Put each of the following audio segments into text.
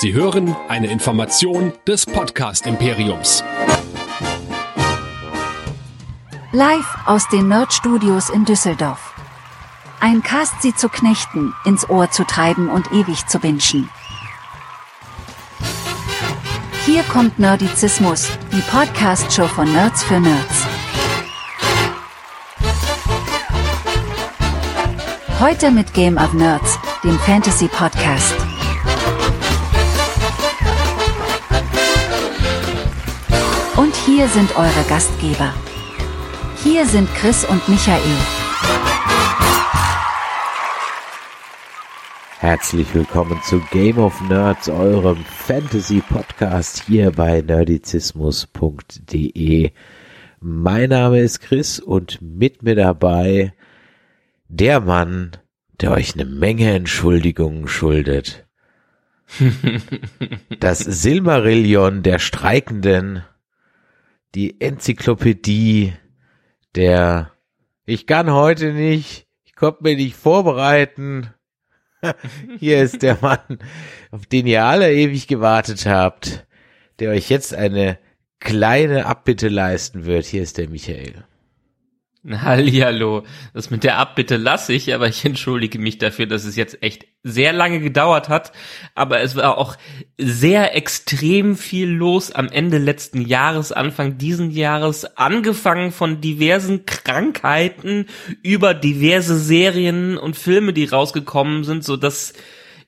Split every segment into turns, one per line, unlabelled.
Sie hören eine Information des Podcast Imperiums.
Live aus den Nerd Studios in Düsseldorf. Ein Cast sie zu knechten, ins Ohr zu treiben und ewig zu wünschen. Hier kommt Nerdizismus, die Podcast-Show von Nerds für Nerds. Heute mit Game of Nerds, dem Fantasy-Podcast. Hier sind eure Gastgeber. Hier sind Chris und Michael.
Herzlich willkommen zu Game of Nerds, eurem Fantasy-Podcast hier bei nerdizismus.de. Mein Name ist Chris und mit mir dabei der Mann, der euch eine Menge Entschuldigungen schuldet. Das Silmarillion der Streikenden, die Enzyklopädie der Ich kann heute nicht, ich konnte mir nicht vorbereiten. Hier ist der Mann, auf den ihr alle ewig gewartet habt, der euch jetzt eine kleine Abbitte leisten wird. Hier ist der Michael.
Hallihallo. Das mit der Abbitte lasse ich, aber ich entschuldige mich dafür, dass es jetzt echt sehr lange gedauert hat. Aber es war auch sehr extrem viel los am Ende letzten Jahres, Anfang diesen Jahres, angefangen von diversen Krankheiten über diverse Serien und Filme, die rausgekommen sind, so dass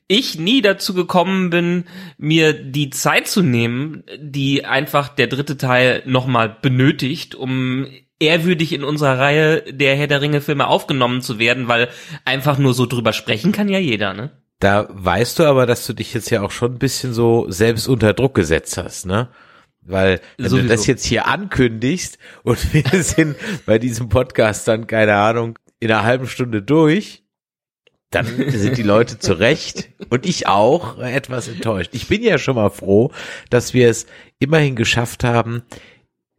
ich nie dazu gekommen bin, mir die Zeit zu nehmen, die einfach der dritte Teil nochmal benötigt, um ehrwürdig in unserer Reihe der Herr der Ringe Filme aufgenommen zu werden, weil einfach nur so drüber sprechen kann ja jeder, ne?
Da weißt du aber, dass du dich jetzt ja auch schon ein bisschen so selbst unter Druck gesetzt hast, ne? Weil wenn Sowieso. du das jetzt hier ankündigst und wir sind bei diesem Podcast dann, keine Ahnung, in einer halben Stunde durch, dann sind die Leute zu Recht und ich auch etwas enttäuscht. Ich bin ja schon mal froh, dass wir es immerhin geschafft haben,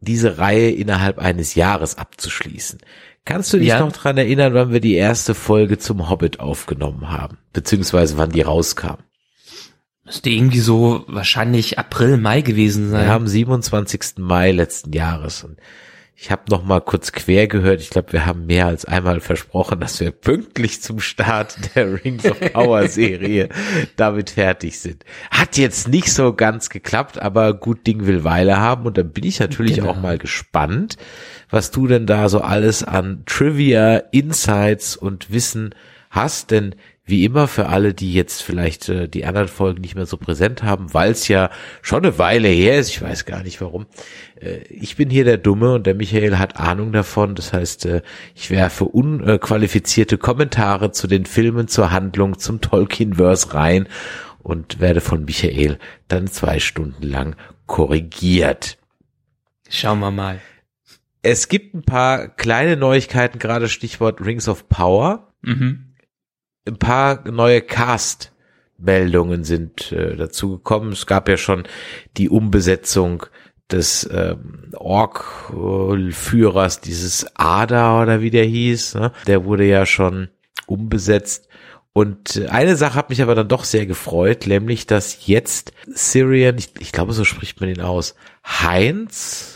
diese Reihe innerhalb eines Jahres abzuschließen. Kannst du dich ja. noch dran erinnern, wann wir die erste Folge zum Hobbit aufgenommen haben? Beziehungsweise wann die rauskam?
Müsste irgendwie so wahrscheinlich April, Mai gewesen sein.
Wir haben 27. Mai letzten Jahres und ich habe noch mal kurz quer gehört. Ich glaube, wir haben mehr als einmal versprochen, dass wir pünktlich zum Start der Rings of Power Serie damit fertig sind. Hat jetzt nicht so ganz geklappt, aber gut Ding will Weile haben und dann bin ich natürlich genau. auch mal gespannt, was du denn da so alles an Trivia, Insights und Wissen hast, denn wie immer für alle, die jetzt vielleicht äh, die anderen Folgen nicht mehr so präsent haben, weil es ja schon eine Weile her ist, ich weiß gar nicht warum. Äh, ich bin hier der Dumme und der Michael hat Ahnung davon. Das heißt, äh, ich werfe unqualifizierte Kommentare zu den Filmen, zur Handlung, zum Tolkien-Verse rein und werde von Michael dann zwei Stunden lang korrigiert.
Schauen wir mal.
Es gibt ein paar kleine Neuigkeiten, gerade Stichwort Rings of Power. Mhm ein paar neue Cast Meldungen sind äh, dazu gekommen. Es gab ja schon die Umbesetzung des ähm, Ork-Führers, dieses Ada oder wie der hieß. Ne? Der wurde ja schon umbesetzt. Und eine Sache hat mich aber dann doch sehr gefreut, nämlich dass jetzt Syrian, ich, ich glaube so spricht man ihn aus, Heinz,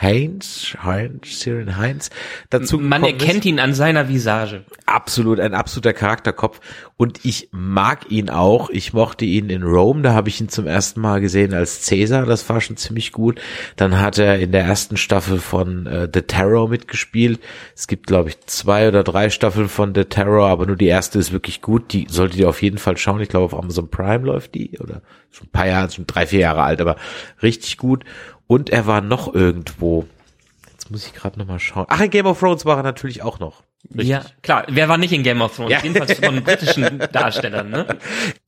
Heinz, Heinz, Cyril Heinz dazu
Man erkennt ist. ihn an seiner Visage.
Absolut, ein absoluter Charakterkopf. Und ich mag ihn auch. Ich mochte ihn in Rome, da habe ich ihn zum ersten Mal gesehen als Caesar, das war schon ziemlich gut. Dann hat er in der ersten Staffel von äh, The Terror mitgespielt. Es gibt, glaube ich, zwei oder drei Staffeln von The Terror, aber nur die erste ist wirklich gut. Die solltet ihr auf jeden Fall schauen. Ich glaube, auf Amazon Prime läuft die oder schon ein paar Jahre, schon drei, vier Jahre alt, aber richtig gut. Und er war noch irgendwo. Jetzt muss ich gerade noch mal schauen. Ach, in Game of Thrones war er natürlich auch noch.
Richtig. Ja, klar. Wer war nicht in Game of Thrones? Ja. Jedenfalls von britischen Darstellern, ne?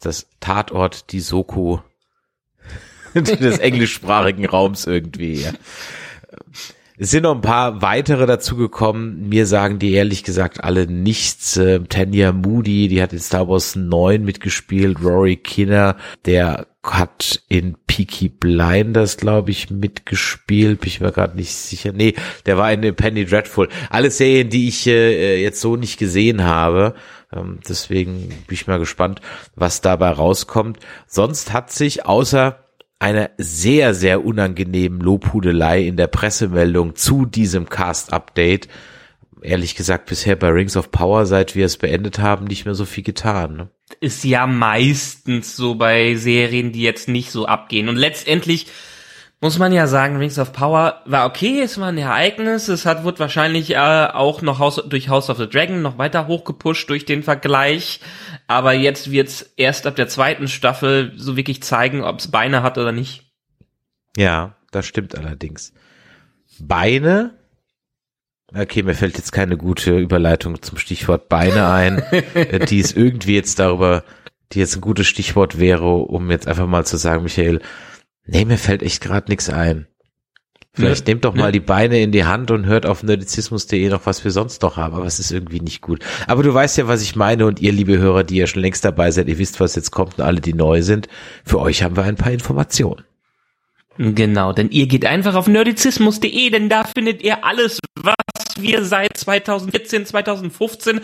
Das Tatort, die Soko des englischsprachigen Raums irgendwie, ja. Es sind noch ein paar weitere dazugekommen. Mir sagen die ehrlich gesagt alle nichts. Äh, Tanya Moody, die hat in Star Wars 9 mitgespielt. Rory Kinner, der hat in Peaky Blinders, glaube ich, mitgespielt. Bin ich mir gerade nicht sicher. Nee, der war in Penny Dreadful. Alle Serien, die ich äh, jetzt so nicht gesehen habe. Ähm, deswegen bin ich mal gespannt, was dabei rauskommt. Sonst hat sich außer einer sehr, sehr unangenehmen Lobhudelei in der Pressemeldung zu diesem Cast-Update ehrlich gesagt bisher bei Rings of Power, seit wir es beendet haben, nicht mehr so viel getan. Ne?
Ist ja meistens so bei Serien, die jetzt nicht so abgehen. Und letztendlich muss man ja sagen, Rings of Power war okay, es war ein Ereignis, es hat wird wahrscheinlich äh, auch noch House, durch House of the Dragon noch weiter hochgepusht durch den Vergleich, aber jetzt wird's erst ab der zweiten Staffel so wirklich zeigen, ob es Beine hat oder nicht.
Ja, das stimmt allerdings. Beine Okay, mir fällt jetzt keine gute Überleitung zum Stichwort Beine ein, die ist irgendwie jetzt darüber, die jetzt ein gutes Stichwort wäre, um jetzt einfach mal zu sagen, Michael, nee, mir fällt echt gerade nichts ein. Vielleicht ne, nehmt doch ne. mal die Beine in die Hand und hört auf nerdizismus.de noch, was wir sonst noch haben, aber es ist irgendwie nicht gut. Aber du weißt ja, was ich meine und ihr, liebe Hörer, die ja schon längst dabei seid, ihr wisst, was jetzt kommt und alle, die neu sind, für euch haben wir ein paar Informationen.
Genau, denn ihr geht einfach auf nerdizismus.de, denn da findet ihr alles, was wir seit 2014, 2015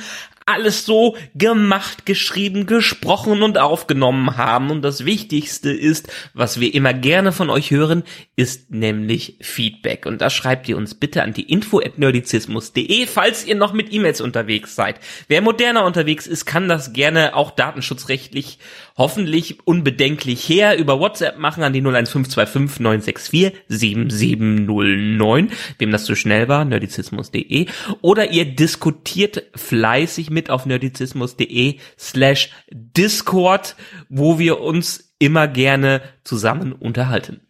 alles so gemacht, geschrieben, gesprochen und aufgenommen haben. Und das Wichtigste ist, was wir immer gerne von euch hören, ist nämlich Feedback. Und das schreibt ihr uns bitte an die info at nerdizismus.de, falls ihr noch mit E-Mails unterwegs seid. Wer moderner unterwegs ist, kann das gerne auch datenschutzrechtlich hoffentlich unbedenklich her über WhatsApp machen an die 01525 964 7709, wem das zu schnell war, nerdizismus.de. Oder ihr diskutiert fleißig mit auf nerdizismus.de slash Discord, wo wir uns immer gerne zusammen unterhalten.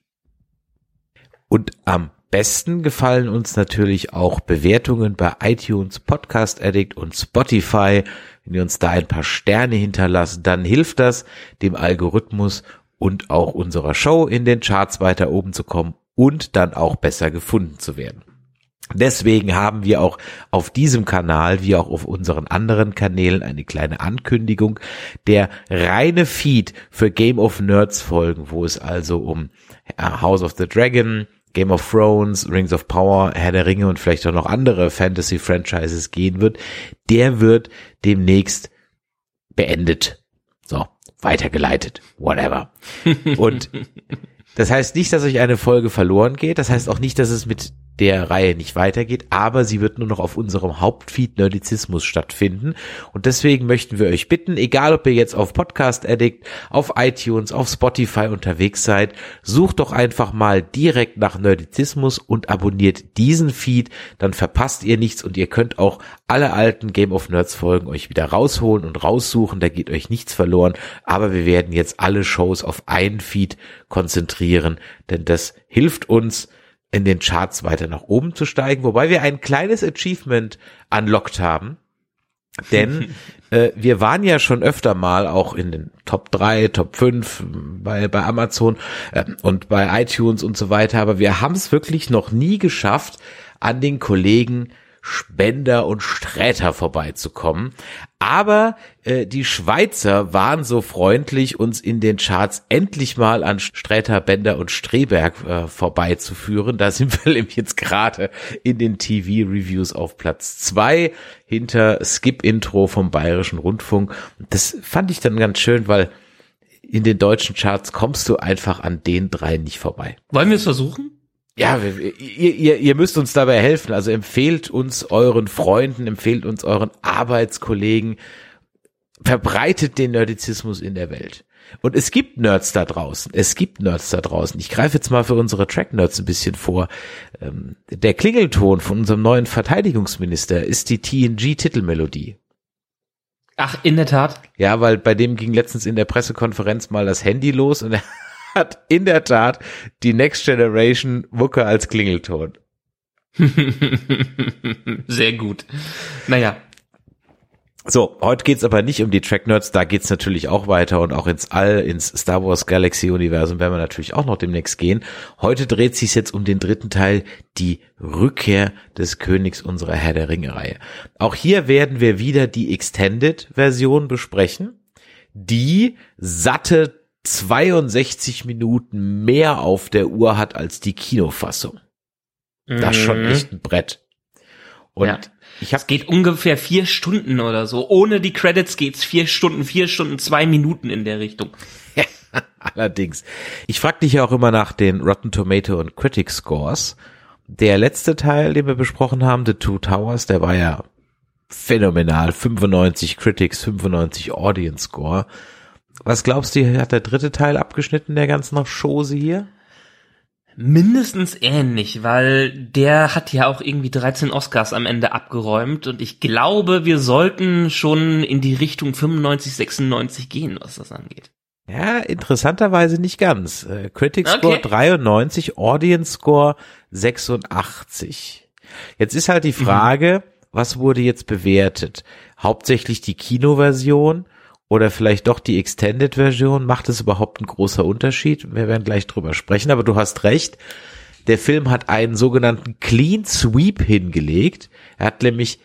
Und am besten gefallen uns natürlich auch Bewertungen bei iTunes, Podcast Addict und Spotify. Wenn ihr uns da ein paar Sterne hinterlasst, dann hilft das dem Algorithmus und auch unserer Show in den Charts weiter oben zu kommen und dann auch besser gefunden zu werden. Deswegen haben wir auch auf diesem Kanal wie auch auf unseren anderen Kanälen eine kleine Ankündigung. Der reine Feed für Game of Nerds Folgen, wo es also um äh, House of the Dragon, Game of Thrones, Rings of Power, Herr der Ringe und vielleicht auch noch andere Fantasy-Franchises gehen wird, der wird demnächst beendet. So, weitergeleitet, whatever. Und das heißt nicht, dass euch eine Folge verloren geht. Das heißt auch nicht, dass es mit der Reihe nicht weitergeht, aber sie wird nur noch auf unserem Hauptfeed Nerdizismus stattfinden. Und deswegen möchten wir euch bitten, egal ob ihr jetzt auf Podcast Addict, auf iTunes, auf Spotify unterwegs seid, sucht doch einfach mal direkt nach Nerdizismus und abonniert diesen Feed, dann verpasst ihr nichts und ihr könnt auch alle alten Game of Nerds Folgen euch wieder rausholen und raussuchen, da geht euch nichts verloren, aber wir werden jetzt alle Shows auf einen Feed konzentrieren, denn das hilft uns, in den Charts weiter nach oben zu steigen, wobei wir ein kleines Achievement unlocked haben. Denn äh, wir waren ja schon öfter mal auch in den Top 3, Top 5 bei, bei Amazon äh, und bei iTunes und so weiter, aber wir haben es wirklich noch nie geschafft, an den Kollegen Spender und Sträter vorbeizukommen. Aber äh, die Schweizer waren so freundlich, uns in den Charts endlich mal an Sträter, Bender und Streberg äh, vorbeizuführen. Da sind wir nämlich jetzt gerade in den TV-Reviews auf Platz zwei hinter Skip-Intro vom Bayerischen Rundfunk. Das fand ich dann ganz schön, weil in den deutschen Charts kommst du einfach an den drei nicht vorbei.
Wollen wir es versuchen?
Ja, ihr, ihr, ihr müsst uns dabei helfen. Also empfehlt uns euren Freunden, empfehlt uns euren Arbeitskollegen, verbreitet den Nerdizismus in der Welt. Und es gibt Nerds da draußen. Es gibt Nerds da draußen. Ich greife jetzt mal für unsere Track-Nerds ein bisschen vor. Ähm, der Klingelton von unserem neuen Verteidigungsminister ist die TNG-Titelmelodie.
Ach, in der Tat?
Ja, weil bei dem ging letztens in der Pressekonferenz mal das Handy los und er hat in der Tat die Next Generation Mucke als Klingelton.
Sehr gut. Naja.
So, heute geht's aber nicht um die Track Nerds, da geht's natürlich auch weiter und auch ins All, ins Star Wars Galaxy Universum werden wir natürlich auch noch demnächst gehen. Heute dreht sich jetzt um den dritten Teil, die Rückkehr des Königs unserer Herr der Ringe Reihe. Auch hier werden wir wieder die Extended Version besprechen, die satte 62 Minuten mehr auf der Uhr hat als die Kinofassung. Das ist schon
Mhm.
echt ein Brett. Und
Ja.
ich habe
Es geht ungefähr vier Stunden oder so. Ohne die Credits geht's vier Stunden, vier Stunden, zwei Minuten in der Richtung.
allerdings. Ich frage dich ja auch immer nach den Rotten Tomato und Critic Scores. Der letzte Teil, den wir besprochen haben, The Two Towers, der war ja phänomenal. 95 Critics, 95 Audience Score. Was glaubst du, hat der dritte Teil abgeschnitten der ganzen Chose hier?
Mindestens ähnlich, weil der hat ja auch irgendwie 13 Oscars am Ende abgeräumt und ich glaube, wir sollten schon in die Richtung 95, 96 gehen, was das angeht.
Ja, interessanterweise nicht ganz. Äh, Critic Score
Okay.
93, Audience Score 86. Jetzt ist halt die Frage, was wurde jetzt bewertet? Hauptsächlich die Kinoversion oder vielleicht doch die Extended-Version? Macht es überhaupt einen großer Unterschied? Wir werden gleich drüber sprechen, aber du hast recht. Der Film hat einen sogenannten Clean Sweep hingelegt. Er hat nämlich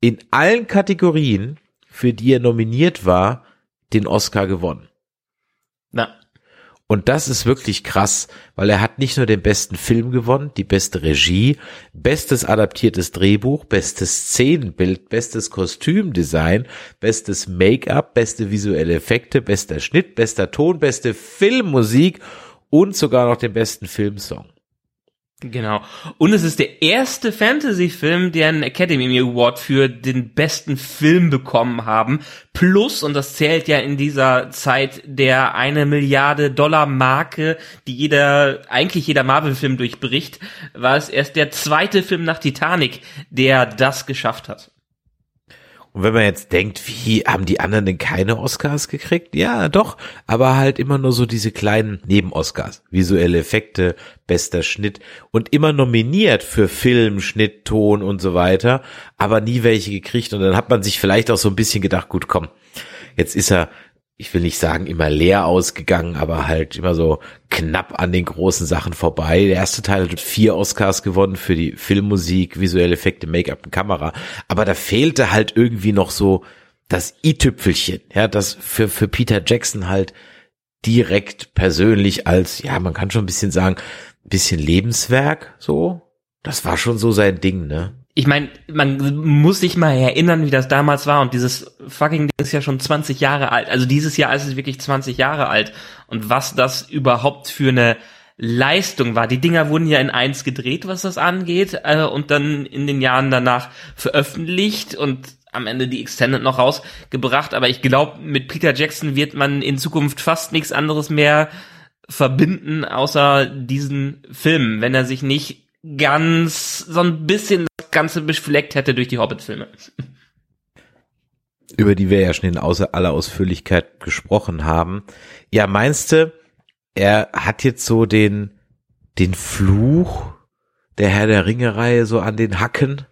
in allen Kategorien, für die er nominiert war, den Oscar gewonnen.
Na,
Und das ist wirklich krass, weil er hat nicht nur den besten Film gewonnen, die beste Regie, bestes adaptiertes Drehbuch, bestes Szenenbild, bestes Kostümdesign, bestes Make-up, beste visuelle Effekte, bester Schnitt, bester Ton, beste Filmmusik und sogar noch den besten Filmsong.
Genau. Und es ist der erste Fantasy-Film, der einen Academy Award für den besten Film bekommen haben. Plus, und das zählt ja in dieser Zeit der eine Milliarde Dollar Marke, die jeder, eigentlich jeder Marvel-Film durchbricht, war es erst der zweite Film nach Titanic, der das geschafft hat.
Und wenn man jetzt denkt, wie haben die anderen denn keine Oscars gekriegt? Ja, doch, aber halt immer nur so diese kleinen Neben-Oscars. Visuelle Effekte, bester Schnitt und immer nominiert für Film, Schnitt, Ton und so weiter, aber nie welche gekriegt. Und dann hat man sich vielleicht auch so ein bisschen gedacht, gut, komm, jetzt ist er, ich will nicht sagen immer leer ausgegangen, aber halt immer so knapp an den großen Sachen vorbei. Der erste Teil hat vier Oscars gewonnen für die Filmmusik, visuelle Effekte, Make-up und Kamera. Aber da fehlte halt irgendwie noch so das i-Tüpfelchen, ja, das für, für Peter Jackson halt direkt persönlich als, ja, man kann schon ein bisschen sagen, bisschen Lebenswerk, so. Das war schon so sein Ding, ne?
Ich meine, man muss sich mal erinnern, wie das damals war und dieses fucking Ding ist ja schon 20 Jahre alt. Also dieses Jahr ist es wirklich 20 Jahre alt und was das überhaupt für eine Leistung war. Die Dinger wurden ja in eins gedreht, was das angeht äh, und dann in den Jahren danach veröffentlicht und am Ende die Extended noch rausgebracht. Aber ich glaube, mit Peter Jackson wird man in Zukunft fast nichts anderes mehr verbinden, außer diesen Film, wenn er sich nicht ganz so ein bisschen das Ganze befleckt hätte durch die Hobbit-Filme.
über die wir ja schon in außer aller Ausführlichkeit gesprochen haben. Ja, meinst du, er hat jetzt so den, den Fluch der Herr der Ringe-Reihe so an den Hacken?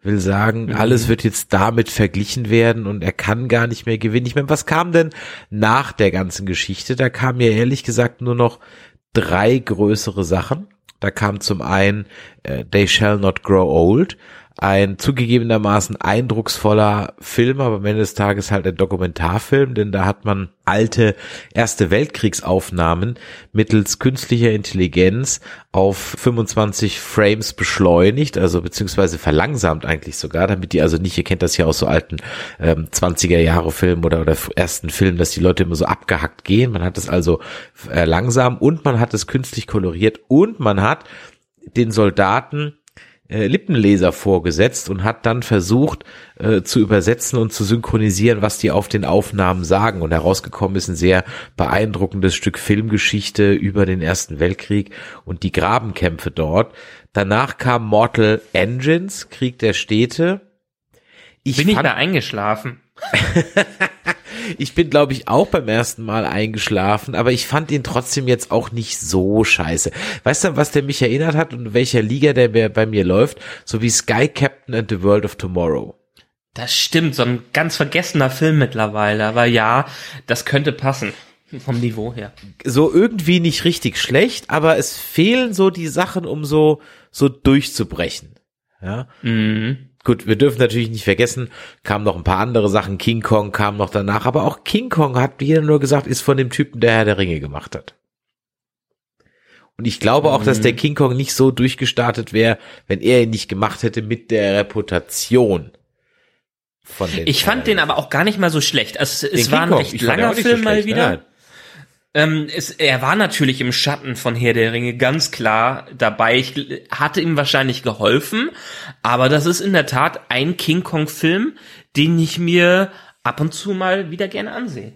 Will sagen,
Mhm.
alles wird jetzt damit verglichen werden und er kann gar nicht mehr gewinnen. Ich meine, was kam denn nach der ganzen Geschichte? Da kamen ja ehrlich gesagt nur noch drei größere Sachen. Da kam zum einen äh, They Shall Not Grow Old, ein zugegebenermaßen eindrucksvoller Film, aber am Ende des Tages halt ein Dokumentarfilm, denn da hat man alte Erste Weltkriegsaufnahmen mittels künstlicher Intelligenz auf 25 Frames beschleunigt, also beziehungsweise verlangsamt eigentlich sogar, damit die also nicht, ihr kennt das ja aus so alten ähm, 20er Jahre Filmen oder, oder ersten Filmen, dass die Leute immer so abgehackt gehen. Man hat es also äh, langsam und man hat es künstlich koloriert und man hat den Soldaten äh, Lippenleser vorgesetzt und hat dann versucht äh, zu übersetzen und zu synchronisieren, was die auf den Aufnahmen sagen. Und herausgekommen ist ein sehr beeindruckendes Stück Filmgeschichte über den Ersten Weltkrieg und die Grabenkämpfe dort. Danach kam Mortal Engines, Krieg der Städte. Ich
Bin ich da eingeschlafen?
ich bin, glaube ich, auch beim ersten Mal eingeschlafen, aber ich fand ihn trotzdem jetzt auch nicht so scheiße. Weißt du, was der mich erinnert hat und in welcher Liga der bei- mir läuft? So wie Sky Captain and the World of Tomorrow.
Das stimmt, so ein ganz vergessener Film mittlerweile. Aber ja, das könnte passen. Vom Niveau her.
So irgendwie nicht richtig schlecht, aber es fehlen so die Sachen, um so, so durchzubrechen. Ja.
Mhm.
Gut, wir dürfen natürlich nicht vergessen, kamen noch ein paar andere Sachen. King Kong kam noch danach, aber auch King Kong hat jeder nur gesagt, ist von dem Typen, der Herr der Ringe gemacht hat. Und ich glaube auch, dass der
Mhm.
King Kong nicht so durchgestartet wäre, wenn er ihn nicht gemacht hätte mit der Reputation von den.
Ich fand den aber auch gar nicht mal so schlecht. Also, es
Den
war
King
ein
Kong,
recht langer
nicht so
Film mal wieder.
nein.
Ähm, es, er war natürlich im Schatten von Herr der Ringe ganz klar dabei. Ich hatte ihm wahrscheinlich geholfen, aber das ist in der Tat ein King Kong-Film, den ich mir ab und zu mal wieder gerne ansehe.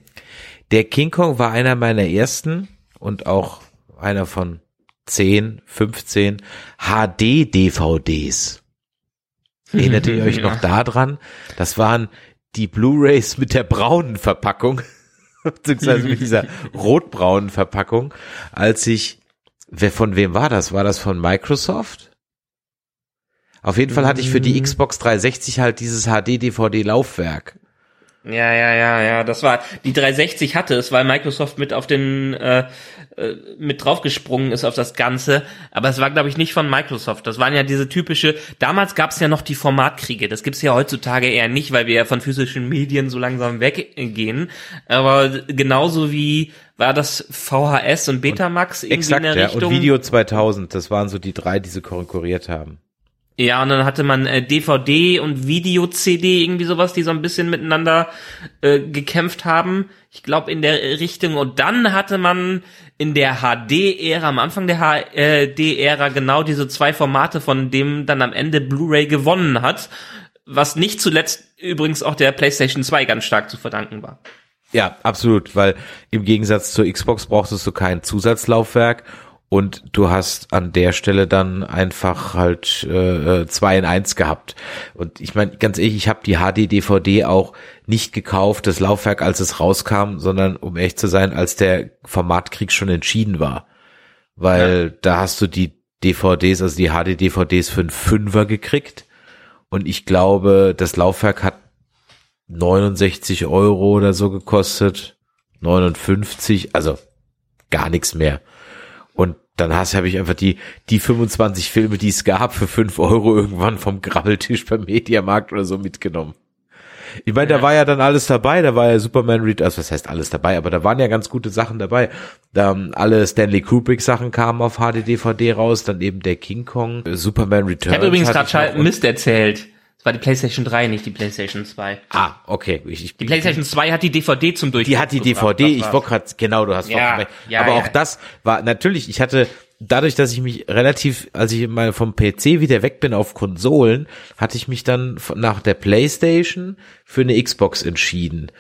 Der King Kong war einer meiner ersten und auch einer von 10, 15 HD-DVDs. Erinnert ihr euch noch daran? Das waren die Blu-rays mit der braunen Verpackung, beziehungsweise mit dieser rotbraunen Verpackung, als ich, wer, von wem war das? War das von Microsoft? Auf jeden Fall hatte ich für die Xbox 360 halt dieses HD-DVD-Laufwerk.
Ja, ja, ja, ja, das war, die 360 hatte es, weil Microsoft mit auf den, äh, äh, mit draufgesprungen ist auf das Ganze, aber es war, glaube ich, nicht von Microsoft. Das waren ja diese typische, damals gab es ja noch die Formatkriege, das gibt's ja heutzutage eher nicht, weil wir ja von physischen Medien so langsam weggehen, aber genauso wie war das VHS und Betamax irgendwie
Exakt,
in der
ja.
Richtung.
Und Video 2000, das waren so die drei, die sie konkurriert haben.
Ja, und dann hatte man äh, DVD und Video-CD, irgendwie sowas, die so ein bisschen miteinander äh, gekämpft haben. Ich glaube in der Richtung. Und dann hatte man in der HD-Ära, am Anfang der HD-Ära, genau diese zwei Formate, von dem dann am Ende Blu-ray gewonnen hat. Was nicht zuletzt übrigens auch der PlayStation 2 ganz stark zu verdanken war.
Ja, absolut, weil im Gegensatz zur Xbox brauchtest du kein Zusatzlaufwerk und du hast an der Stelle dann einfach halt äh, zwei in eins gehabt. Und ich meine, ganz ehrlich, ich habe die HD-DVD auch nicht gekauft, das Laufwerk, als es rauskam, sondern um ehrlich zu sein, als der Formatkrieg schon entschieden war. Weil da hast du die DVDs, also die HD-DVDs für einen Fünfer gekriegt. Und ich glaube, das Laufwerk hat 69 Euro oder so gekostet, 59, also gar nichts mehr. Dann hast habe ich einfach die die 25 Filme, die es gab, für 5 Euro irgendwann vom Grabbeltisch beim Mediamarkt oder so mitgenommen. Ich meine, da war ja dann alles dabei, da war ja Superman Read, also was heißt alles dabei, aber da waren ja ganz gute Sachen dabei. Da, ähm, alle Stanley Kubrick Sachen kamen auf HD-DVD raus, dann eben der King Kong, Superman Returns.
Ich habe übrigens gerade Mist erzählt. Es war die PlayStation 3, nicht die PlayStation 2.
Ah, okay. Ich, ich,
Die PlayStation 2 hat die DVD zum Durchgucken.
Die hat die
gebracht,
DVD, ich wollte gerade, genau, du hast
Ja,
vollkommen
ja,
Aber
ja.
auch das war, natürlich, ich hatte, dadurch, dass ich mich relativ, als ich mal vom PC wieder weg bin auf Konsolen, hatte ich mich dann nach der Playstation für eine Xbox entschieden.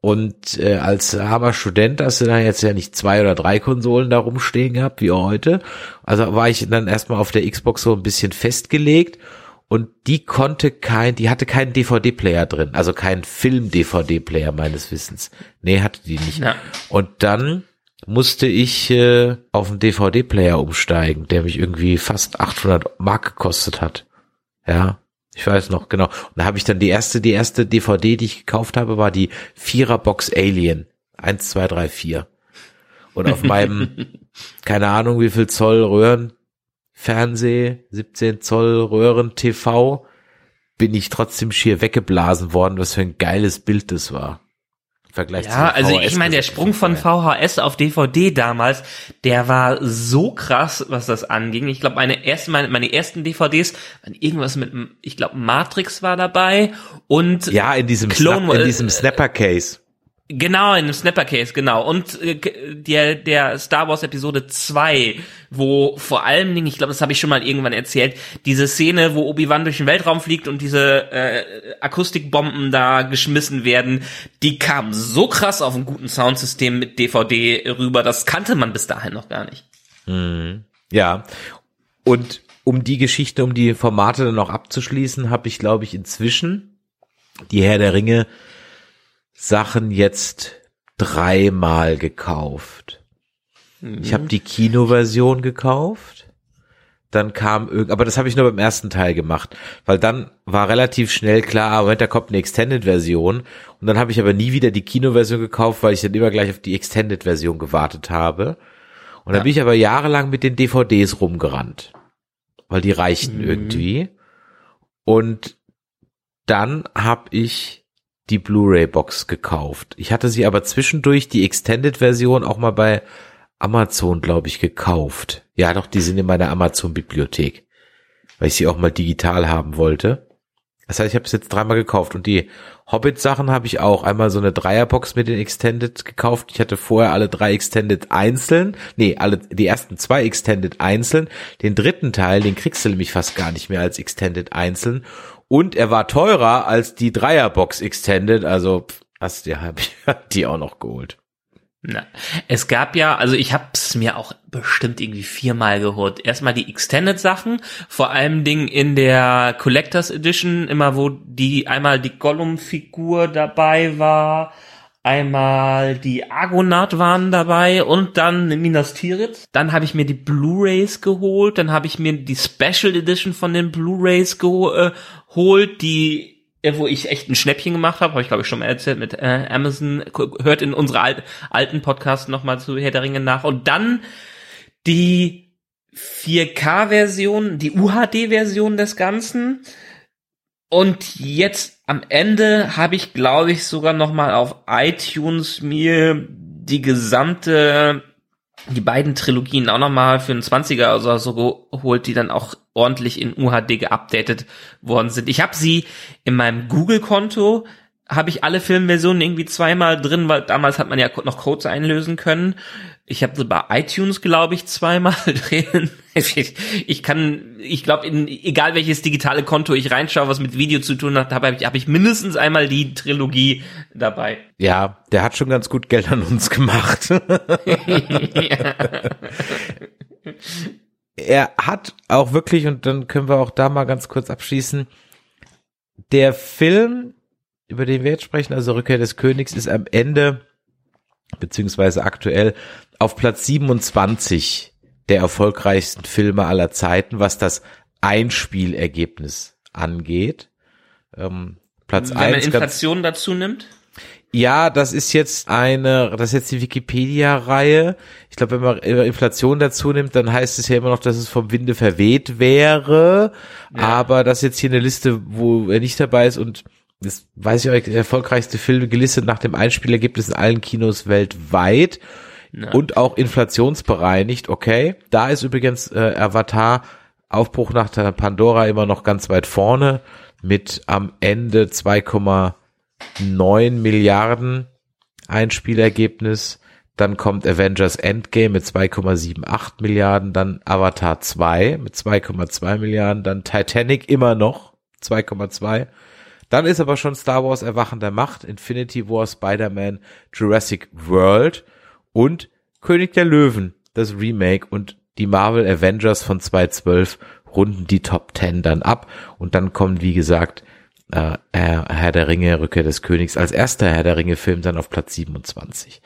Und äh, als armer Student hast du da jetzt ja nicht zwei oder drei Konsolen da rumstehen gehabt, wie heute. Also war ich dann erstmal auf der Xbox so ein bisschen festgelegt und die konnte kein, die hatte keinen DVD-Player drin, also keinen Film-DVD-Player meines Wissens. Nee, hatte die nicht.
Ja.
Und dann musste ich äh, auf einen DVD-Player umsteigen, der mich irgendwie fast 800 Mark gekostet hat. Ja, ich weiß noch, genau. Und da habe ich dann die erste, die erste DVD, die ich gekauft habe, war die Vierer-Box Alien. Eins, zwei, drei, vier. Und auf meinem, keine Ahnung wie viel Zoll Röhren, Fernseh, 17 Zoll Röhren TV, bin ich trotzdem schier weggeblasen worden, was für ein geiles Bild das war. Im Vergleich
Ja,
zu
also ich meine, der Sprung von. VHS auf DVD damals, der war so krass, was das anging. Ich glaube, meine ersten, meine, meine ersten DVDs waren irgendwas mit, ich glaube, Matrix war dabei und
Ja, in diesem,
Clone-
Snap, in
äh,
diesem Snapper-Case.
Genau, in dem Snapper-Case, genau. Und äh, der, der Star Wars Episode 2, wo vor allen Dingen, ich glaube, das habe ich schon mal irgendwann erzählt, diese Szene, wo Obi-Wan durch den Weltraum fliegt und diese äh, Akustikbomben da geschmissen werden, die kam so krass auf einem guten Soundsystem mit DVD rüber, das kannte man bis dahin noch gar nicht.
Ja. Und um die Geschichte, um die Formate dann noch abzuschließen, habe ich, glaube ich, inzwischen die Herr der Ringe Sachen jetzt dreimal gekauft. Ich habe die Kinoversion gekauft. Dann kam irgend, aber das habe ich nur beim ersten Teil gemacht, weil dann war relativ schnell klar, ah, Moment, da kommt eine Extended-Version und dann habe ich aber nie wieder die Kinoversion gekauft, weil ich dann immer gleich auf die Extended-Version gewartet habe. Und dann bin ich aber jahrelang mit den DVDs rumgerannt, weil die reichten irgendwie. Und dann habe ich die Blu-ray-Box gekauft. Ich hatte sie aber zwischendurch die Extended-Version auch mal bei Amazon, glaube ich, gekauft. Ja, doch, die sind in meiner Amazon-Bibliothek, weil ich sie auch mal digital haben wollte. Das heißt, ich habe es jetzt dreimal gekauft und die Hobbit-Sachen habe ich auch. Einmal so eine Dreierbox mit den Extended gekauft. Ich hatte vorher alle drei Extended einzeln. Nee, alle, die ersten zwei Extended einzeln. Den dritten Teil, den kriegst du nämlich fast gar nicht mehr als Extended einzeln. Und er war teurer als die Dreierbox Extended. Also, hast habe ich die auch noch geholt.
Na, es gab ja, also ich hab's mir auch bestimmt irgendwie viermal geholt. Erstmal die Extended Sachen, vor allem Ding in der Collectors Edition, immer wo die einmal die Gollum Figur dabei war, einmal die Argonaut waren dabei und dann Minas Tirith. Dann habe ich mir die Blu-rays geholt, dann habe ich mir die Special Edition von den Blu-rays äh, geholt, die wo ich echt ein Schnäppchen gemacht habe, habe ich glaube ich schon mal erzählt mit äh, Amazon, hört in unsere alt, alten Podcast nochmal zu Herr der Ringe nach. Und dann die 4K-Version, die UHD-Version des Ganzen. Und jetzt am Ende habe ich glaube ich sogar nochmal auf iTunes mir die gesamte die beiden Trilogien auch nochmal für einen 20er oder so geholt, die dann auch ordentlich in UHD geupdatet worden sind. Ich habe sie in meinem Google-Konto, habe ich alle Filmversionen irgendwie zweimal drin, weil damals hat man ja noch Codes einlösen können. Ich habe sie bei iTunes, glaube ich, zweimal drin. Ich, kann, ich glaube, egal welches digitale Konto ich reinschaue, was mit Video zu tun hat, habe ich, hab ich mindestens einmal die Trilogie dabei.
Ja, der hat schon ganz gut Geld an uns gemacht. er hat auch wirklich, und dann können wir auch da mal ganz kurz abschließen, der Film, über den wir jetzt sprechen, also Rückkehr des Königs, ist am Ende, beziehungsweise aktuell, auf Platz 27 der erfolgreichsten Filme aller Zeiten, was das Einspielergebnis angeht. Ähm, Platz
Wenn
1.
man Inflation dazu nimmt?
Ja, das ist jetzt eine, das ist jetzt die Wikipedia-Reihe. Ich glaube, wenn man Inflation dazu nimmt, dann heißt es ja immer noch, dass es vom Winde verweht wäre. Ja. Aber das ist jetzt hier eine Liste, wo er nicht dabei ist und das weiß ich euch, der erfolgreichste Film gelistet nach dem Einspielergebnis in allen Kinos weltweit. Ja. Und auch inflationsbereinigt, okay. Da ist übrigens äh, Avatar Aufbruch nach der Pandora immer noch ganz weit vorne mit am Ende 2,5 9 Milliarden Einspielergebnis. Dann kommt Avengers Endgame mit 2,78 Milliarden, dann Avatar 2 mit 2,2 Milliarden, dann Titanic immer noch 2,2. Dann ist aber schon Star Wars Erwachen der Macht, Infinity War, Spider-Man, Jurassic World und König der Löwen, das Remake und die Marvel Avengers von 2012 runden die Top 10 dann ab und dann kommen, wie gesagt, äh, Herr der Ringe, Rückkehr des Königs als erster Herr der Ringe Film dann auf Platz 27.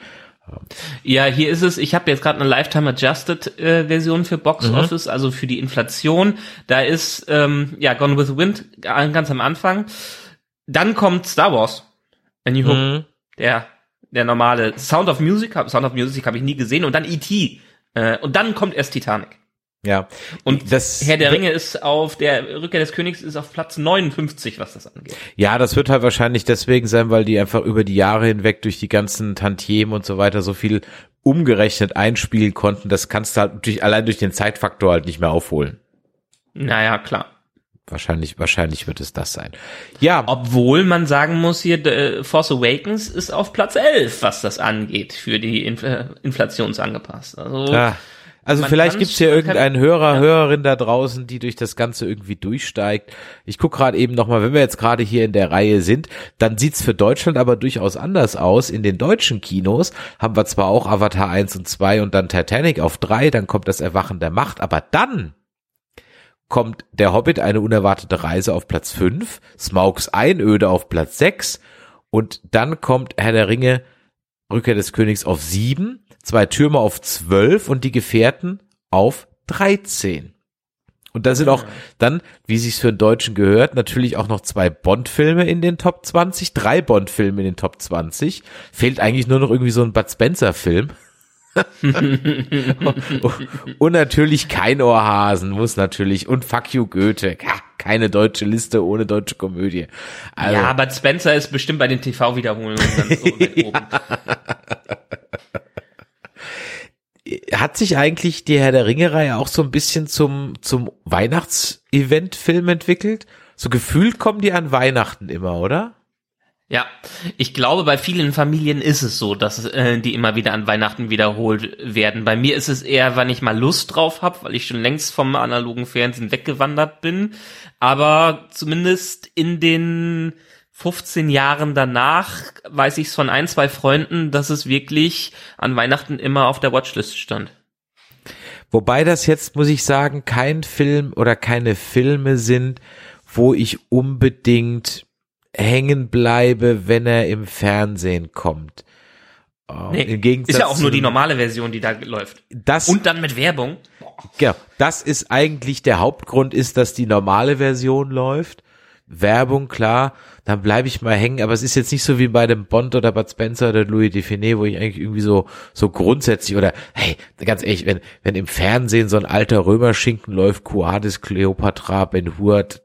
Ja, hier ist es, ich habe jetzt gerade eine Lifetime Adjusted äh, Version für Box mhm. Office, also für die Inflation. Da ist ähm, ja Gone with the Wind ganz am Anfang. Dann kommt Star Wars. A New Hope. Mhm. Der der normale Sound of Music, Sound of Music habe ich nie gesehen und dann E.T. Äh, und dann kommt erst Titanic.
Ja.
Und das Herr der Ringe ist auf der Rückkehr des Königs ist auf Platz 59, was das angeht.
Ja, das wird halt wahrscheinlich deswegen sein, weil die einfach über die Jahre hinweg durch die ganzen Tantiemen und so weiter so viel umgerechnet einspielen konnten. Das kannst du halt durch, allein durch den Zeitfaktor halt nicht mehr aufholen.
Naja, klar.
Wahrscheinlich, wahrscheinlich wird es das sein. Ja.
Obwohl man sagen muss hier, äh, Force Awakens ist auf Platz 11, was das angeht, für die Infl Inflationsangepasst. Also,
ja. Also vielleicht gibt's hier irgendeinen Hörer, ja. Hörerin da draußen, die durch das Ganze irgendwie durchsteigt. Ich guck gerade eben nochmal, wenn wir jetzt gerade hier in der Reihe sind, dann sieht's für Deutschland aber durchaus anders aus. In den deutschen Kinos haben wir zwar auch Avatar 1 und 2 und dann Titanic auf 3, dann kommt das Erwachen der Macht, aber dann kommt der Hobbit eine unerwartete Reise auf Platz 5, Smaugs Einöde auf Platz 6 und dann kommt Herr der Ringe Rückkehr des Königs auf 7 zwei Türme auf zwölf und die Gefährten auf dreizehn. Und da sind auch dann, wie sich's für einen Deutschen gehört, natürlich auch noch zwei Bond-Filme in den Top 20, drei Bond-Filme in den Top 20. Fehlt eigentlich nur noch irgendwie so ein Bud Spencer-Film. und natürlich kein Ohrhasen muss natürlich und fuck you Goethe. Keine deutsche Liste ohne deutsche Komödie.
Also, ja, aber Spencer ist bestimmt bei den TV-Wiederholungen ganz oben.
Hat sich eigentlich die Herr der Ringe-Reihe auch so ein bisschen zum, zum Weihnachtsevent-Film entwickelt? So gefühlt kommen die an Weihnachten immer, oder?
Ja, ich glaube, bei vielen Familien ist es so, dass äh, die immer wieder an Weihnachten wiederholt werden. Bei mir ist es eher, wenn ich mal Lust drauf habe, weil ich schon längst vom analogen Fernsehen weggewandert bin. Aber zumindest in den 15 Jahren danach weiß ich es von ein, zwei Freunden, dass es wirklich an Weihnachten immer auf der Watchlist stand.
Wobei das jetzt, muss ich sagen, kein Film oder keine Filme sind, wo ich unbedingt hängen bleibe, wenn er im Fernsehen kommt.
Oh, nee, Im Gegensatz ist ja auch nur die normale Version, die da läuft.
Das,
Und dann mit Werbung.
Genau, das ist eigentlich der Hauptgrund, ist, dass die normale Version läuft. Werbung, klar, dann bleibe ich mal hängen, aber es ist jetzt nicht so wie bei dem Bond oder Bud Spencer oder Louis Define, wo ich eigentlich irgendwie so, so grundsätzlich oder, hey, ganz ehrlich, wenn, wenn im Fernsehen so ein alter Römerschinken läuft, Cuadis, Cleopatra, Ben Hur, boah,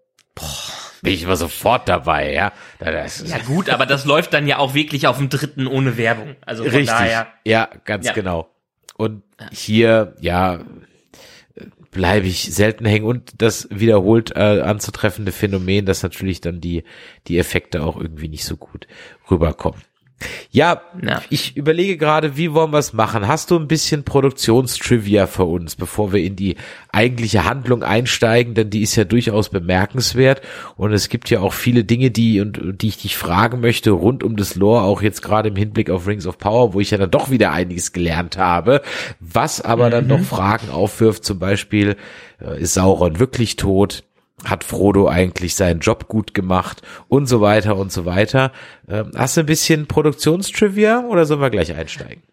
bin ich immer sofort dabei, ja.
ja gut, aber das läuft dann ja auch wirklich auf dem dritten ohne Werbung. Also von
Richtig,
daher.
ja, ganz ja. genau. Und hier, ja, bleibe ich selten hängen und das wiederholt äh, anzutreffende Phänomen, dass natürlich dann die die Effekte auch irgendwie nicht so gut rüberkommen. Ja, ja, ich überlege gerade, wie wollen wir es machen? Hast du ein bisschen Produktionstrivia für uns, bevor wir in die eigentliche Handlung einsteigen, denn die ist ja durchaus bemerkenswert und es gibt ja auch viele Dinge, die und die ich dich fragen möchte rund um das Lore, auch jetzt gerade im Hinblick auf Rings of Power, wo ich ja dann doch wieder einiges gelernt habe, was aber mhm. dann noch Fragen aufwirft, zum Beispiel äh, ist Sauron wirklich tot? Hat Frodo eigentlich seinen Job gut gemacht und so weiter und so weiter. Ähm, hast du ein bisschen Produktionstrivia oder sollen wir gleich einsteigen?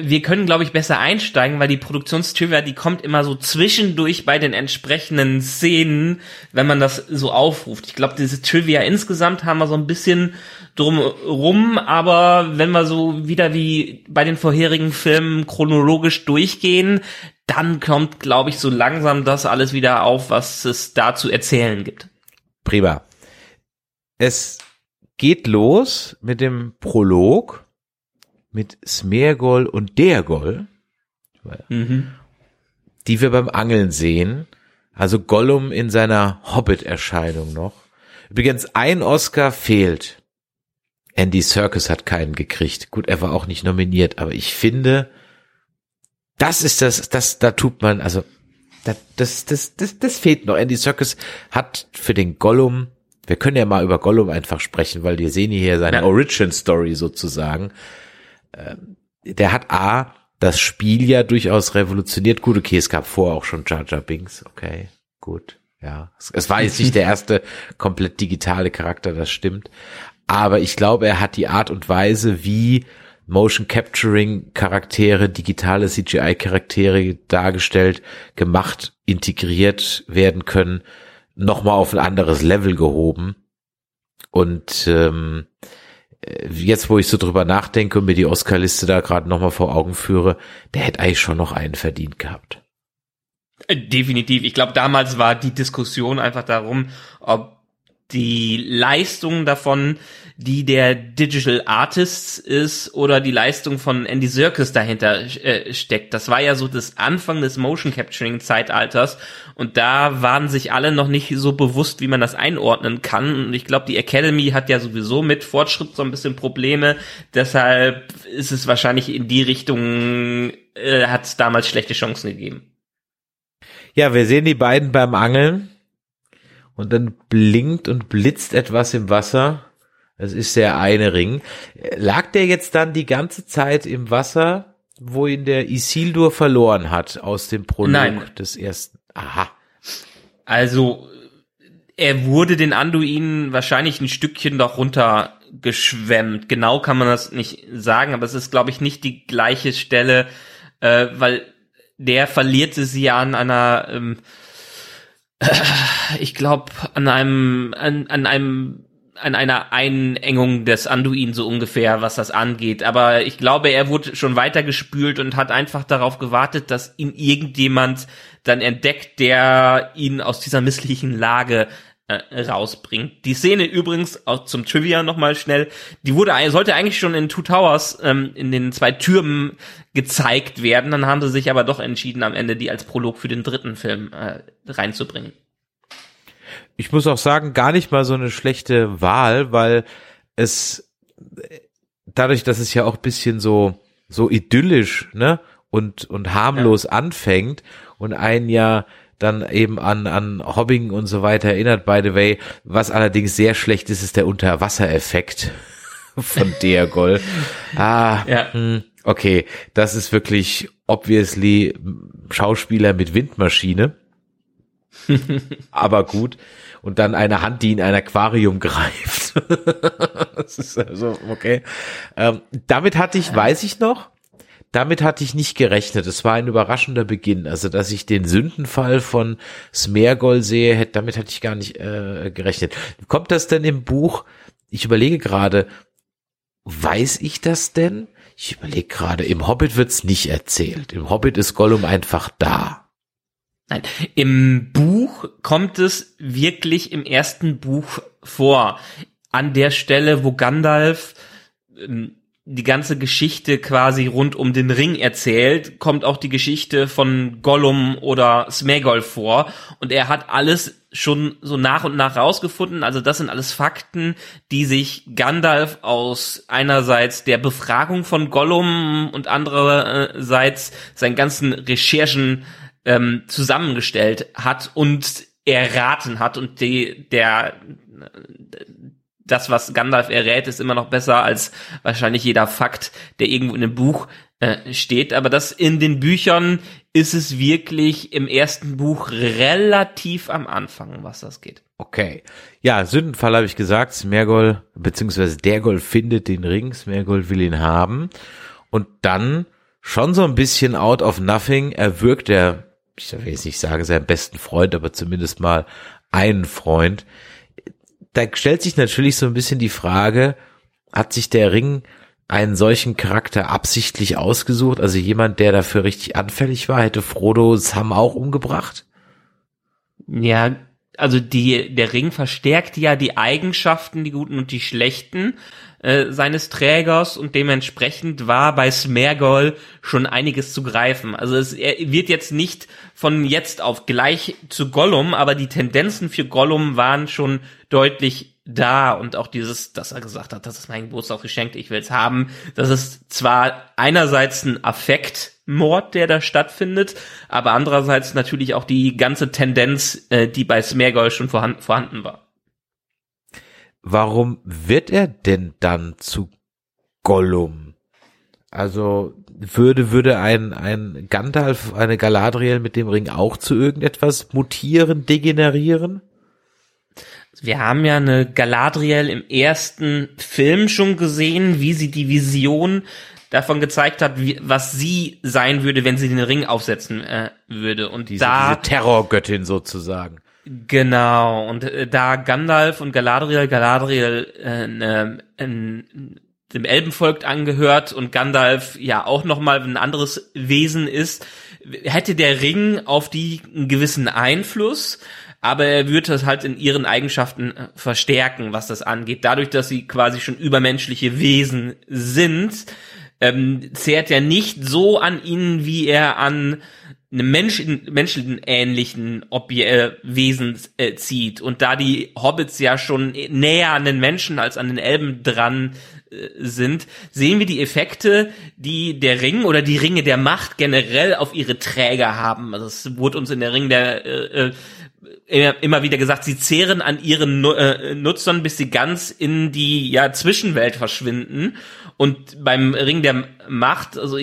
wir können, glaube ich, besser einsteigen, weil die Produktionstrivia, die kommt immer so zwischendurch bei den entsprechenden Szenen, wenn man das so aufruft. Ich glaube, diese Trivia insgesamt haben wir so ein bisschen drumrum, aber wenn wir so wieder wie bei den vorherigen Filmen chronologisch durchgehen, dann kommt, glaube ich, so langsam das alles wieder auf, was es da zu erzählen gibt.
Prima. Es geht los mit dem Prolog mit Smeargol und Dergol, mhm. die wir beim Angeln sehen. Also Gollum in seiner Hobbit-Erscheinung noch. Übrigens, ein Oscar fehlt. Andy Serkis hat keinen gekriegt. Gut, er war auch nicht nominiert, aber ich finde, das ist das, das, da tut man, also, das, das, das, das, das fehlt noch. Andy Serkis hat für den Gollum, wir können ja mal über Gollum einfach sprechen, weil wir sehen hier seine ja. Origin Story sozusagen. Ähm, der hat A, das Spiel ja durchaus revolutioniert. Gut, okay, es gab vorher auch schon Jar Jar Binks, okay, gut, ja. Es, es war jetzt nicht der erste komplett digitale Charakter, das stimmt. Aber ich glaube, er hat die Art und Weise, wie Motion Capturing Charaktere, digitale CGI Charaktere dargestellt, gemacht, integriert werden können, nochmal auf ein anderes Level gehoben. Und ähm, jetzt, wo ich so drüber nachdenke und mir die Oscar-Liste da gerade nochmal vor Augen führe, der hätte eigentlich schon noch einen verdient gehabt.
Äh, definitiv. Ich glaube, damals war die Diskussion einfach darum, ob die Leistung davon, die der Digital Artists ist oder die Leistung von Andy Serkis dahinter äh, steckt. Das war ja so das Anfang des Motion Capturing Zeitalters und da waren sich alle noch nicht so bewusst, wie man das einordnen kann. Und ich glaube, die Academy hat ja sowieso mit Fortschritt so ein bisschen Probleme. Deshalb ist es wahrscheinlich in die Richtung, äh, hat es damals schlechte Chancen gegeben.
Ja, wir sehen die beiden beim Angeln und dann blinkt und blitzt etwas im Wasser. Das ist der eine Ring. Lag der jetzt dann die ganze Zeit im Wasser, wo ihn der Isildur verloren hat aus dem Prolog Nein. des ersten? Aha.
Also er wurde den Anduinen wahrscheinlich ein Stückchen doch runtergeschwemmt. Genau kann man das nicht sagen, aber es ist, glaube ich, nicht die gleiche Stelle, äh, weil der verlierte sie an einer ähm, ich glaube, an einem, an, an einem an einer Einengung des Anduin so ungefähr, was das angeht. Aber ich glaube, er wurde schon weitergespült und hat einfach darauf gewartet, dass ihn irgendjemand dann entdeckt, der ihn aus dieser misslichen Lage äh, rausbringt. Die Szene übrigens auch zum Trivia nochmal schnell, die wurde sollte eigentlich schon in Two Towers ähm, in den zwei Türmen gezeigt werden, dann haben sie sich aber doch entschieden am Ende die als Prolog für den dritten Film äh, reinzubringen.
Ich muss auch sagen, gar nicht mal so eine schlechte Wahl, weil es dadurch, dass es ja auch bisschen so so idyllisch, ne, und und harmlos ja. anfängt und ein ja dann eben an, an Hobbing und so weiter erinnert, by the way. Was allerdings sehr schlecht ist, ist der Unterwassereffekt von Deagol. ah, ja. Hm, okay, das ist wirklich obviously Schauspieler mit Windmaschine. Aber gut. Und dann eine Hand, die in ein Aquarium greift. das ist also, okay. Ähm, damit hatte ich, weiß ich noch, damit hatte ich nicht gerechnet. Es war ein überraschender Beginn. Also, dass ich den Sündenfall von Smergol sehe, hätte, damit hatte ich gar nicht äh, gerechnet. Kommt das denn im Buch? Ich überlege gerade, weiß ich das denn? Ich überlege gerade, im Hobbit wird's nicht erzählt. Im Hobbit ist Gollum einfach da.
Nein, im Buch kommt es wirklich im ersten Buch vor. An der Stelle, wo Gandalf ähm, die ganze Geschichte quasi rund um den Ring erzählt, kommt auch die Geschichte von Gollum oder Smegol vor und er hat alles schon so nach und nach rausgefunden. Also das sind alles Fakten, die sich Gandalf aus einerseits der Befragung von Gollum und andererseits seinen ganzen Recherchen ähm, zusammengestellt hat und erraten hat und die, der das, was Gandalf errät, ist immer noch besser als wahrscheinlich jeder Fakt, der irgendwo in einem Buch äh, steht. Aber das in den Büchern ist es wirklich im ersten Buch relativ am Anfang, was das geht.
Okay. Ja, Sündenfall habe ich gesagt. Smergol, beziehungsweise Dergol findet den Ring. Smergol will ihn haben. Und dann schon so ein bisschen out of nothing erwürgt er, ich will jetzt nicht sagen seinen besten Freund, aber zumindest mal einen Freund, da stellt sich natürlich so ein bisschen die Frage, hat sich der Ring einen solchen Charakter absichtlich ausgesucht? Also jemand, der dafür richtig anfällig war, hätte Frodo Sam auch umgebracht?
Ja, also die, der Ring verstärkt ja die Eigenschaften, die guten und die schlechten äh, seines Trägers und dementsprechend war bei Smergol schon einiges zu greifen. Also es er wird jetzt nicht von jetzt auf gleich zu Gollum, aber die Tendenzen für Gollum waren schon deutlich da und auch dieses, dass er gesagt hat, das ist mein Geburtstagsgeschenk, ich will's haben. Das ist zwar einerseits ein Affektmord, der da stattfindet, aber andererseits natürlich auch die ganze Tendenz, äh, die bei Smergol schon vorhanden, vorhanden war.
Warum wird er denn dann zu Gollum? Also würde würde ein ein Gandalf, eine Galadriel mit dem Ring auch zu irgendetwas mutieren, degenerieren?
Wir haben ja eine Galadriel im ersten Film schon gesehen, wie sie die Vision davon gezeigt hat, wie, was sie sein würde, wenn sie den Ring aufsetzen äh, würde. Und
diese,
da
diese Terrorgöttin sozusagen.
Genau. Und äh, da Gandalf und Galadriel, Galadriel äh, in, dem Elbenvolk angehört und Gandalf ja auch noch mal ein anderes Wesen ist, hätte der Ring auf die einen gewissen Einfluss aber er wird das halt in ihren Eigenschaften äh, verstärken, was das angeht. Dadurch, dass sie quasi schon übermenschliche Wesen sind, ähm, zehrt er nicht so an ihnen, wie er an einem Menschen, menschenähnlichen Obje äh, Wesen äh, zieht. Und da die Hobbits ja schon näher an den Menschen als an den Elben dran äh, sind, sehen wir die Effekte, die der Ring oder die Ringe der Macht generell auf ihre Träger haben. Also es wurde uns in der Ring der äh, äh immer wieder gesagt, sie zehren an ihren äh, Nutzern, bis sie ganz in die ja Zwischenwelt verschwinden. Und beim Ring der Macht, also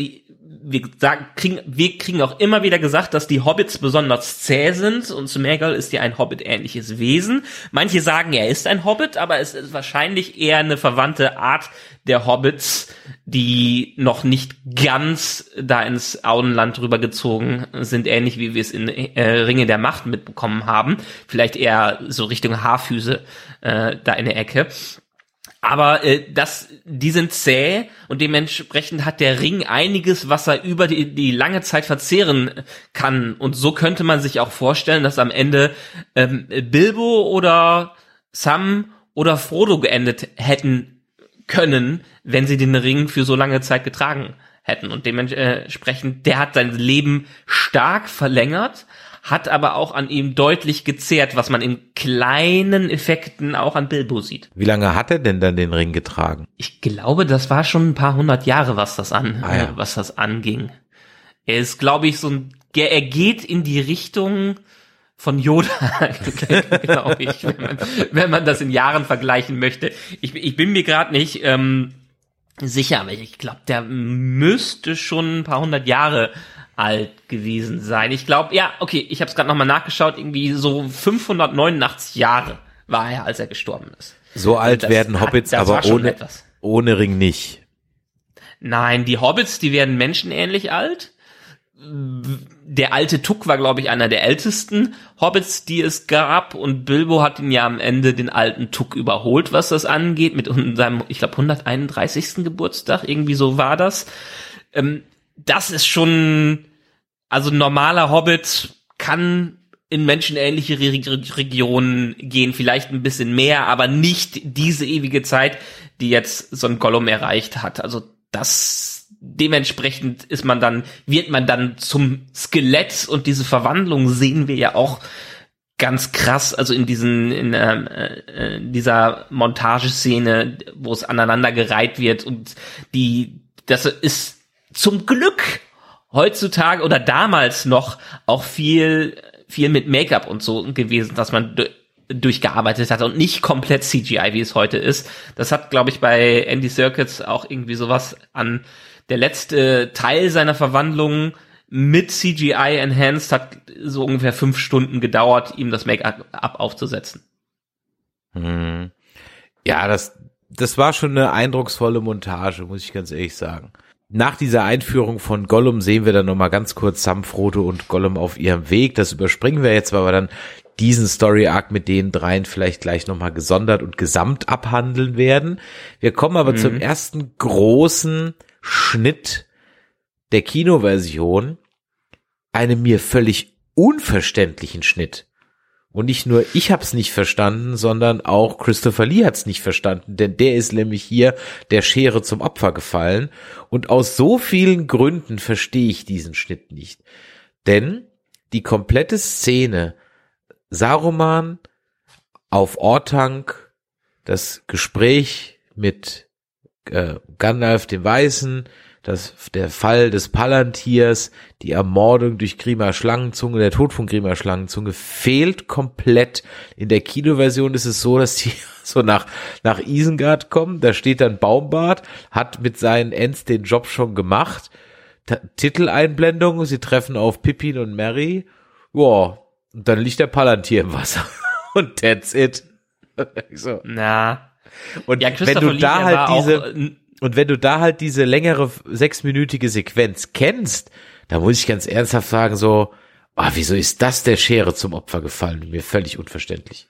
wir sagen, kriegen, wir kriegen auch immer wieder gesagt, dass die Hobbits besonders zäh sind und Smeagol ist ja ein Hobbit-ähnliches Wesen. Manche sagen, er ist ein Hobbit, aber es ist wahrscheinlich eher eine verwandte Art der Hobbits, die noch nicht ganz da ins Auenland rübergezogen sind, ähnlich wie wir es in äh, Ringe der Macht mitbekommen haben. Vielleicht eher so Richtung Haarfüße äh, da in der Ecke. Aber äh, das, die sind zäh und dementsprechend hat der Ring einiges, was er über die, die lange Zeit verzehren kann. Und so könnte man sich auch vorstellen, dass am Ende ähm, Bilbo oder Sam oder Frodo geendet hätten können, wenn sie den Ring für so lange Zeit getragen hätten. Und dementsprechend, der hat sein Leben stark verlängert, hat aber auch an ihm deutlich gezehrt, was man in kleinen Effekten auch an Bilbo sieht.
Wie lange hat er denn dann den Ring getragen?
Ich glaube, das war schon ein paar hundert Jahre, was das an,
Ah, ja.
äh, was das anging. Er ist, glaube ich, so ein, er er geht in die Richtung von Yoda, glaube ich, wenn man, wenn man das in Jahren vergleichen möchte. Ich, ich bin mir gerade nicht ähm, sicher, aber ich glaube, der müsste schon ein paar hundert Jahre alt gewesen sein. Ich glaube, ja, okay, ich habe es gerade nochmal nachgeschaut, irgendwie so 589 Jahre war er, als er gestorben ist.
So alt werden
hat-
Hobbits
war
aber ohne,
etwas.
ohne Ring nicht.
Nein, die Hobbits, die werden menschenähnlich alt. Der alte Tuck war, glaube ich, einer der ältesten Hobbits, die es gab. Und Bilbo hat ihn ja am Ende den alten Tuck überholt, was das angeht, mit seinem, ich glaube, 131. Geburtstag. Irgendwie so war das. Ähm, das ist schon, also ein normaler Hobbit kann in menschenähnliche Re Re Regionen gehen, vielleicht ein bisschen mehr, aber nicht diese ewige Zeit, die jetzt so ein Gollum erreicht hat. Also das dementsprechend ist man dann, wird man dann zum Skelett und diese Verwandlung sehen wir ja auch ganz krass, also in diesen, in ähm, äh, in dieser Montageszene, wo es aneinander gereiht wird und die, das ist zum Glück heutzutage oder damals noch auch viel, viel mit Make-up und so gewesen, dass man du- durchgearbeitet hat und nicht komplett CGI, wie es heute ist. Das hat, glaube ich, bei Andy Serkis auch irgendwie sowas an der letzte Teil seiner Verwandlung mit CGI enhanced hat so ungefähr fünf Stunden gedauert, ihm das Make-up aufzusetzen.
Hm. Ja, das, das war schon eine eindrucksvolle Montage, muss ich ganz ehrlich sagen. Nach dieser Einführung von Gollum sehen wir dann nochmal ganz kurz Sam, Frodo und Gollum auf ihrem Weg. Das überspringen wir jetzt, weil wir dann diesen Story Arc mit den dreien vielleicht gleich nochmal gesondert und gesamt abhandeln werden. Wir kommen aber zum ersten großen Schnitt der Kinoversion, einem mir völlig unverständlichen Schnitt. Und nicht nur ich hab's nicht verstanden, sondern auch Christopher Lee hat's nicht verstanden, denn der ist nämlich hier der Schere zum Opfer gefallen. Und aus so vielen Gründen verstehe ich diesen Schnitt nicht. Denn die komplette Szene, Saruman auf Ortank, das Gespräch mit äh, Gandalf dem Weißen, das, der Fall des Palantirs, die Ermordung durch Grima Schlangenzunge, der Tod von Grima Schlangenzunge fehlt komplett. In der Kinoversion ist es so, dass die so nach, nach Isengard kommen, da steht dann Baumbart, hat mit seinen Ents den Job schon gemacht. Ta Titeleinblendung, sie treffen auf Pippin und Mary. Ja, und dann liegt der Palantir im Wasser. und that's it. so.
Na.
Und
Ja,
wenn du da halt diese,
äh,
und wenn du da halt diese längere sechsminütige Sequenz kennst, da muss ich ganz ernsthaft sagen, so, ah, wieso ist das der Schere zum Opfer gefallen? Mir völlig unverständlich.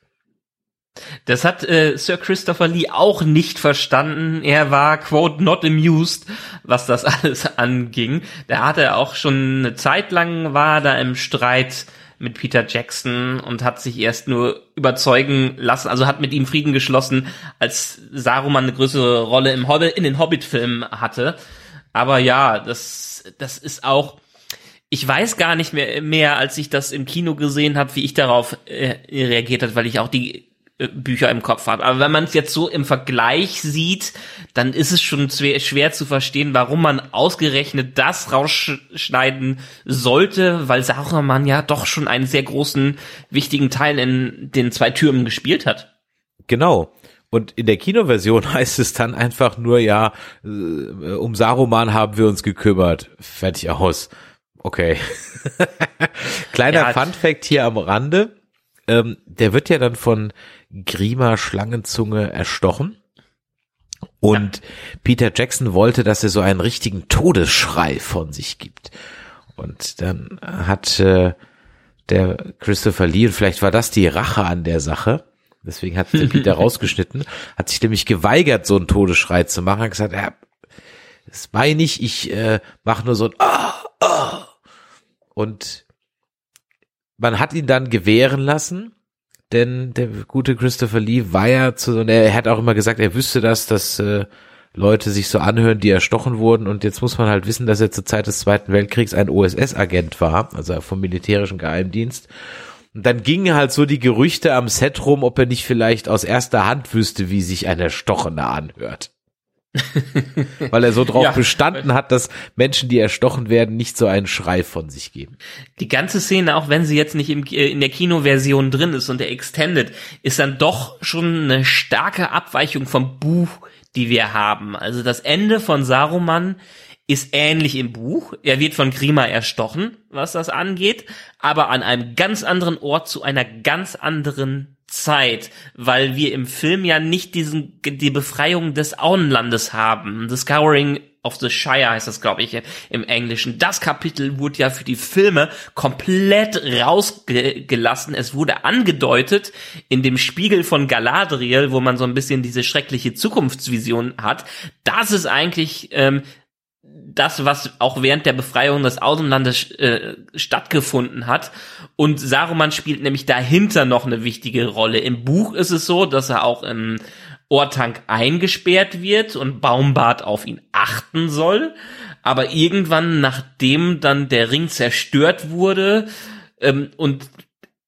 Das hat äh, Sir Christopher Lee auch nicht verstanden. Er war, quote, not amused, was das alles anging. Da hat er auch schon eine Zeit lang war da im Streit mit Peter Jackson und hat sich erst nur überzeugen lassen, also hat mit ihm Frieden geschlossen, als Saruman eine größere Rolle im Hobbit, in den Hobbit-Filmen hatte. Aber ja, das, das ist auch, ich weiß gar nicht mehr, mehr als ich das im Kino gesehen habe, wie ich darauf äh, reagiert hat, weil ich auch die Bücher im Kopf habe. Aber wenn man es jetzt so im Vergleich sieht, dann ist es schon schwer, schwer zu verstehen, warum man ausgerechnet das rausschneiden sollte, weil Saruman ja doch schon einen sehr großen, wichtigen Teil in den zwei Türmen gespielt hat.
Genau. Und in der Kinoversion heißt es dann einfach nur, ja, äh, um Saruman haben wir uns gekümmert. Fertig aus. Okay. Kleiner
Ja.
Fun Fact hier am Rande. Ähm, der wird ja dann von Grima Schlangenzunge erstochen. Und Peter Jackson wollte, dass er so einen richtigen Todesschrei von sich gibt. Und dann hat äh, der Christopher Lee, und vielleicht war das die Rache an der Sache, deswegen hat der Peter rausgeschnitten, hat sich nämlich geweigert, so einen Todesschrei zu machen, hat gesagt, ja, das meine ich, ich äh, mache nur so ein ah, ah. Und man hat ihn dann gewähren lassen, denn der gute Christopher Lee war ja zu, und er hat auch immer gesagt, er wüsste das, dass äh, Leute sich so anhören, die erstochen wurden. Und jetzt muss man halt wissen, dass er zur Zeit des Zweiten Weltkriegs ein OSS-Agent war, also vom militärischen Geheimdienst. Und dann gingen halt so die Gerüchte am Set rum, ob er nicht vielleicht aus erster Hand wüsste, wie sich ein Erstochener anhört. Weil er so drauf
Ja.
bestanden hat, dass Menschen, die erstochen werden, nicht so einen Schrei von sich geben.
Die ganze Szene, auch wenn sie jetzt nicht im, äh, in der Kinoversion drin ist und der Extended, ist dann doch schon eine starke Abweichung vom Buch, die wir haben. Also das Ende von Saruman ist ähnlich im Buch. Er wird von Grima erstochen, was das angeht, aber an einem ganz anderen Ort zu einer ganz anderen Zeit, weil wir im Film ja nicht diesen die Befreiung des Auenlandes haben. Discovering of the Shire heißt das, glaube ich, im Englischen. Das Kapitel wurde ja für die Filme komplett rausgelassen. Es wurde angedeutet in dem Spiegel von Galadriel, wo man so ein bisschen diese schreckliche Zukunftsvision hat. Das ist eigentlich ähm, das, was auch während der Befreiung des Außenlandes äh, stattgefunden hat. Und Saruman spielt nämlich dahinter noch eine wichtige Rolle. Im Buch ist es so, dass er auch im Ortank eingesperrt wird und Baumbart auf ihn achten soll. Aber irgendwann, nachdem dann der Ring zerstört wurde ähm, und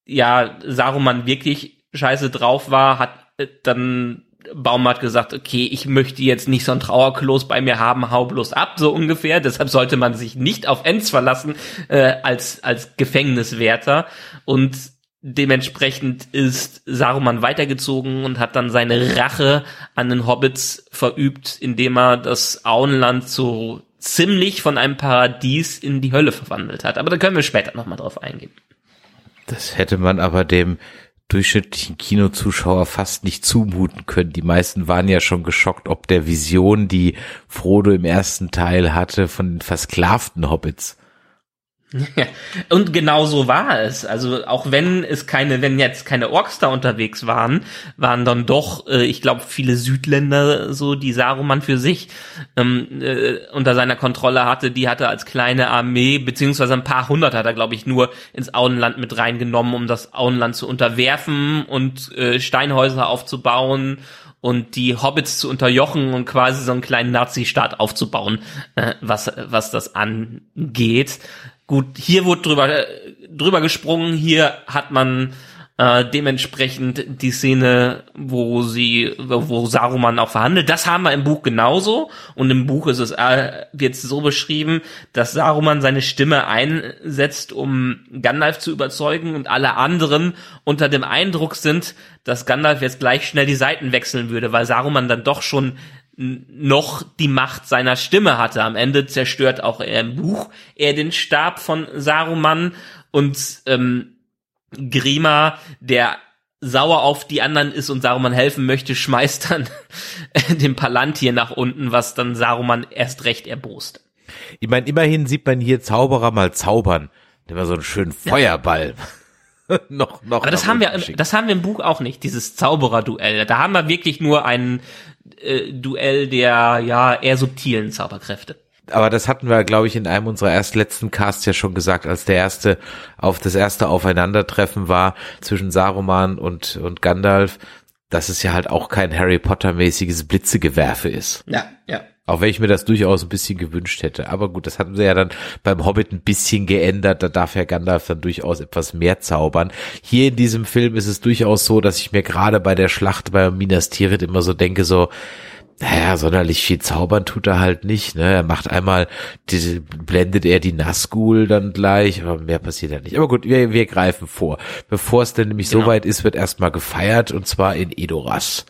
ja, Saruman wirklich scheiße drauf war, hat äh, dann Baum hat gesagt, okay, ich möchte jetzt nicht so ein Trauerklos bei mir haben, hau bloß ab, so ungefähr. Deshalb sollte man sich nicht auf Enz verlassen äh, als, als Gefängniswärter. Und dementsprechend ist Saruman weitergezogen und hat dann seine Rache an den Hobbits verübt, indem er das Auenland so ziemlich von einem Paradies in die Hölle verwandelt hat. Aber da können wir später nochmal drauf eingehen.
Das hätte man aber dem durchschnittlichen Kinozuschauer fast nicht zumuten können. Die meisten waren ja schon geschockt, ob der Vision, die Frodo im ersten Teil hatte, von den versklavten Hobbits.
Ja, und genau so war es. Also auch wenn es keine, wenn jetzt keine Orks da unterwegs waren, waren dann doch, äh, ich glaube, viele Südländer so, die Saruman für sich ähm, äh, unter seiner Kontrolle hatte. Die hatte als kleine Armee, beziehungsweise ein paar hundert hat er, glaube ich, nur ins Auenland mit reingenommen, um das Auenland zu unterwerfen und äh, Steinhäuser aufzubauen und die Hobbits zu unterjochen und quasi so einen kleinen Nazi-Staat aufzubauen, äh, was, was das angeht. Gut, hier wurde drüber, äh, drüber gesprungen, hier hat man äh, dementsprechend die Szene, wo sie, wo Saruman auch verhandelt. Das haben wir im Buch genauso. Und im Buch ist es äh, jetzt so beschrieben, dass Saruman seine Stimme einsetzt, um Gandalf zu überzeugen und alle anderen unter dem Eindruck sind, dass Gandalf jetzt gleich schnell die Seiten wechseln würde, weil Saruman dann doch schon noch die Macht seiner Stimme hatte. Am Ende zerstört auch er im Buch er den Stab von Saruman und ähm, Grima, der sauer auf die anderen ist und Saruman helfen möchte, schmeißt dann den Palantir nach unten, was dann Saruman erst recht erbost.
Ich meine, immerhin sieht man hier Zauberer mal zaubern. Immer so einen schönen Feuerball. noch, noch.
Aber das haben wir,
unten schicken.
das haben wir im Buch auch nicht, dieses Zauberer-Duell. Da haben wir wirklich nur ein äh, Duell der ja eher subtilen Zauberkräfte.
aber das hatten wir, glaube ich, in einem unserer erst letzten Casts ja schon gesagt, als der erste auf das erste Aufeinandertreffen war zwischen Saruman und und Gandalf, dass es ja halt auch kein Harry Potter mäßiges Blitzegewerfe ist.
Ja, ja.
Auch wenn ich mir das durchaus ein bisschen gewünscht hätte. Aber gut, das hatten sie ja dann beim Hobbit ein bisschen geändert. Da darf ja Gandalf dann durchaus etwas mehr zaubern. Hier in diesem Film ist es durchaus so, dass ich mir gerade bei der Schlacht bei Minas Tirith immer so denke, so, naja, sonderlich viel zaubern tut er halt nicht, ne? Er macht einmal, diese, blendet er die Nazgul dann gleich, aber mehr passiert ja nicht. Aber gut, wir, wir greifen vor. Bevor es denn nämlich
Genau.
so weit ist, wird erstmal gefeiert und zwar in Edoras.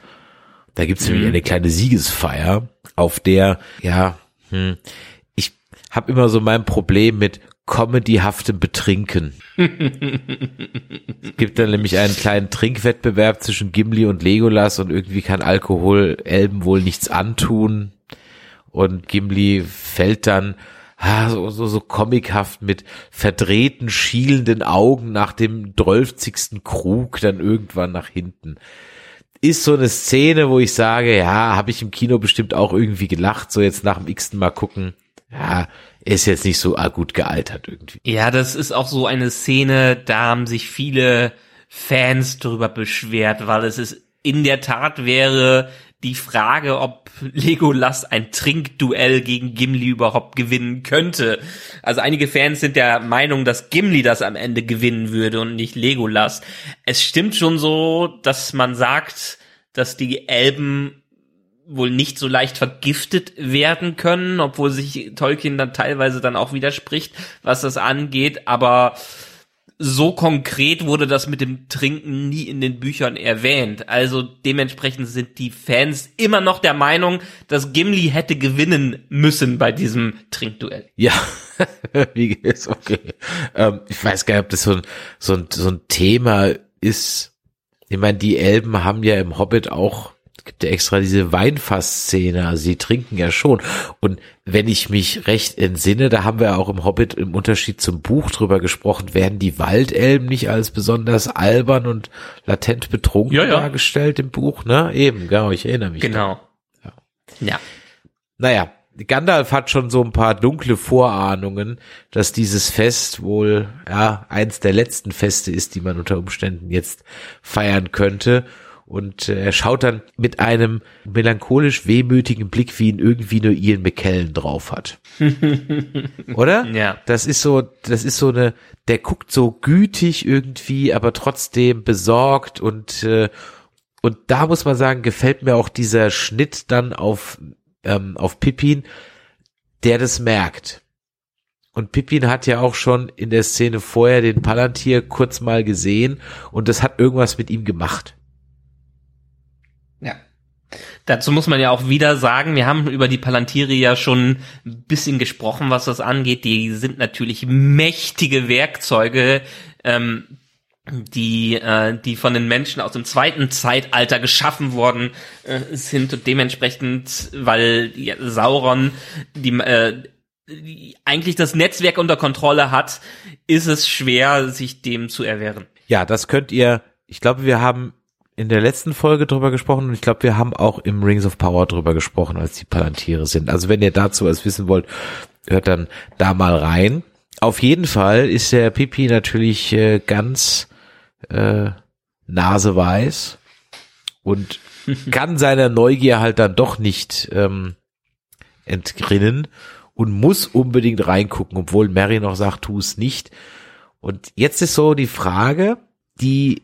Da gibt's nämlich eine kleine Siegesfeier, auf der, ja, hm, ich habe immer so mein Problem mit comedyhaftem Betrinken. es gibt dann nämlich einen kleinen Trinkwettbewerb zwischen Gimli und Legolas und irgendwie kann Alkohol Elben wohl nichts antun. Und Gimli fällt dann ah, so, so, so comichaft mit verdrehten, schielenden Augen nach dem drölfzigsten Krug dann irgendwann nach hinten. Ist so eine Szene, wo ich sage, ja, habe ich im Kino bestimmt auch irgendwie gelacht, so jetzt nach dem x-ten Mal gucken. Ja, ist jetzt nicht so gut gealtert irgendwie.
Ja, das ist auch so eine Szene, da haben sich viele Fans drüber beschwert, weil es ist in der Tat wäre die Frage, ob Legolas ein Trinkduell gegen Gimli überhaupt gewinnen könnte. Also einige Fans sind der Meinung, dass Gimli das am Ende gewinnen würde und nicht Legolas. Es stimmt schon so, dass man sagt, dass die Elben wohl nicht so leicht vergiftet werden können, obwohl sich Tolkien dann teilweise dann auch widerspricht, was das angeht, aber so konkret wurde das mit dem Trinken nie in den Büchern erwähnt. Also dementsprechend sind die Fans immer noch der Meinung, dass Gimli hätte gewinnen müssen bei diesem Trinkduell.
Ja, wie ist okay. Ähm, ich weiß gar nicht, ob das so ein, so ein, so ein Thema ist. Ich meine, die Elben haben ja im Hobbit auch gibt ja extra diese Weinfass-Szene, also sie trinken ja schon. Und wenn ich mich recht entsinne, da haben wir auch im Hobbit im Unterschied zum Buch drüber gesprochen, werden die Waldelben nicht als besonders albern und latent betrunken ja, ja. dargestellt im Buch, ne? Eben, genau, ich erinnere mich.
Genau. Ja. ja.
Naja, Gandalf hat schon so ein paar dunkle Vorahnungen, dass dieses Fest wohl ja eins der letzten Feste ist, die man unter Umständen jetzt feiern könnte. Und äh, er schaut dann mit einem melancholisch wehmütigen Blick, wie ihn irgendwie nur Ian McKellen drauf hat. Oder?
Ja.
Das ist so, das ist so eine, der guckt so gütig irgendwie, aber trotzdem besorgt und äh, und da muss man sagen, gefällt mir auch dieser Schnitt dann auf ähm, auf Pippin, der das merkt. Und Pippin hat ja auch schon in der Szene vorher den Palantir kurz mal gesehen und das hat irgendwas mit ihm gemacht.
Dazu muss man ja auch wieder sagen, wir haben über die Palantiere ja schon ein bisschen gesprochen, was das angeht. Die sind natürlich mächtige Werkzeuge, ähm, die, äh, die von den Menschen aus dem zweiten Zeitalter geschaffen worden äh, sind und dementsprechend, weil ja, Sauron die, äh, die eigentlich das Netzwerk unter Kontrolle hat, ist es schwer, sich dem zu erwehren.
Ja, das könnt ihr, ich glaube, wir haben in der letzten Folge drüber gesprochen und ich glaube, wir haben auch im Rings of Power drüber gesprochen, als die Palantiere sind. Also wenn ihr dazu was wissen wollt, hört dann da mal rein. Auf jeden Fall ist der Pipi natürlich äh, ganz äh, naseweiß und kann seiner Neugier halt dann doch nicht ähm, entrinnen und muss unbedingt reingucken, obwohl Mary noch sagt, tu es nicht. Und jetzt ist so die Frage, die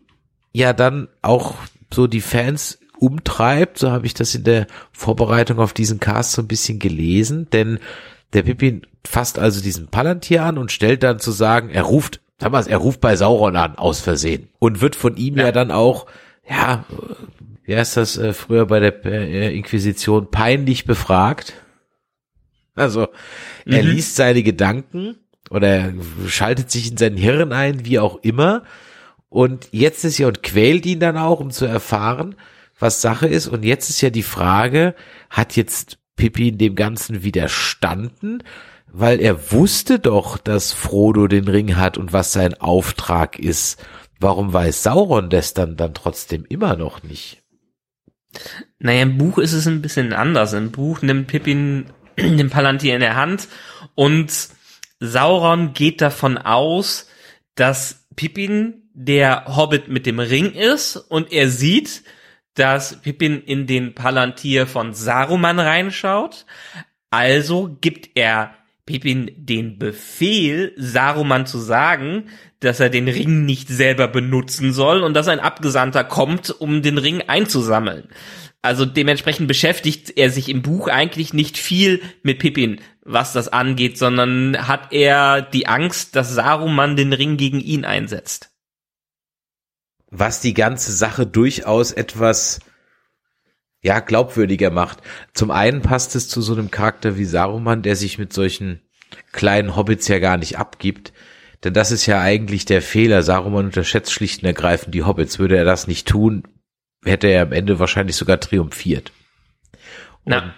ja dann auch so die Fans umtreibt, so habe ich das in der Vorbereitung auf diesen Cast so ein bisschen gelesen, denn der Pippin fasst also diesen Palantir an und stellt dann zu sagen, er ruft, sag mal, er ruft bei Sauron an, aus Versehen. Und wird von ihm ja, ja dann auch, ja, wie heißt das äh, früher bei der äh, Inquisition, peinlich befragt. Also, er mhm. liest seine Gedanken oder er schaltet sich in sein Hirn ein, wie auch immer, und jetzt ist ja und quält ihn dann auch, um zu erfahren, was Sache ist. Und jetzt ist ja die Frage, hat jetzt Pippin dem Ganzen widerstanden? Weil er wusste doch, dass Frodo den Ring hat und was sein Auftrag ist. Warum weiß Sauron das dann, dann trotzdem immer noch nicht?
Naja, im Buch ist es ein bisschen anders. Im Buch nimmt Pippin den Palantir in der Hand und Sauron geht davon aus, dass Pippin der Hobbit mit dem Ring ist und er sieht, dass Pippin in den Palantir von Saruman reinschaut. Also gibt er Pippin den Befehl, Saruman zu sagen, dass er den Ring nicht selber benutzen soll und dass ein Abgesandter kommt, um den Ring einzusammeln. Also dementsprechend beschäftigt er sich im Buch eigentlich nicht viel mit Pippin, was das angeht, sondern hat er die Angst, dass Saruman den Ring gegen ihn einsetzt
was die ganze Sache durchaus etwas ja, glaubwürdiger macht. Zum einen passt es zu so einem Charakter wie Saruman, der sich mit solchen kleinen Hobbits ja gar nicht abgibt. Denn das ist ja eigentlich der Fehler. Saruman unterschätzt schlicht und ergreifend die Hobbits. Würde er das nicht tun, hätte er am Ende wahrscheinlich sogar triumphiert. Und Na.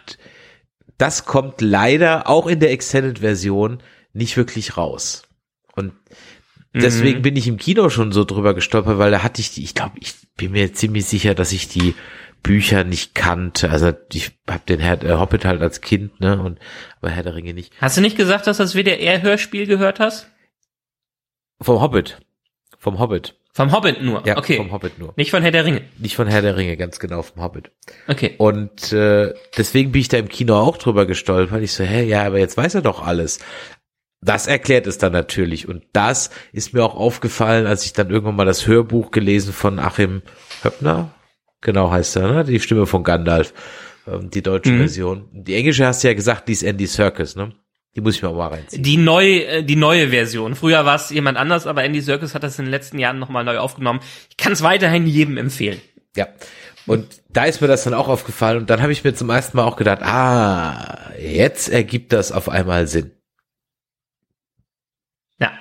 das kommt leider auch in der Extended-Version nicht wirklich raus. Und deswegen mhm. bin ich im Kino schon so drüber gestolpert, weil da hatte ich die, ich glaube, ich bin mir ziemlich sicher, dass ich die Bücher nicht kannte. Also ich habe den Herr äh, Hobbit halt als Kind, ne? Und aber Herr der Ringe nicht.
Hast du nicht gesagt, dass das WDR-Hörspiel gehört hast?
Vom Hobbit. Vom Hobbit.
Vom Hobbit nur.
Ja,
okay.
vom Hobbit nur.
Nicht von Herr der Ringe.
Nicht von Herr der Ringe, ganz genau vom Hobbit.
Okay.
Und äh, deswegen bin ich da im Kino auch drüber gestolpert. Ich so, hä, ja, aber jetzt weiß er doch alles. Das erklärt es dann natürlich. Und das ist mir auch aufgefallen, als ich dann irgendwann mal das Hörbuch gelesen von Achim Höppner, genau heißt er, ne? Die Stimme von Gandalf, ähm, die deutsche mhm. Version. Die englische hast du ja gesagt, die ist Andy Circus, ne? Die muss ich mir auch mal reinziehen.
Die neue, äh, die neue Version. Früher war es jemand anders, aber Andy Circus hat das in den letzten Jahren nochmal neu aufgenommen. Ich kann es weiterhin jedem empfehlen.
Ja. Und da ist mir das dann auch aufgefallen und dann habe ich mir zum ersten Mal auch gedacht, ah, jetzt ergibt das auf einmal Sinn.
Ja.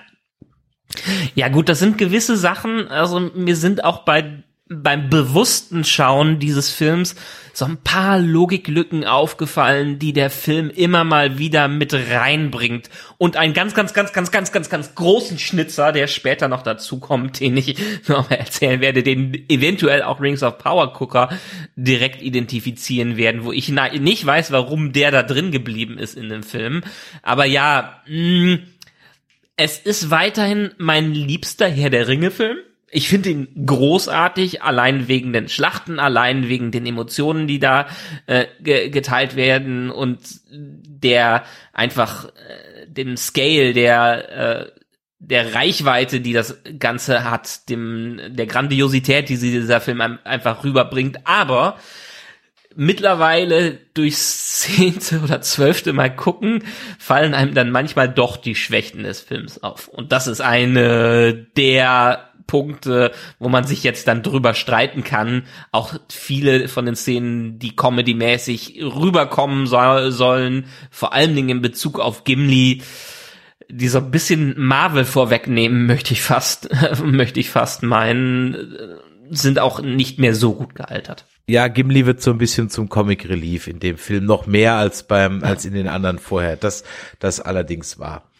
Ja gut, das sind gewisse Sachen, also mir sind auch bei beim bewussten Schauen dieses Films so ein paar Logiklücken aufgefallen, die der Film immer mal wieder mit reinbringt. Und einen ganz, ganz, ganz, ganz, ganz, ganz, ganz großen Schnitzer, der später noch dazu kommt, den ich noch mal erzählen werde, den eventuell auch Rings of Power Gucker direkt identifizieren werden, wo ich nicht weiß, warum der da drin geblieben ist in dem Film. Aber ja, mh, mm, es ist weiterhin mein liebster Herr der Ringe Film ich finde ihn großartig, allein wegen den Schlachten, allein wegen den Emotionen, die da äh, ge geteilt werden und der einfach äh, dem Scale der äh, der Reichweite, die das Ganze hat, dem der Grandiosität, die sie dieser Film einfach rüberbringt. Aber mittlerweile durchs zehnte oder zwölfte Mal gucken, fallen einem dann manchmal doch die Schwächen des Films auf. Und das ist eine der Punkte, wo man sich jetzt dann drüber streiten kann. Auch viele von den Szenen, die comedy-mäßig rüberkommen so sollen, vor allen Dingen in Bezug auf Gimli, die so ein bisschen Marvel vorwegnehmen, möchte ich fast, möchte ich fast meinen, sind auch nicht mehr so gut gealtert.
Ja, Gimli wird so ein bisschen zum Comic Relief in dem Film, noch mehr als beim, als in den anderen vorher. Das, das allerdings war.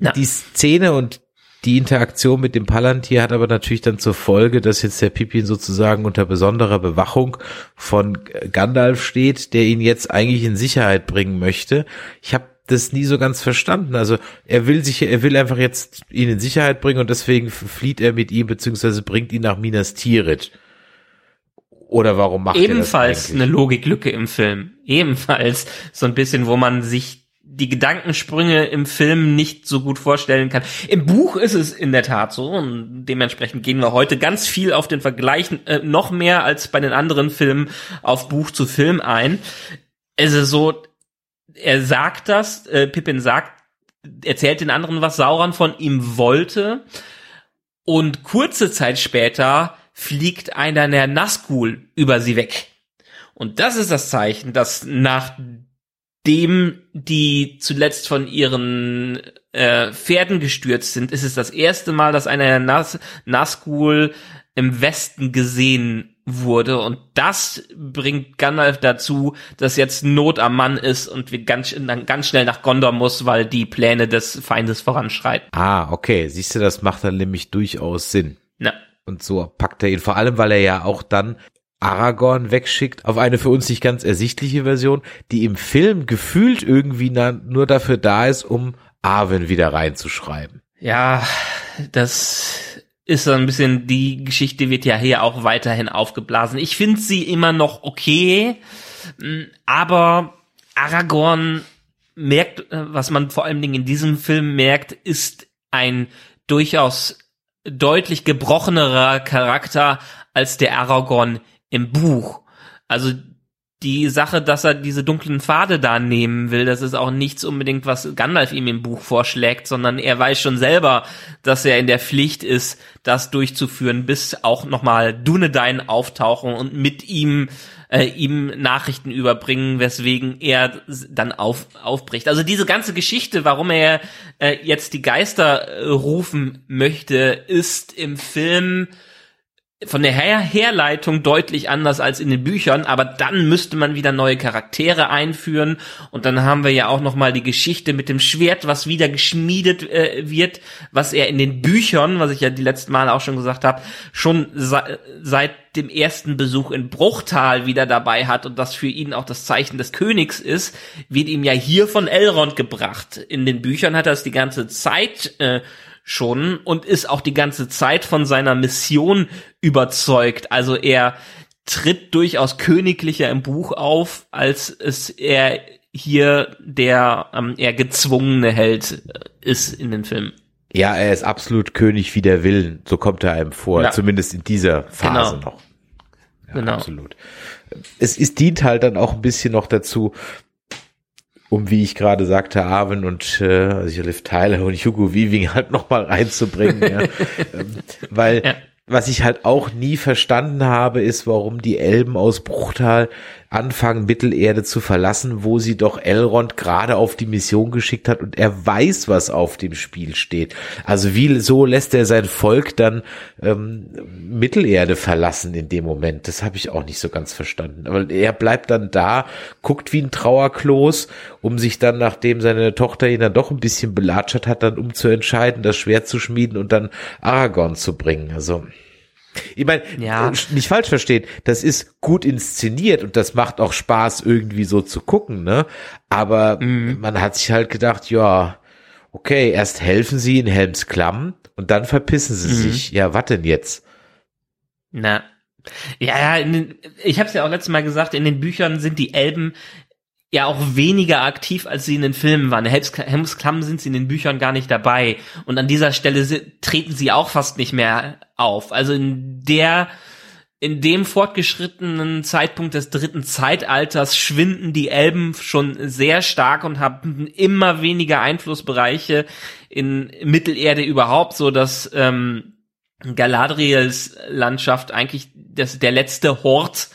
Ja. Die Szene und die Interaktion mit dem Palantir hat aber natürlich dann zur Folge, dass jetzt der Pippin sozusagen unter besonderer Bewachung von Gandalf steht, der ihn jetzt eigentlich in Sicherheit bringen möchte. Ich habe das nie so ganz verstanden. Also er will sich, er will einfach jetzt ihn in Sicherheit bringen und deswegen flieht er mit ihm beziehungsweise bringt ihn nach Minas Tirith. Oder warum macht
Ebenfalls er das eine Logiklücke im Film. Ebenfalls so ein bisschen, wo man sich die Gedankensprünge im Film nicht so gut vorstellen kann. Im Buch ist es in der Tat so und dementsprechend gehen wir heute ganz viel auf den Vergleich, äh, noch mehr als bei den anderen Filmen auf Buch zu Film ein. Es ist so, er sagt das, äh, Pippin sagt, erzählt den anderen, was Sauron von ihm wollte und kurze Zeit später fliegt einer der Nazgul über sie weg. Und das ist das Zeichen, dass nach dem die zuletzt von ihren äh, Pferden gestürzt sind, ist es das erste Mal, dass einer Nas Nazgul im Westen gesehen wurde und das bringt Gandalf dazu, dass jetzt Not am Mann ist und wir ganz, ganz schnell nach Gondor muss, weil die Pläne des Feindes voranschreiten.
Ah, okay. Siehst du, das macht dann nämlich durchaus Sinn.
Ja.
Und so packt er ihn, vor allem, weil er ja auch dann Aragorn wegschickt auf eine für uns nicht ganz ersichtliche Version, die im Film gefühlt irgendwie nur dafür da ist, um Arwen wieder reinzuschreiben.
Ja, das ist so ein bisschen, die Geschichte wird ja hier auch weiterhin aufgeblasen. Ich finde sie immer noch okay, aber Aragorn merkt, was man vor allen Dingen in diesem Film merkt, ist ein durchaus deutlich gebrochenerer Charakter als der Aragorn im Buch. Also die Sache, dass er diese dunklen Pfade da nehmen will, das ist auch nichts unbedingt, was Gandalf ihm im Buch vorschlägt, sondern er weiß schon selber, dass er in der Pflicht ist, das durchzuführen, bis auch nochmal Dunedain auftauchen und mit ihm äh, ihm Nachrichten überbringen, weswegen er dann auf, aufbricht. Also diese ganze Geschichte, warum er äh, jetzt die Geister äh, rufen möchte, ist im Film von der Her Herleitung deutlich anders als in den Büchern, aber dann müsste man wieder neue Charaktere einführen und dann haben wir ja auch noch mal die Geschichte mit dem Schwert, was wieder geschmiedet äh, wird, was er in den Büchern, was ich ja die letzten Male auch schon gesagt habe, schon seit dem ersten Besuch in Bruchtal wieder dabei hat und das für ihn auch das Zeichen des Königs ist, wird ihm ja hier von Elrond gebracht. In den Büchern hat er es die ganze Zeit äh, schon und ist auch die ganze Zeit von seiner Mission überzeugt. Also er tritt durchaus königlicher im Buch auf, als es er hier der ähm, eher gezwungene Held äh, ist in den Filmen.
Ja, er ist absolut König wie der Willen, so kommt er einem vor, ja. zumindest in dieser Phase
genau.
noch.
Ja, genau.
Absolut. Es, es dient halt dann auch ein bisschen noch dazu, um, wie ich gerade sagte, Arwen und äh, also Liv Tyler und Hugo Weaving halt nochmal reinzubringen. ja. ähm, weil ja. was ich halt auch nie verstanden habe, ist, warum die Elben aus Bruchtal anfangen, Mittelerde zu verlassen, wo sie doch Elrond gerade auf die Mission geschickt hat und er weiß, was auf dem Spiel steht. Also wie so lässt er sein Volk dann ähm, Mittelerde verlassen in dem Moment. Das habe ich auch nicht so ganz verstanden. Aber er bleibt dann da, guckt wie ein Trauerklos, um sich dann, nachdem seine Tochter ihn dann doch ein bisschen belatschert hat, dann um zu entscheiden, das Schwert zu schmieden und dann Aragorn zu bringen. Also ich meine, ja. Äh, nicht falsch verstehen, das ist gut inszeniert und das macht auch Spaß, irgendwie so zu gucken, ne? Aber mhm. man hat sich halt gedacht, ja, okay, erst helfen sie in Helms Klamm und dann verpissen sie mhm. sich. Ja, was denn jetzt?
Na. Ja, ja, den, ich habe es ja auch letztes Mal gesagt, in den Büchern sind die Elben ja auch weniger aktiv, als sie in den Filmen waren. Helms Klamm sind sie in den Büchern gar nicht dabei. Und an dieser Stelle treten sie auch fast nicht mehr auf. Also in der, in dem fortgeschrittenen Zeitpunkt des dritten Zeitalters schwinden die Elben schon sehr stark und haben immer weniger Einflussbereiche in Mittelerde überhaupt, so dass ähm, Galadriels Landschaft eigentlich das, der letzte Hort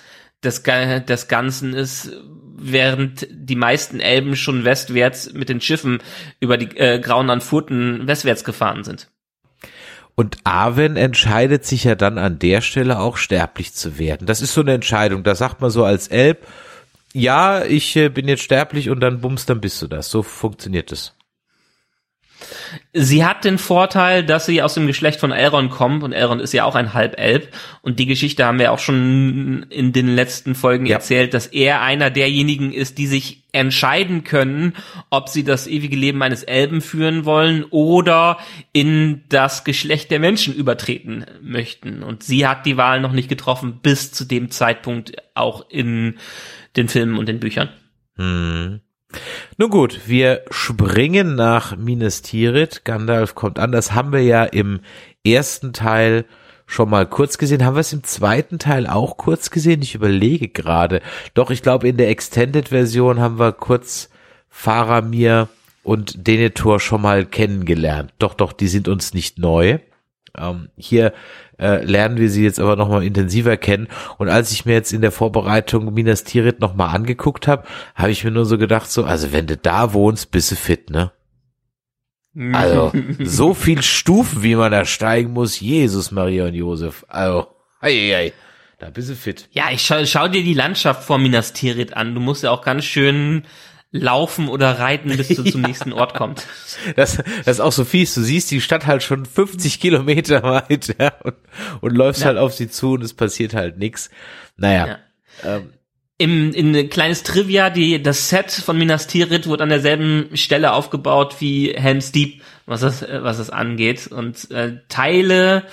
des, des Ganzen ist, während die meisten Elben schon westwärts mit den Schiffen über die äh, grauen Anfurten westwärts gefahren sind.
Und Arwen entscheidet sich ja dann an der Stelle auch sterblich zu werden. Das ist so eine Entscheidung. Da sagt man so als Elb, ja, ich äh, bin jetzt sterblich und dann bums, dann bist du das. So funktioniert es.
Sie hat den Vorteil, dass sie aus dem Geschlecht von Elrond kommt und Elrond ist ja auch ein Halbelb und die Geschichte haben wir auch schon in den letzten Folgen ja. erzählt, dass er einer derjenigen ist, die sich entscheiden können, ob sie das ewige Leben eines Elben führen wollen oder in das Geschlecht der Menschen übertreten möchten und sie hat die Wahl noch nicht getroffen bis zu dem Zeitpunkt auch in den Filmen und den Büchern.
Hm. Nun gut, wir springen nach Minas Tirith. Gandalf kommt an. Das haben wir ja im ersten Teil schon mal kurz gesehen. Haben wir es im zweiten Teil auch kurz gesehen? Ich überlege gerade. Doch, ich glaube, in der Extended-Version haben wir kurz Faramir und Denethor schon mal kennengelernt. Doch, doch, die sind uns nicht neu. Ähm, hier äh, lernen wir sie jetzt aber nochmal intensiver kennen. Und als ich mir jetzt in der Vorbereitung Minas Tirith nochmal angeguckt habe, habe ich mir nur so gedacht, so, also wenn du da wohnst, bist du fit, ne? Also, so viel Stufen, wie man da steigen muss, Jesus, Maria und Josef. Also, ei, ei, ei. Da bist du fit.
Ja, ich schau, schau dir die Landschaft vor Minas Tirith an. Du musst ja auch ganz schön laufen oder reiten, bis du zum ja. nächsten Ort kommst.
Das, das ist auch so fies. Du siehst die Stadt halt schon 50 Kilometer weit ja, und, und läufst ja. halt auf sie zu und es passiert halt nichts. Naja. Ja. Ähm,
Im, in ein kleines Trivia, die, das Set von Minas Tirith wurde an derselben Stelle aufgebaut wie Helm's Deep, was das, was das angeht. Und äh, Teile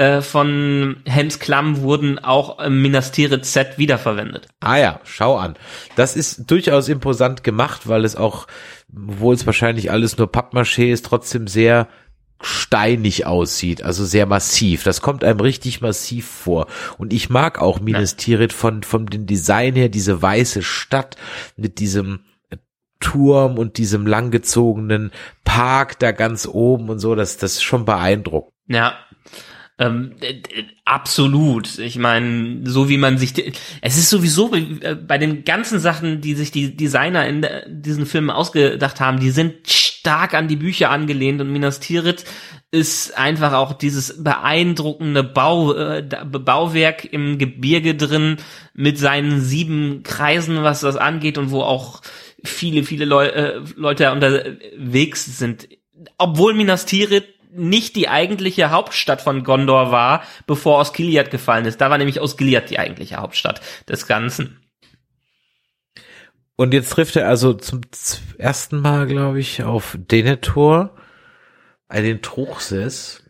äh, von Helms Klamm wurden auch im Minas Tirith Set wiederverwendet.
Ah ja, schau an. Das ist durchaus imposant gemacht, weil es auch, obwohl es wahrscheinlich alles nur Pappmaché ist, trotzdem sehr steinig aussieht, also sehr massiv. Das kommt einem richtig massiv vor. Und ich mag auch Minas Tirith von, von dem Design her, diese weiße Stadt mit diesem Turm und diesem langgezogenen Park da ganz oben und so, das, das ist schon beeindruckend.
Ja, ähm, absolut. Ich meine, so wie man sich, es ist sowieso äh, bei den ganzen Sachen, die sich die Designer in diesen Filmen ausgedacht haben, die sind stark an die Bücher angelehnt und Minas Tirith ist einfach auch dieses beeindruckende Bau, äh, Bauwerk im Gebirge drin mit seinen sieben Kreisen, was das angeht und wo auch viele, viele Leu äh, Leute unterwegs sind. Obwohl Minas Tirith nicht die eigentliche Hauptstadt von Gondor war, bevor Osgiliath gefallen ist. Da war nämlich Osgiliath die eigentliche Hauptstadt des Ganzen.
Und jetzt trifft er also zum ersten Mal, glaube ich, auf Denethor, einen Truchsess.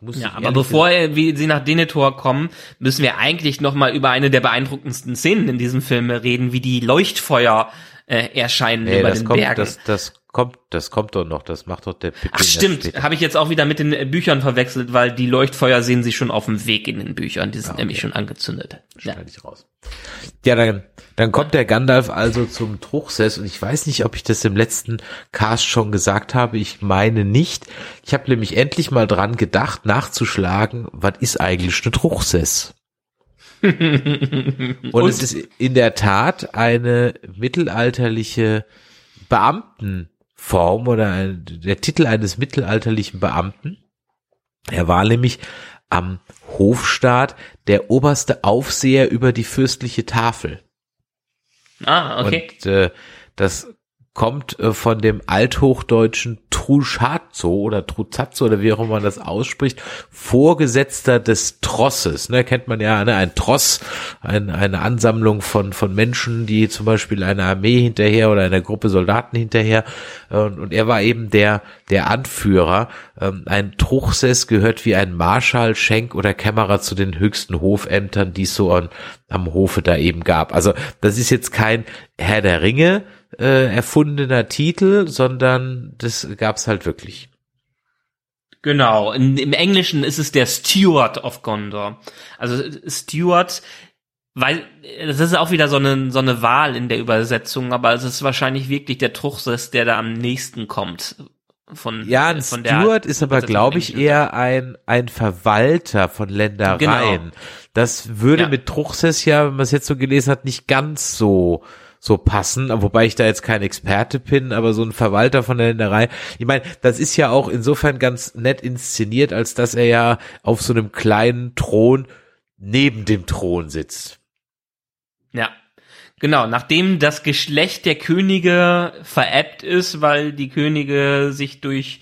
Ja, aber bevor wir, sie nach Denethor kommen, müssen wir eigentlich noch mal über eine der beeindruckendsten Szenen in diesem Film reden, wie die Leuchtfeuer äh, erscheinen nee, über den
kommt,
Bergen.
Das, das kommt, das kommt doch noch, das macht doch der
Pippin Ach stimmt, habe ich jetzt auch wieder mit den äh, Büchern verwechselt, weil die Leuchtfeuer sehen sie schon auf dem Weg in den Büchern, die sind ah, okay. nämlich schon angezündet.
Schneide ja. ich raus. Ja, dann, dann kommt der Gandalf also zum Truchsess und ich weiß nicht, ob ich das im letzten Cast schon gesagt habe, ich meine nicht. Ich habe nämlich endlich mal dran gedacht, nachzuschlagen, was ist eigentlich eine Truchsess? und, und, es ist in der Tat eine mittelalterliche Beamtenform oder ein, der Titel eines mittelalterlichen Beamten. Er war nämlich am Hofstaat der oberste Aufseher über die fürstliche Tafel.
Ah, okay.
Und äh, das kommt äh, von dem althochdeutschen Truschazo oder Truzazzo oder wie auch immer man das ausspricht, Vorgesetzter des Trosses. Ne, kennt man ja, ne, ein Tross, ein, eine Ansammlung von, von Menschen, die zum Beispiel einer Armee hinterher oder einer Gruppe Soldaten hinterher. Und, und er war eben der, der Anführer. Ähm, ein Truchsess gehört wie ein Marschall, Schenk oder Kämmerer zu den höchsten Hofämtern, die es so an, am Hofe da eben gab. Also das ist jetzt kein Herr der Ringe, äh, erfundener Titel, sondern das gab's halt wirklich.
Genau, in, im Englischen ist es der Steward of Gondor. Also Steward, weil das ist auch wieder so eine so eine Wahl in der Übersetzung, aber es ist wahrscheinlich wirklich der Truchsess, der da am nächsten kommt. Von,
ja, ein von Steward ist aber, glaube ich, eher ein, ein Verwalter von Ländereien. Genau. Das würde ja. mit Truchsess ja, wenn man es jetzt so gelesen hat, nicht ganz so so passen, wobei ich da jetzt kein Experte bin, aber so ein Verwalter von der Länderei. Ich meine, das ist ja auch insofern ganz nett inszeniert, als dass er ja auf so einem kleinen Thron neben dem Thron sitzt.
Ja. Genau, nachdem das Geschlecht der Könige veräppt ist, weil die Könige sich durch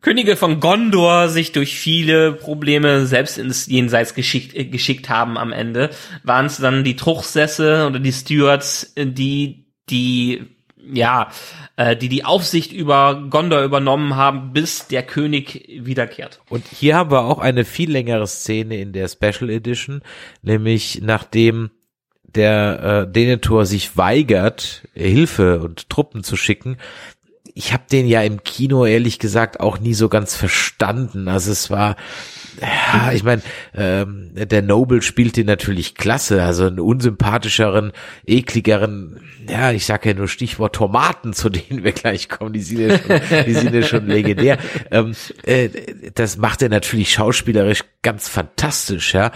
Könige von Gondor sich durch viele Probleme selbst ins Jenseits geschickt, äh, geschickt haben am Ende, waren es dann die Truchsesse oder die Stewards, die die ja, äh, die die Aufsicht über Gondor übernommen haben, bis der König wiederkehrt.
Und hier haben wir auch eine viel längere Szene in der Special Edition, nämlich nachdem der äh, Denethor sich weigert, Hilfe und Truppen zu schicken, ich habe den ja im Kino ehrlich gesagt auch nie so ganz verstanden. Also es war, ja, ich meine, ähm, der Noble spielt den natürlich klasse, also einen unsympathischeren, ekligeren, ja, ich sage ja nur Stichwort Tomaten, zu denen wir gleich kommen, die sind ja schon, die sind ja schon legendär. Ähm, äh, das macht er natürlich schauspielerisch ganz fantastisch, ja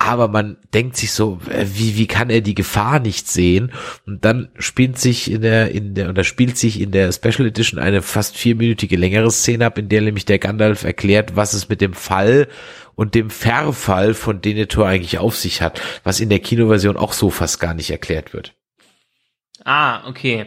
aber man denkt sich so, äh, wie, wie kann er die Gefahr nicht sehen? Und dann spielt sich in der, in der, oder spielt sich in der Special Edition eine fast vierminütige längere Szene ab, in der nämlich der Gandalf erklärt, was es mit dem Fall und dem Verfall von Denethor eigentlich auf sich hat, was in der Kinoversion auch so fast gar nicht erklärt wird.
Ah, okay.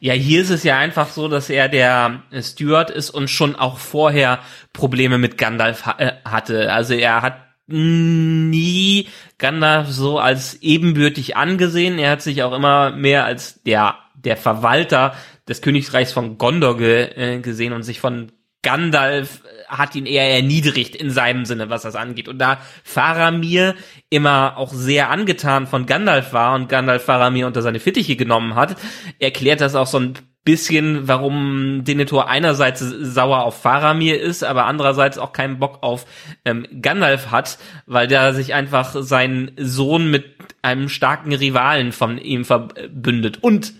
Ja, hier ist es ja einfach so, dass er der Steward ist und schon auch vorher Probleme mit Gandalf ha äh, hatte. Also er hat nie Gandalf so als ebenbürtig angesehen. Er hat sich auch immer mehr als der, der Verwalter des Königreichs von Gondor ge, äh, gesehen und sich von Gandalf äh, hat ihn eher erniedrigt in seinem Sinne, was das angeht. Und da Faramir immer auch sehr angetan von Gandalf war und Gandalf Faramir unter seine Fittiche genommen hat, erklärt das auch so ein bisschen, warum Denethor einerseits sauer auf Faramir ist, aber andererseits auch keinen Bock auf ähm, Gandalf hat, weil der sich einfach seinen Sohn mit einem starken Rivalen von ihm verbündet. Und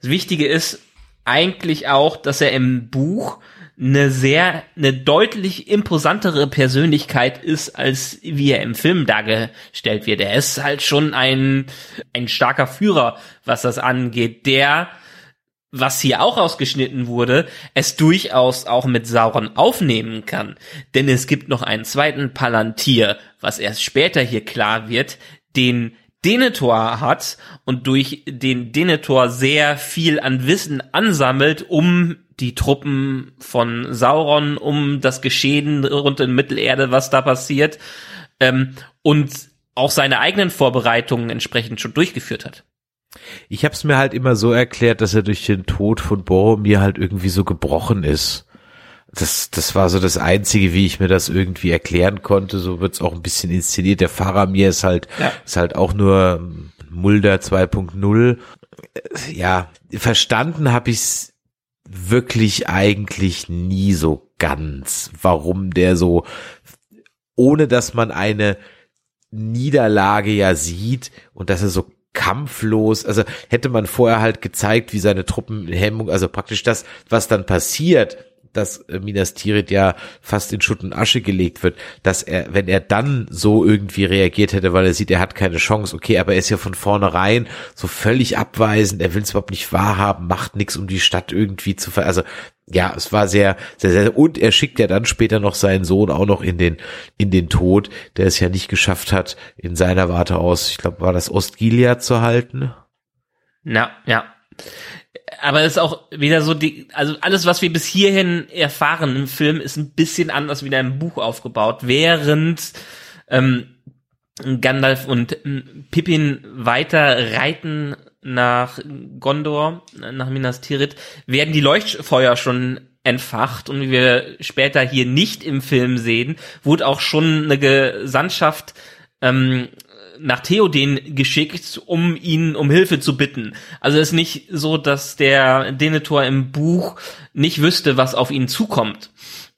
das Wichtige ist eigentlich auch, dass er im Buch eine sehr, eine deutlich imposantere Persönlichkeit ist, als wie er im Film dargestellt wird. Er ist halt schon ein, ein starker Führer, was das angeht, der was hier auch ausgeschnitten wurde, es durchaus auch mit Sauron aufnehmen kann. Denn es gibt noch einen zweiten Palantir, was erst später hier klar wird, den Denethor hat und durch den Denethor sehr viel an Wissen ansammelt, um die Truppen von Sauron, um das Geschehen rund in Mittelerde, was da passiert, ähm, und auch seine eigenen Vorbereitungen entsprechend schon durchgeführt hat.
Ich habe es mir halt immer so erklärt, dass er durch den Tod von Boromir halt irgendwie so gebrochen ist. Das, das war so das Einzige, wie ich mir das irgendwie erklären konnte. So wird's auch ein bisschen inszeniert. Der Faramir ist halt, ja. ist halt auch nur Mulder 2.0. Ja, verstanden habe ich's wirklich eigentlich nie so ganz, warum der so, ohne dass man eine Niederlage ja sieht und dass er so kampflos, also hätte man vorher halt gezeigt, wie seine Truppenhemmung, also praktisch das, was dann passiert, dass äh, Minas Tirith ja fast in Schutt und Asche gelegt wird, dass er, wenn er dann so irgendwie reagiert hätte, weil er sieht, er hat keine Chance, okay, aber er ist ja von vornherein so völlig abweisend, er will es überhaupt nicht wahrhaben, macht nichts, um die Stadt irgendwie zu ver, also ja, es war sehr, sehr, sehr, und er schickt ja dann später noch seinen Sohn auch noch in den, in den Tod, der es ja nicht geschafft hat, in seiner Warte aus, ich glaube, war das Ostgilia zu halten.
Na, ja aber es ist auch wieder so die, also alles, was wir bis hierhin erfahren im Film, ist ein bisschen anders wie in einem Buch aufgebaut, während ähm, Gandalf und ähm, Pippin weiter reiten nach Gondor, nach Minas Tirith, werden die Leuchtfeuer schon entfacht und wie wir später hier nicht im Film sehen, wurde auch schon eine Gesandtschaft ähm, nach Theoden geschickt, um ihn um Hilfe zu bitten. Also es ist nicht so, dass der Denethor im Buch nicht wüsste, was auf ihn zukommt.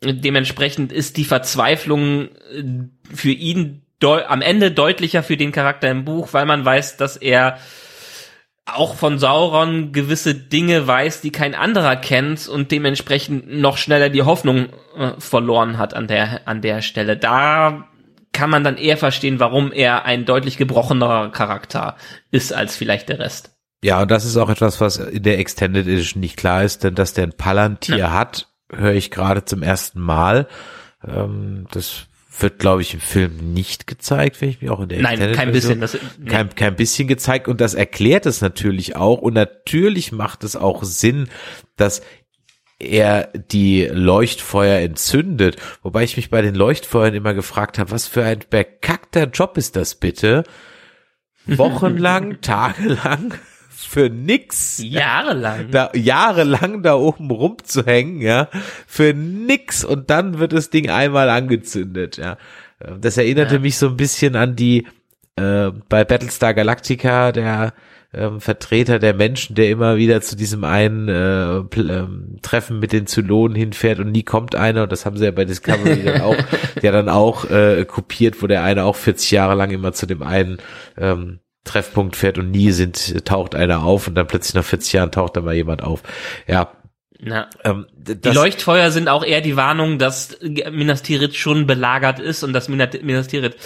Dementsprechend ist die Verzweiflung äh, für ihn am Ende deutlicher für den Charakter im Buch, weil man weiß, dass er auch von Sauron gewisse Dinge weiß, die kein anderer kennt und dementsprechend noch schneller die Hoffnung äh, verloren hat an der an der Stelle. Da kann man dann eher verstehen, warum er ein deutlich gebrochenerer Charakter ist als vielleicht der Rest.
Ja, und das ist auch etwas, was in der Extended Edition nicht klar ist, denn dass der ein Palantir ja. hat, höre ich gerade zum ersten Mal. Ähm, das wird, glaube ich, im Film nicht gezeigt, wenn ich mich auch in der
Nein, Extended kein bisschen. Das,
nee. kein, kein bisschen gezeigt und das erklärt es natürlich auch und natürlich macht es auch Sinn, dass er die Leuchtfeuer entzündet. Wobei ich mich bei den Leuchtfeuern immer gefragt habe, was für ein bekackter Job ist das bitte? Wochenlang, tagelang für nix.
Jahrelang.
Da, jahrelang da oben rumzuhängen, ja. Für nix. Und dann wird das Ding einmal angezündet, ja. Das erinnerte ja. mich so ein bisschen an die, äh, bei Battlestar Galactica, der, ähm, Vertreter der Menschen, der immer wieder zu diesem einen äh, ähm, Treffen mit den Zylonen hinfährt und nie kommt einer und das haben sie ja bei Discovery dann auch, ja dann auch äh, kopiert, wo der eine auch 40 Jahre lang immer zu dem einen ähm, Treffpunkt fährt und nie sind, taucht einer auf und dann plötzlich nach 40 Jahren taucht da mal jemand auf. Ja,
na, ähm, die Leuchtfeuer sind auch eher die Warnung, dass Minas Tirith schon belagert ist und dass Minas Tirith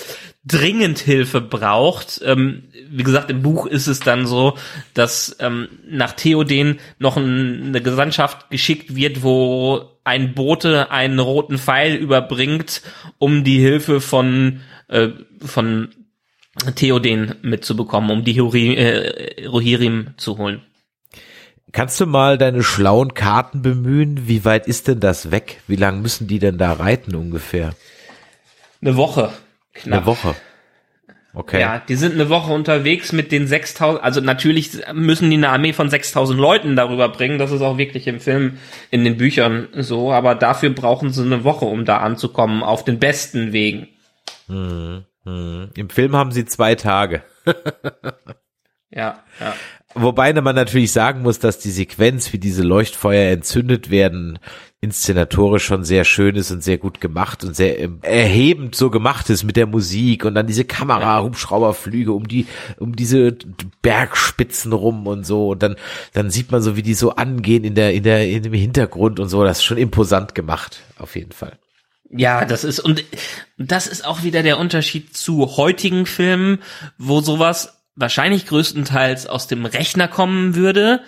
dringend Hilfe braucht. Ähm, wie gesagt, im Buch ist es dann so, dass ähm, nach Theoden noch ein, eine Gesandtschaft geschickt wird, wo ein Bote einen roten Pfeil überbringt, um die Hilfe von äh, von Theoden mitzubekommen, um die Huri, äh, Rohirrim zu holen.
Kannst du mal deine schlauen Karten bemühen? Wie weit ist denn das weg? Wie lang müssen die denn da reiten ungefähr?
Eine Woche.
Knapp. Eine Woche. Okay.
Ja, die sind eine Woche unterwegs mit den 6000, also natürlich müssen die eine Armee von 6000 Leuten darüber bringen, das ist auch wirklich im Film, in den Büchern so, aber dafür brauchen sie eine Woche, um da anzukommen, auf den besten Wegen.
Hm, hm. Im Film haben sie zwei Tage.
ja, ja.
Wobei man natürlich sagen muss, dass die Sequenz, wie diese Leuchtfeuer entzündet werden, inszenatorisch schon sehr schön ist und sehr gut gemacht und sehr erhebend so gemacht ist mit der Musik und dann diese Kamera, Hubschrauberflüge um die, um diese Bergspitzen rum und so und dann, dann sieht man so, wie die so angehen in der, in der, in dem Hintergrund und so. Das ist schon imposant gemacht, auf jeden Fall.
Ja, das ist, und das ist auch wieder der Unterschied zu heutigen Filmen, wo sowas wahrscheinlich größtenteils aus dem Rechner kommen würde.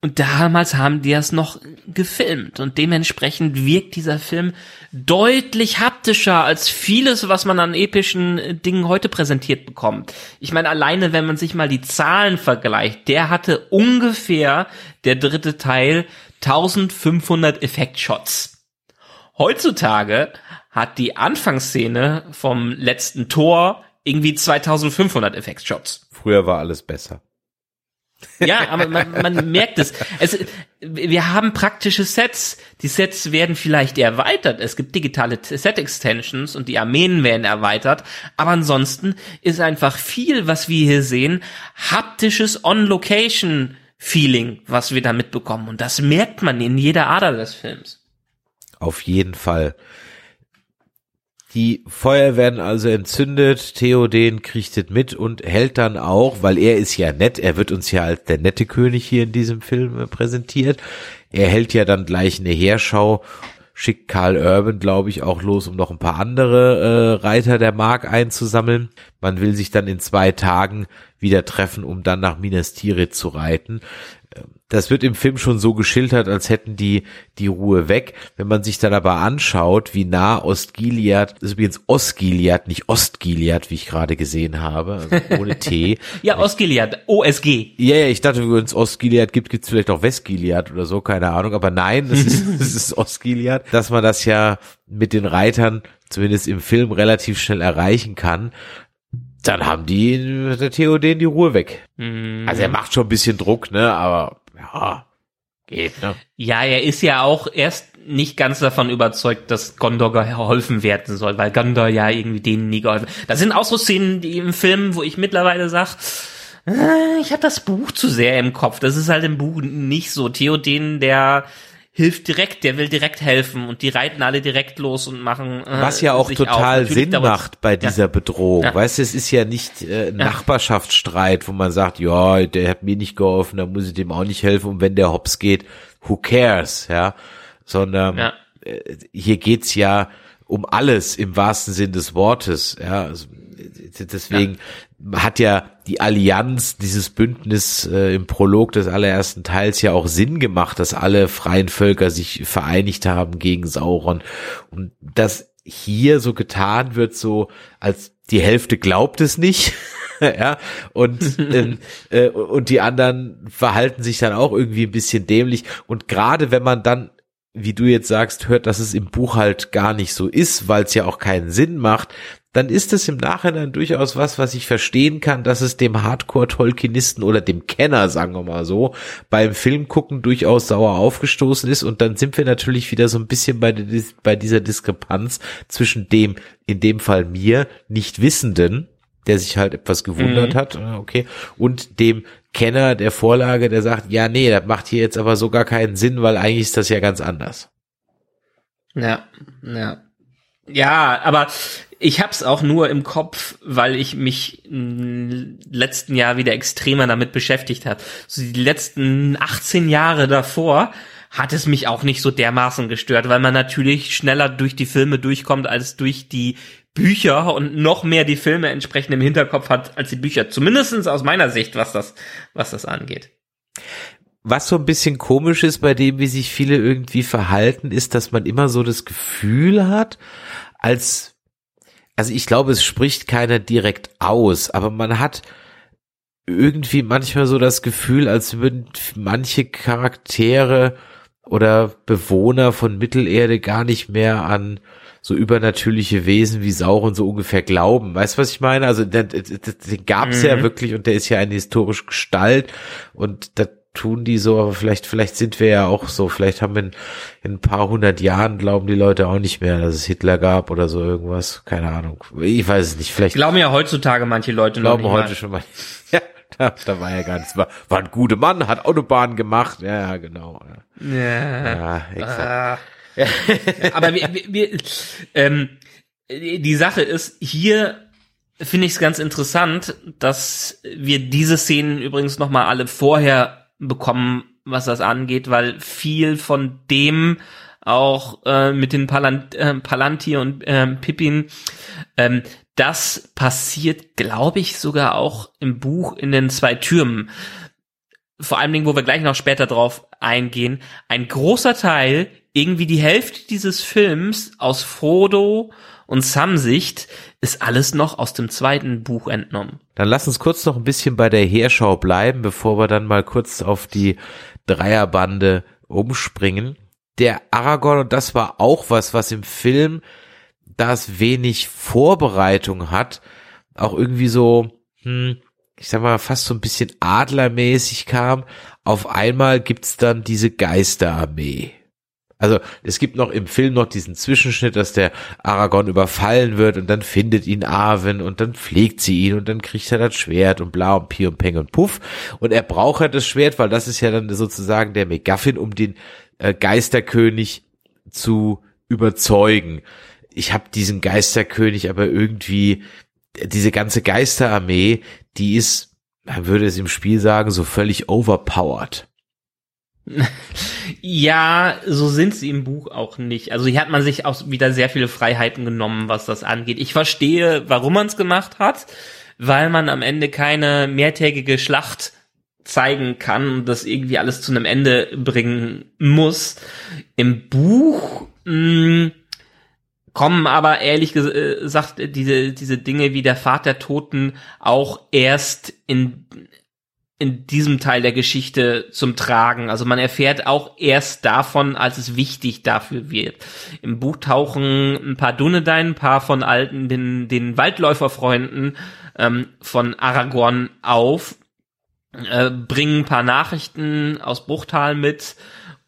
Und damals haben die es noch gefilmt und dementsprechend wirkt dieser Film deutlich haptischer als vieles, was man an epischen Dingen heute präsentiert bekommt. Ich meine, alleine wenn man sich mal die Zahlen vergleicht, der hatte ungefähr der dritte Teil 1500 Effektshots. Heutzutage hat die Anfangsszene vom letzten Tor irgendwie 2500 Effektshots.
Früher war alles besser.
Ja, aber man, man merkt es. es. Wir haben praktische Sets. Die Sets werden vielleicht erweitert. Es gibt digitale Set-Extensions und die Armeen werden erweitert. Aber ansonsten ist einfach viel, was wir hier sehen, haptisches On-Location-Feeling, was wir da mitbekommen. Und das merkt man in jeder Ader des Films.
Auf jeden Fall. Die Feuer werden also entzündet, Theoden kriegt es mit und hält dann auch, weil er ist ja nett, er wird uns ja als der nette König hier in diesem Film präsentiert. Er hält ja dann gleich eine Heerschau, schickt Karl Urban, glaube ich, auch los, um noch ein paar andere äh, Reiter der Mark einzusammeln. Man will sich dann in zwei Tagen wieder treffen, um dann nach Minas Tirith zu reiten das wird im Film schon so geschildert, als hätten die die Ruhe weg. Wenn man sich dann aber anschaut, wie nah Ostgiliad, das ist übrigens Ostgiliad, nicht Ostgiliad, wie ich gerade gesehen habe, also ohne T.
ja, Ostgiliad, OSG.
Ja, ja, ich dachte, wenn es Ostgiliad gibt, gibt es vielleicht auch Westgiliad oder so, keine Ahnung. Aber nein, das ist, das ist Ostgiliad. Dass man das ja mit den Reitern zumindest im Film relativ schnell erreichen kann dann haben die der Theoden die Ruhe weg. Mhm. Also er macht schon ein bisschen Druck, ne, aber ja, geht, ne?
Ja, er ist ja auch erst nicht ganz davon überzeugt, dass Gondor geholfen werden soll, weil Gondor ja irgendwie denen nie geholfen. Da sind auch so Szenen die im Film, wo ich mittlerweile sag, äh, ich habe das Buch zu sehr im Kopf. Das ist halt im Buch nicht so. Theoden, der hilft direkt, der will direkt helfen und die reiten alle direkt los und machen.
Äh, Was ja auch total Sinn macht bei dieser ja. Bedrohung. Ja. Weißt du, es ist ja nicht äh, Nachbarschaftsstreit, wo man sagt, ja, der hat mir nicht geholfen, da muss ich dem auch nicht helfen und wenn der hops geht, who cares, ja, sondern ja. Äh, hier geht's ja um alles im wahrsten Sinn des Wortes, ja. Also, deswegen hat ja die Allianz, dieses Bündnis äh, im Prolog des allerersten Teils ja auch Sinn gemacht, dass alle freien Völker sich vereinigt haben gegen Sauron. Und dass hier so getan wird, so als die Hälfte glaubt es nicht. ja, und, ähm, äh, und die anderen verhalten sich dann auch irgendwie ein bisschen dämlich. Und gerade wenn man dann wie du jetzt sagst, hört, dass es im Buch halt gar nicht so ist, weil es ja auch keinen Sinn macht, dann ist es im Nachhinein durchaus was, was ich verstehen kann, dass es dem Hardcore-Tolkienisten oder dem Kenner, sagen wir mal so, beim Filmgucken durchaus sauer aufgestoßen ist. Und dann sind wir natürlich wieder so ein bisschen bei, bei dieser Diskrepanz zwischen dem, in dem Fall mir, nicht Wissenden, der sich halt etwas gewundert mhm. hat, äh, okay, und dem Kenner der Vorlage, der sagt, ja, nee, das macht hier jetzt aber so gar keinen Sinn, weil eigentlich ist das ja ganz anders.
Ja, ja. Ja, aber ich hab's auch nur im Kopf, weil ich mich im letzten Jahr wieder extremer damit beschäftigt habe. So die letzten 18 Jahre davor hat es mich auch nicht so dermaßen gestört, weil man natürlich schneller durch die Filme durchkommt als durch die Bücher und noch mehr die Filme entsprechend im Hinterkopf hat als die Bücher. Zumindestens aus meiner Sicht, was das, was das angeht.
Was so ein bisschen komisch ist bei dem, wie sich viele irgendwie verhalten, ist, dass man immer so das Gefühl hat, als also ich glaube, es spricht keiner direkt aus, aber man hat irgendwie manchmal so das Gefühl, als würden manche Charaktere oder Bewohner von Mittelerde gar nicht mehr an so übernatürliche Wesen wie Sauron so ungefähr glauben. Weißt du, was ich meine? Also den, den, gab es mhm. ja wirklich und der ist ja eine historische Gestalt und das tun die so, aber vielleicht, vielleicht sind wir ja auch so, vielleicht haben wir in, in ein paar hundert Jahren glauben die Leute auch nicht mehr, dass es Hitler gab oder so irgendwas, keine Ahnung. Ich weiß es nicht, vielleicht.
Glauben ja heutzutage manche Leute
glauben heute mal. schon mal. Ja, da, da war er gar nichts. War, war ein guter Mann, hat Autobahn gemacht. Ja, ja genau. Ja,
Ja.
ja exakt.
Ah. Aber wir, wir, wir ähm, die Sache ist, hier finde ich es ganz interessant, dass wir diese Szenen übrigens noch mal alle vorher bekommen, was das angeht, weil viel von dem auch äh, mit den Palant äh, Palantir und ähm, Pippin, ähm, das passiert, glaube ich, sogar auch im Buch in den zwei Türmen. Vor allen Dingen, wo wir gleich noch später drauf eingehen, ein großer Teil, irgendwie die Hälfte dieses Films aus Frodo und Sam-Sicht, ist alles noch aus dem zweiten Buch entnommen.
Dann lass uns kurz noch ein bisschen bei der Heerschau bleiben, bevor wir dann mal kurz auf die Dreierbande umspringen. Der Aragorn, und das war auch was, was im Film, das wenig Vorbereitung hat, auch irgendwie so, hm, ich sag mal, fast so ein bisschen adlermäßig kam. Auf einmal gibt's dann diese Geisterarmee. Also es gibt noch im Film noch diesen Zwischenschnitt, dass der Aragorn überfallen wird und dann findet ihn Arwen und dann pflegt sie ihn und dann kriegt er das Schwert und bla und pi und peng und puff. Und er braucht halt das Schwert, weil das ist ja dann sozusagen der McGuffin, um den äh, Geisterkönig zu überzeugen. Ich habe diesen Geisterkönig aber irgendwie, diese ganze Geisterarmee, die ist, man würde es im Spiel sagen, so völlig overpowered.
Ja, so sind sie im Buch auch nicht. Also hier hat man sich auch wieder sehr viele Freiheiten genommen, was das angeht. Ich verstehe, warum man es gemacht hat, weil man am Ende keine mehrtägige Schlacht zeigen kann und das irgendwie alles zu einem Ende bringen muss. Im Buch mh, kommen aber ehrlich gesagt diese, diese Dinge wie der Pfad der Toten auch erst in, in diesem Teil der Geschichte zum Tragen. Also man erfährt auch erst davon, als es wichtig dafür wird. Im Buch tauchen ein paar Dunedain, ein paar von alten, den, den Waldläuferfreunden ähm, von Aragorn auf, äh, bringen ein paar Nachrichten aus Bruchtal mit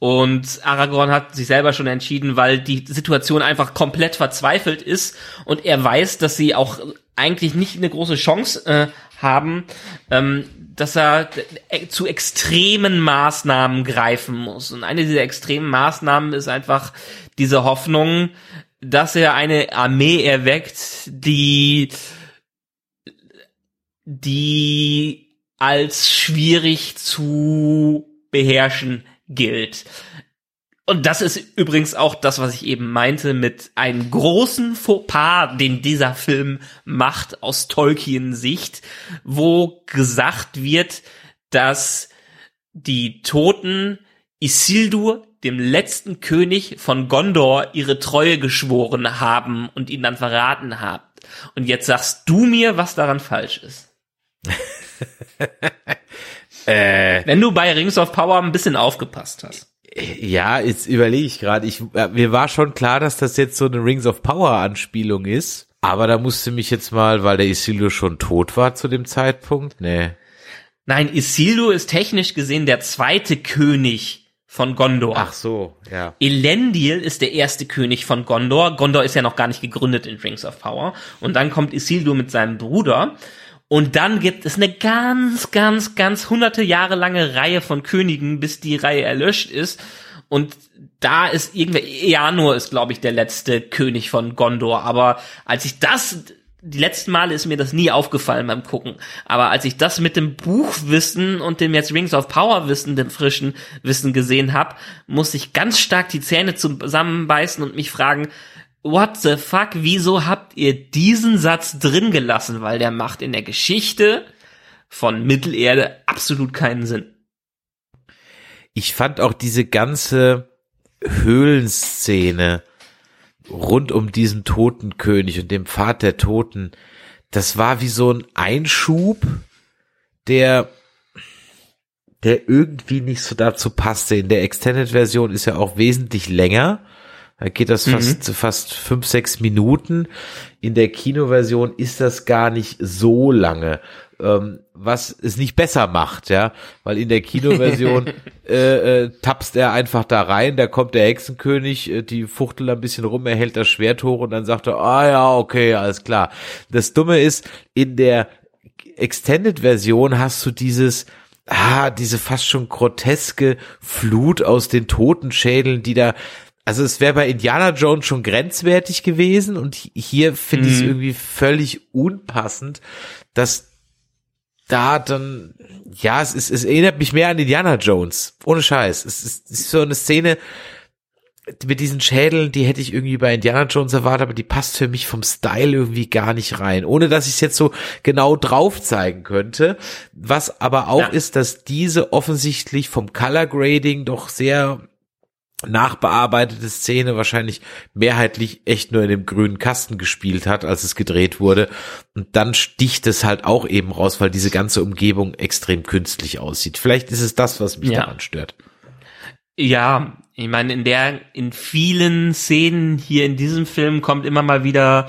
und Aragorn hat sich selber schon entschieden, weil die Situation einfach komplett verzweifelt ist und er weiß, dass sie auch eigentlich nicht eine große Chance äh, haben, ähm, dass er äh, zu extremen Maßnahmen greifen muss. Und eine dieser extremen Maßnahmen ist einfach diese Hoffnung, dass er eine Armee erweckt, die die als schwierig zu beherrschen gilt. Und das ist übrigens auch das, was ich eben meinte mit einem großen Fauxpas, den dieser Film macht aus Tolkiens Sicht, wo gesagt wird, dass die Toten Isildur, dem letzten König von Gondor, ihre Treue geschworen haben und ihn dann verraten haben. Und jetzt sagst du mir, was daran falsch ist.
Äh,
Wenn du bei Rings of Power ein bisschen aufgepasst hast.
Ja, jetzt überlege ich gerade. Ich, äh, mir war schon klar, dass das jetzt so eine Rings of Power Anspielung ist. Aber da musste mich jetzt mal, weil der Isildur schon tot war zu dem Zeitpunkt. Nee.
Nein, Isildur ist technisch gesehen der zweite König von Gondor.
Ach so, ja.
Elendil ist der erste König von Gondor. Gondor ist ja noch gar nicht gegründet in Rings of Power. Und dann kommt Isildur mit seinem Bruder. Und dann gibt es eine ganz, ganz, ganz hunderte Jahre lange Reihe von Königen, bis die Reihe erlöscht ist. Und da ist irgendwer, Eanor ist, glaube ich, der letzte König von Gondor. Aber als ich das, die letzten Male ist mir das nie aufgefallen beim Gucken. Aber als ich das mit dem Buchwissen und dem jetzt Rings of Power Wissen, dem frischen Wissen gesehen habe, musste ich ganz stark die Zähne zusammenbeißen und mich fragen, what the fuck, wieso habt ihr diesen Satz drin gelassen? Weil der macht in der Geschichte von Mittelerde absolut keinen Sinn.
Ich fand auch diese ganze Höhlenszene rund um diesen toten König und dem Pfad der Toten, das war wie so ein Einschub, der der irgendwie nicht so dazu passte. In der Extended-Version ist ja auch wesentlich länger. Da geht das fast,
Mhm.
fast fünf, sechs Minuten. In der Kinoversion ist das gar nicht so lange. Ähm, was es nicht besser macht, ja, weil in der Kinoversion äh, äh, tapst er einfach da rein, da kommt der Hexenkönig, äh, die fuchtelt ein bisschen rum, er hält das Schwert hoch und dann sagt er, ah ja, okay, alles klar. Das Dumme ist, in der Extended-Version hast du dieses, ah, diese fast schon groteske Flut aus den Totenschädeln, die da, also es wäre bei Indiana Jones schon grenzwertig gewesen und hier finde ich es
Mhm.
irgendwie völlig unpassend, dass da dann, ja, es ist, es erinnert mich mehr an Indiana Jones. Ohne Scheiß. Es ist, es ist so eine Szene mit diesen Schädeln, die hätte ich irgendwie bei Indiana Jones erwartet, aber die passt für mich vom Style irgendwie gar nicht rein. Ohne dass ich es jetzt so genau drauf zeigen könnte. Was aber auch
Ja.
ist, dass diese offensichtlich vom Color Grading doch sehr nachbearbeitete Szene wahrscheinlich mehrheitlich echt nur in dem grünen Kasten gespielt hat, als es gedreht wurde. Und dann sticht es halt auch eben raus, weil diese ganze Umgebung extrem künstlich aussieht. Vielleicht ist es das, was mich
Ja.
daran stört.
Ja, ich meine, in der, in vielen Szenen hier in diesem Film kommt immer mal wieder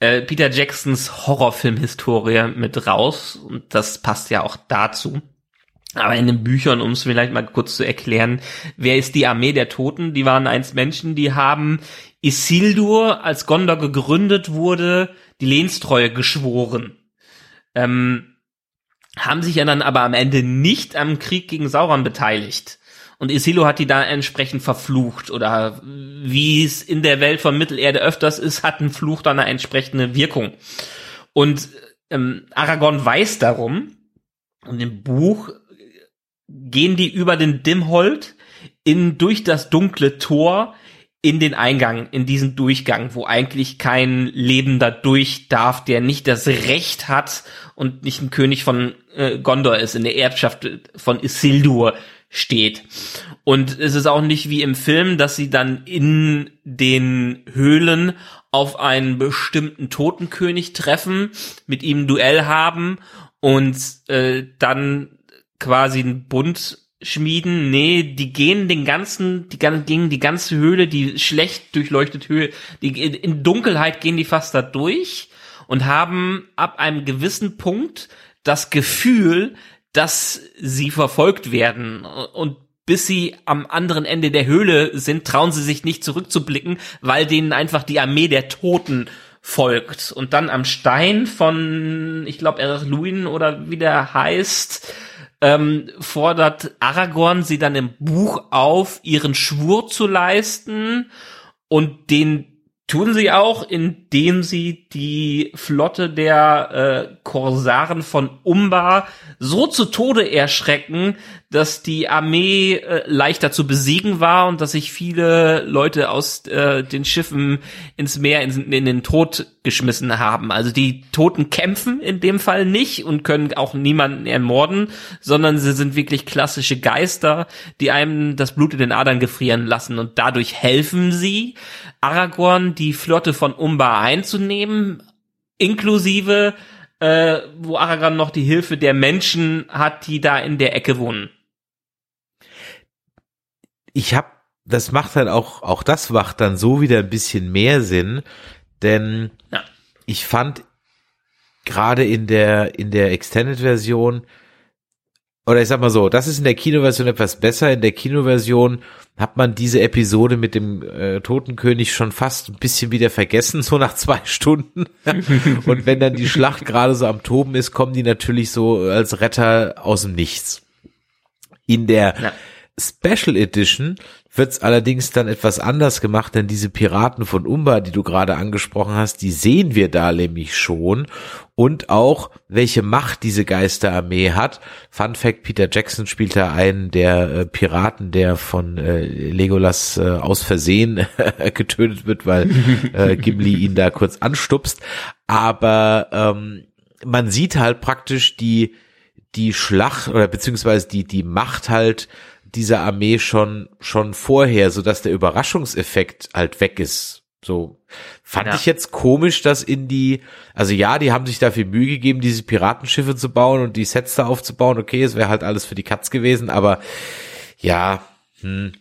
äh, Peter Jacksons Horrorfilm-Historie mit raus und das passt ja auch dazu. Aber in den Büchern, um es vielleicht mal kurz zu erklären, wer ist die Armee der Toten? Die waren einst Menschen, die haben Isildur, als Gondor gegründet wurde, die Lehnstreue geschworen. Ähm, haben sich ja dann aber am Ende nicht am Krieg gegen Sauron beteiligt. Und Isildur hat die da entsprechend verflucht oder wie es in der Welt von Mittelerde öfters ist, hat ein Fluch dann eine entsprechende Wirkung. Und ähm, Aragorn weiß darum, und im Buch gehen die über den Dimmhold in durch das dunkle Tor in den Eingang, in diesen Durchgang, wo eigentlich kein Lebender durch darf, der nicht das Recht hat und nicht ein König von äh, Gondor ist, in der Erbschaft von Isildur steht. Und es ist auch nicht wie im Film, dass sie dann in den Höhlen auf einen bestimmten Totenkönig treffen, mit ihm ein Duell haben und äh, dann quasi einen Bund schmieden. Nee, die gehen den ganzen, die gehen die ganze Höhle, die schlecht durchleuchtete Höhle, die in- in Dunkelheit gehen die fast da durch und haben ab einem gewissen Punkt das Gefühl, dass sie verfolgt werden und bis sie am anderen Ende der Höhle sind, trauen sie sich nicht zurückzublicken, weil denen einfach die Armee der Toten folgt. Und dann am Stein von, ich glaube, Erich Luin oder wie der heißt, ähm, fordert Aragorn sie dann im Buch auf, ihren Schwur zu leisten. Und den tun sie auch, indem sie die Flotte der äh, Korsaren von Umbar so zu Tode erschrecken, dass die Armee äh, leichter zu besiegen war und dass sich viele Leute aus äh, den Schiffen ins Meer, in, in den Tod geschmissen haben. Also die Toten kämpfen in dem Fall nicht und können auch niemanden ermorden, sondern sie sind wirklich klassische Geister, die einem das Blut in den Adern gefrieren lassen und dadurch helfen sie, Aragorn die Flotte von Umbar einzunehmen, inklusive äh, wo Aragorn noch die Hilfe der Menschen hat, die da in der Ecke wohnen.
Ich habe, das macht halt auch, auch das macht dann so wieder ein bisschen mehr Sinn, denn
Ja.
ich fand gerade in der, in der Extended-Version, oder ich sag mal so, das ist in der Kinoversion etwas besser. In der Kinoversion hat man diese Episode mit dem äh, Totenkönig schon fast ein bisschen wieder vergessen, so nach zwei Stunden. Und wenn dann die Schlacht gerade so am Toben ist, kommen die natürlich so als Retter aus dem Nichts. In der
Ja.
Special Edition wird's allerdings dann etwas anders gemacht, denn diese Piraten von Umbar, die du gerade angesprochen hast, die sehen wir da nämlich schon und auch welche Macht diese Geisterarmee hat. Fun Fact, Peter Jackson spielt da einen der äh, Piraten, der von äh, Legolas äh, aus Versehen getötet wird, weil äh, Gimli ihn da kurz anstupst. Aber ähm, man sieht halt praktisch die die Schlacht oder beziehungsweise die die Macht halt dieser Armee schon schon vorher, so dass der Überraschungseffekt halt weg ist. So fand
Ja.
ich jetzt komisch, dass in die, also ja, die haben sich dafür Mühe gegeben, diese Piratenschiffe zu bauen und die Sets da aufzubauen. Okay, es wäre halt alles für die Katz gewesen, aber ja, hm,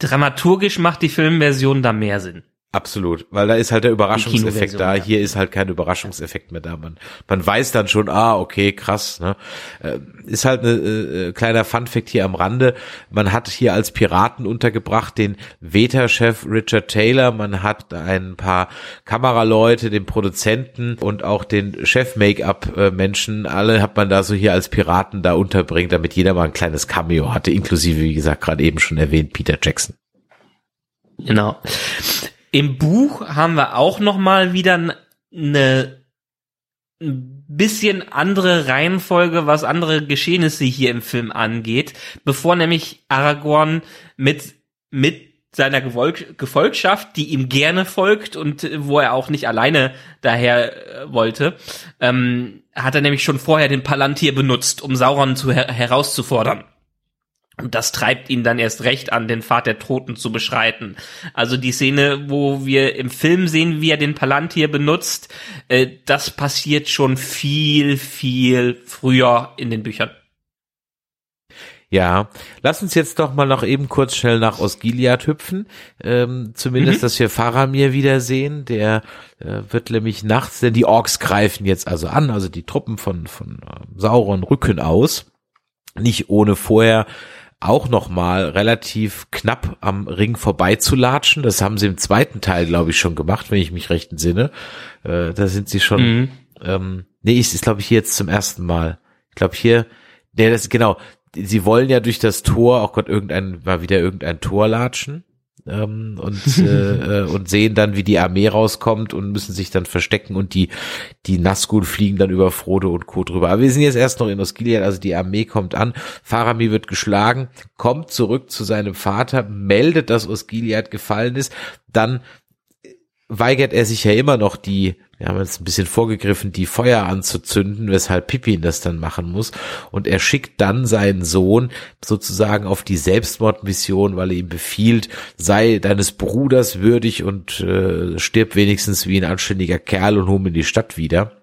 Dramaturgisch macht die Filmversion da mehr Sinn.
Absolut, weil da ist halt der Überraschungseffekt da.
ja.
Hier ist halt kein Überraschungseffekt mehr da. Man, man weiß dann schon, ah, okay, krass. Ne? Äh, ist halt ein äh, kleiner Funfact hier am Rande. Man hat hier als Piraten untergebracht den Veta-Chef Richard Taylor. Man hat ein paar Kameraleute, den Produzenten und auch den Chef-Make-up-Menschen. Alle hat man da so hier als Piraten da unterbringt, damit jeder mal ein kleines Cameo hatte, inklusive, wie gesagt, gerade eben schon erwähnt, Peter Jackson.
Genau. Im Buch haben wir auch noch mal wieder eine ein bisschen andere Reihenfolge, was andere Geschehnisse hier im Film angeht, bevor nämlich Aragorn mit mit seiner Gewol Gefolgschaft, die ihm gerne folgt und wo er auch nicht alleine daher äh, wollte, ähm, hat er nämlich schon vorher den Palantir benutzt, um Sauron zu her herauszufordern. Und das treibt ihn dann erst recht an, den Pfad der Toten zu beschreiten. Also die Szene, wo wir im Film sehen, wie er den Palantir benutzt, äh, das passiert schon viel, viel früher in den Büchern.
Ja, lass uns jetzt doch mal noch eben kurz schnell nach Osgiliath hüpfen. Ähm, zumindest,
Mhm.
dass wir Faramir wiedersehen. Der äh, wird nämlich nachts, denn die Orks greifen jetzt also an, also die Truppen von, von äh, Sauron rücken aus. Nicht ohne vorher auch noch mal relativ knapp am Ring vorbeizulatschen. Das haben sie im zweiten Teil, glaube ich, schon gemacht, wenn ich mich recht entsinne. Äh, da sind sie schon
Mhm.
ähm, nee, ich, ist glaube ich hier jetzt zum ersten Mal. Ich glaube hier, nee, das genau. Sie wollen ja durch das Tor, auch Gott, irgendein, mal wieder irgendein Tor latschen. Ähm, und, äh, äh, und sehen dann, wie die Armee rauskommt und müssen sich dann verstecken und die, die Nazgul fliegen dann über Frodo und Co. drüber. Aber wir sind jetzt erst noch in Osgiliath, also die Armee kommt an, Faramir wird geschlagen, kommt zurück zu seinem Vater, meldet, dass Osgiliath gefallen ist, dann weigert er sich ja immer noch die, wir haben jetzt ein bisschen vorgegriffen, die Feuer anzuzünden, weshalb Pippin das dann machen muss. Und er schickt dann seinen Sohn sozusagen auf die Selbstmordmission, weil er ihm befiehlt, sei deines Bruders würdig und äh, stirb wenigstens wie ein anständiger Kerl und hol in die Stadt wieder.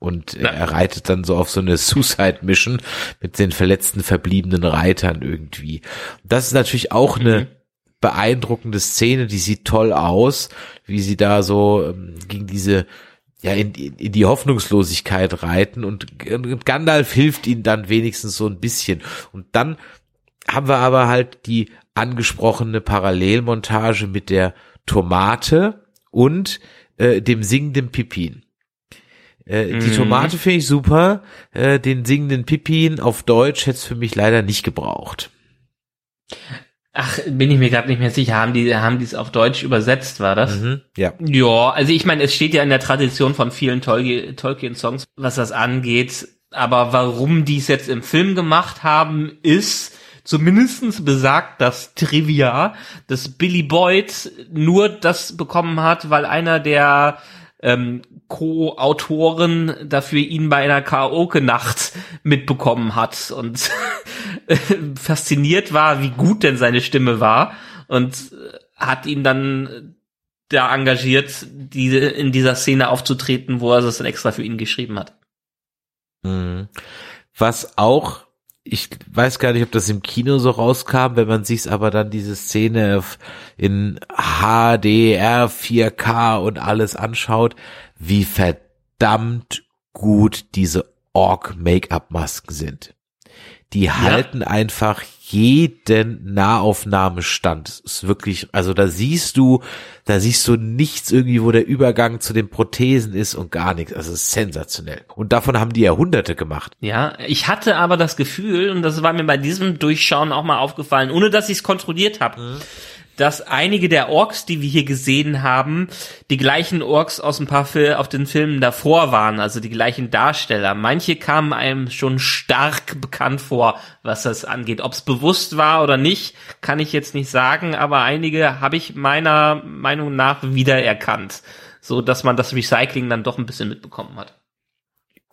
Und
Ja.
er reitet dann so auf so eine Suicide Mission mit den verletzten verbliebenen Reitern irgendwie. Das ist natürlich auch eine beeindruckende Szene, die sieht toll aus, wie sie da so ähm, gegen diese ja in, in, die Hoffnungslosigkeit reiten und, und Gandalf hilft ihnen dann wenigstens so ein bisschen und dann haben wir aber halt die angesprochene Parallelmontage mit der Tomate und äh, dem singenden Pippin. Äh, Die
Mhm.
Tomate finde ich super, äh, den singenden Pippin auf Deutsch hätte es für mich leider nicht gebraucht.
Ach, bin ich mir gerade nicht mehr sicher. Haben die, haben die es auf Deutsch übersetzt, war das?
Mhm, ja.
Ja, also ich meine, es steht ja in der Tradition von vielen Tolkien- Tolkien-Songs, was das angeht. Aber warum die es jetzt im Film gemacht haben, ist zumindestens besagt das Trivia, dass Billy Boyd nur das bekommen hat, weil einer der ähm, Co-Autoren dafür ihn bei einer Karaoke-Nacht mitbekommen hat und fasziniert war, wie gut denn seine Stimme war und äh, hat ihn dann da engagiert, diese, in dieser Szene aufzutreten, wo er das dann extra für ihn geschrieben hat.
Mhm. Was auch, ich weiß gar nicht, ob das im Kino so rauskam, wenn man sich aber dann diese Szene in HDR, 4K und alles anschaut, wie verdammt gut diese Ork-Make-up-Masken sind. Die halten einfach jeden Nahaufnahmestand. Ist wirklich, also da siehst du, da siehst du nichts irgendwie, wo der Übergang zu den Prothesen ist und gar nichts. Also es ist sensationell. Und davon haben die Jahrhunderte gemacht.
Ja, ich hatte aber das Gefühl, und das war mir bei diesem Durchschauen auch mal aufgefallen, ohne dass ich es kontrolliert habe, dass einige der Orks, die wir hier gesehen haben, die gleichen Orks aus ein paar Fil auf den Filmen davor waren, also die gleichen Darsteller. Manche kamen einem schon stark bekannt vor, was das angeht. Ob es bewusst war oder nicht, kann ich jetzt nicht sagen, aber einige habe ich meiner Meinung nach wiedererkannt, so dass man das Recycling dann doch ein bisschen mitbekommen hat.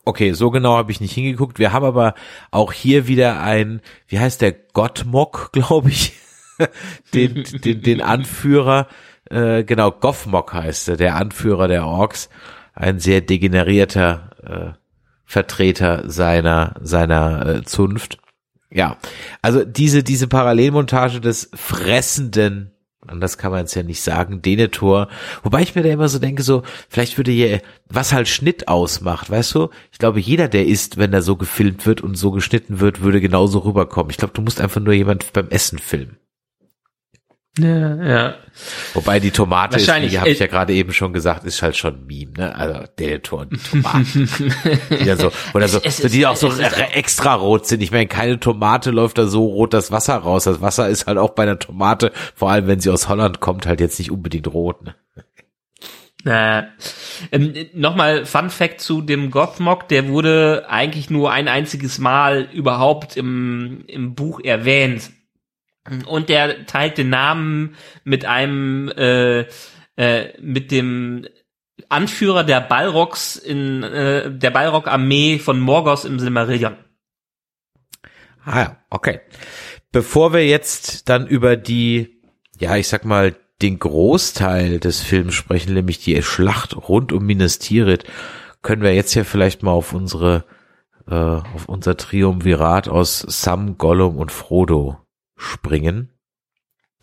Okay, so genau habe ich nicht hingeguckt. Wir haben aber auch hier wieder ein, wie heißt der, Gottmok, glaube ich, den, den, den Anführer, äh, genau, Goffmok heißt er, der Anführer der Orks, ein sehr degenerierter äh, Vertreter seiner, seiner äh, Zunft. Ja, also diese, diese Parallelmontage des fressenden Anders kann man es ja nicht sagen, Denethor. Wobei ich mir da immer so denke, so, vielleicht würde hier, was halt Schnitt ausmacht, weißt du? Ich glaube, jeder, der isst, wenn da so gefilmt wird und so geschnitten wird, würde genauso rüberkommen. Ich glaube, du musst einfach nur jemand beim Essen filmen.
Ja, ja.
Wobei die Tomate ist,
Wahrscheinlich,
wie habe ich
äh,
ja gerade eben schon gesagt, ist halt schon ein Meme, ne? Also Denethor und die Tomaten. die dann so, oder so,
Es
so
ist-
die auch so
es ist auch-
extra rot sind. Ich meine, keine Tomate läuft da so rot das Wasser raus. Das Wasser ist halt auch bei einer Tomate, vor allem wenn sie aus Holland kommt, halt jetzt nicht unbedingt rot. Ne?
Äh, ähm, Nochmal Fun Fact zu dem Gothmog, der wurde eigentlich nur ein einziges Mal überhaupt im, im Buch erwähnt. Und der teilt den Namen mit einem, äh, äh, mit dem Anführer der Balrogs in äh, der Balrog-Armee von Morgos im Silmarillion.
Ah ja, okay. Bevor wir jetzt dann über die, ja, ich sag mal, den Großteil des Films sprechen, nämlich die Schlacht rund um Minas Tirith, können wir jetzt ja vielleicht mal auf unsere, äh, auf unser Triumvirat aus Sam, Gollum und Frodo springen.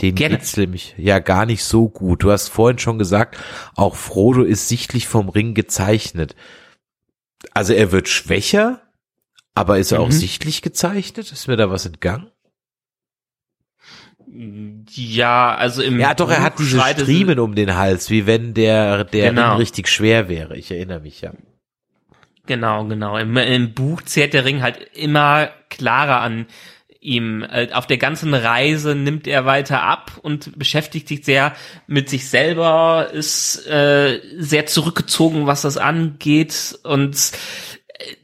Den
Gerne.
geht's nämlich ja gar nicht so gut. Du hast vorhin schon gesagt, auch Frodo ist sichtlich vom Ring gezeichnet. Also er wird schwächer, aber ist er auch
Mhm.
sichtlich gezeichnet? Ist mir da was entgangen?
Ja, also im
Ja, doch, er hat diese Striemen um den Hals, wie wenn der, der
Genau.
Ring richtig schwer wäre. Ich erinnere mich ja.
Genau, genau. Im, Im Buch zehrt der Ring halt immer klarer an ihm. Äh, Auf der ganzen Reise nimmt er weiter ab und beschäftigt sich sehr mit sich selber, ist äh, sehr zurückgezogen, was das angeht und äh,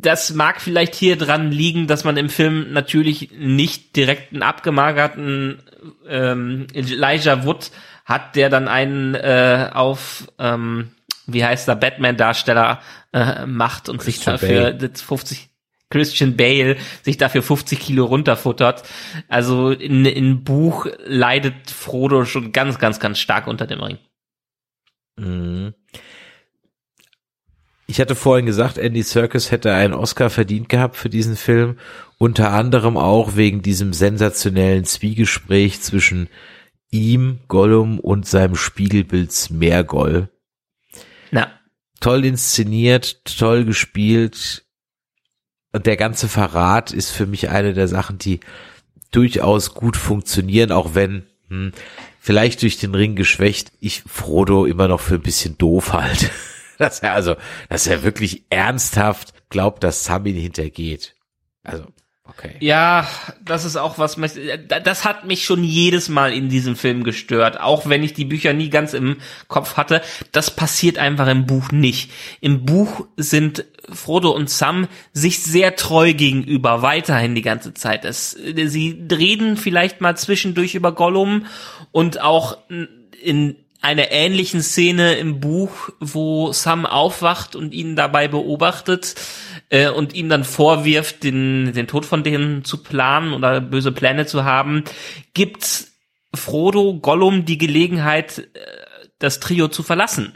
das mag vielleicht hier dran liegen, dass man im Film natürlich nicht direkt einen abgemagerten ähm, Elijah Wood hat, der dann einen äh, auf ähm, wie heißt der Batman-Darsteller äh, macht und sich dafür
Bale.
das 50 Christian Bale sich dafür 50 Kilo runterfuttert. Also in, in Buch leidet Frodo schon ganz, ganz, ganz stark unter dem Ring.
Mhm. Ich hatte vorhin gesagt, Andy Serkis hätte einen Oscar verdient gehabt für diesen Film. Unter anderem auch wegen diesem sensationellen Zwiegespräch zwischen ihm, Gollum und seinem Spiegelbild Smeargol.
Na,
toll inszeniert, toll gespielt. Und der ganze Verrat ist für mich eine der Sachen, die durchaus gut funktionieren, auch wenn hm, vielleicht durch den Ring geschwächt, ich Frodo immer noch für ein bisschen doof halte. Dass er also, dass er wirklich ernsthaft glaubt, dass Sam ihn hintergeht. Also, okay.
Ja, das ist auch was, das hat mich schon jedes Mal in diesem Film gestört, auch wenn ich die Bücher nie ganz im Kopf hatte. Das passiert einfach im Buch nicht. Im Buch sind Frodo und Sam sich sehr treu gegenüber, weiterhin die ganze Zeit. Es, sie reden vielleicht mal zwischendurch über Gollum und auch in einer ähnlichen Szene im Buch, wo Sam aufwacht und ihn dabei beobachtet äh, und ihm dann vorwirft, den, den Tod von denen zu planen oder böse Pläne zu haben, gibt Frodo Gollum die Gelegenheit, äh, das Trio zu verlassen.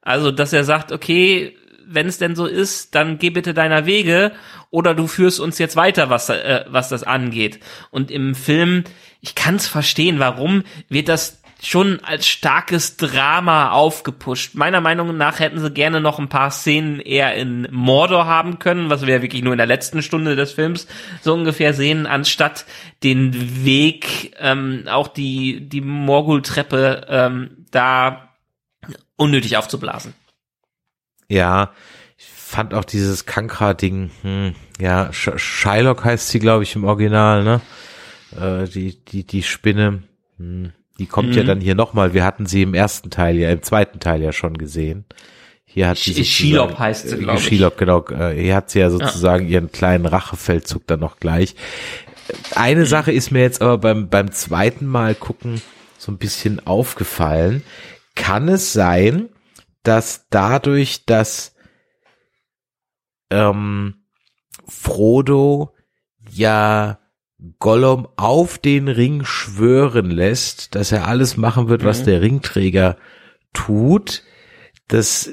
Also, dass er sagt, okay, wenn es denn so ist, dann geh bitte deiner Wege oder du führst uns jetzt weiter, was, äh, was das angeht. Und im Film, ich kann es verstehen, warum wird das schon als starkes Drama aufgepusht. Meiner Meinung nach hätten sie gerne noch ein paar Szenen eher in Mordor haben können, was wir ja wirklich nur in der letzten Stunde des Films so ungefähr sehen, anstatt den Weg, ähm, auch die, die Morgul-Treppe ähm, da unnötig aufzublasen.
Ja, ich fand auch dieses Kankra-Ding, hm, ja, Sh Shylock heißt sie, glaube ich, im Original, ne? Äh, die, die, die Spinne, hm, die kommt ja
Mhm.
dann hier nochmal. Wir hatten sie im ersten Teil ja, im zweiten Teil ja schon gesehen. Hier hat sie
Shelob heißt sie,
äh,
glaub ich.
Shelob, genau. Äh, hier hat sie ja sozusagen ihren kleinen Rachefeldzug dann noch gleich. Eine Sache ist mir jetzt aber beim, beim zweiten Mal gucken so ein bisschen aufgefallen. Kann es sein, dass dadurch, dass ähm, Frodo ja Gollum auf den Ring schwören lässt, dass er alles machen wird, was
Mhm.
der Ringträger tut, dass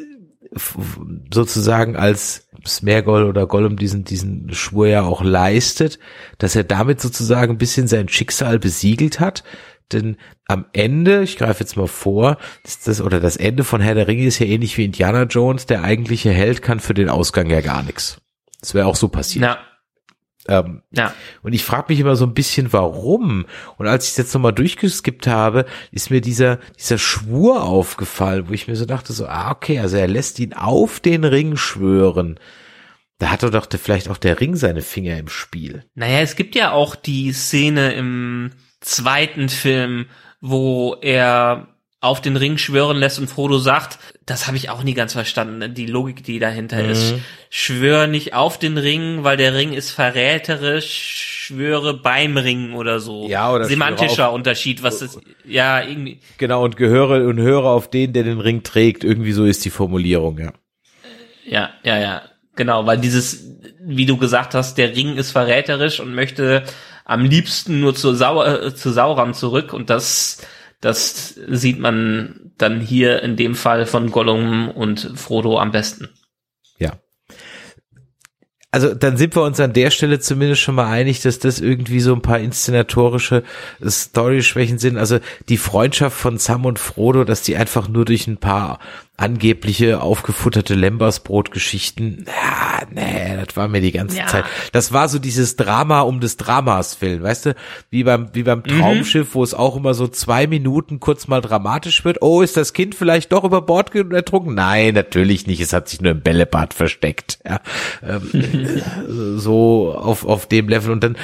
sozusagen als Smergol oder Gollum diesen, diesen Schwur ja auch leistet, dass er damit sozusagen ein bisschen sein Schicksal besiegelt hat. Denn am Ende, ich greife jetzt mal vor, ist das, oder das Ende von Herr der Ringe ist ja ähnlich wie Indiana Jones, der eigentliche Held kann für den Ausgang ja gar nichts. Das wäre auch so passiert.
Ja.
Ähm, ja. Und ich frage mich immer so ein bisschen, warum. Und als ich es jetzt nochmal durchgeskippt habe, ist mir dieser, dieser Schwur aufgefallen, wo ich mir so dachte, so, ah, okay, also er lässt ihn auf den Ring schwören. Da hat doch vielleicht auch der Ring seine Finger im Spiel.
Naja, es gibt ja auch die Szene im zweiten Film, wo er auf den Ring schwören lässt und Frodo sagt, das habe ich auch nie ganz verstanden, die Logik, die dahinter mhm. ist. Schwör nicht auf den Ring, weil der Ring ist verräterisch, schwöre beim Ring oder so.
Ja, oder
semantischer Unterschied, was das ja irgendwie
Genau und gehöre und höre auf den, der den Ring trägt, irgendwie so ist die Formulierung, ja.
Ja, ja, ja. Genau, weil dieses wie du gesagt hast, der Ring ist verräterisch und möchte am liebsten nur zu, Sau äh, zu Sauron zurück und das das sieht man dann hier in dem Fall von Gollum und Frodo am besten.
Ja. Also dann sind wir uns an der Stelle zumindest schon mal einig, dass das irgendwie so ein paar inszenatorische Story-Schwächen sind. Also die Freundschaft von Sam und Frodo, dass die einfach nur durch ein paar angebliche aufgefutterte Lembersbrot-Geschichten. Ja, nee, das war mir die ganze ja. Zeit. Das war so dieses Drama um des Dramas willen, weißt du? Wie beim, wie beim mhm. Traumschiff, mhm. wo es auch immer so zwei Minuten kurz mal dramatisch wird. Oh, ist das Kind vielleicht doch über Bord ertrunken? Nein, natürlich nicht. Es hat sich nur im Bällebad versteckt. Ja, ähm, so auf, auf dem Level. Und dann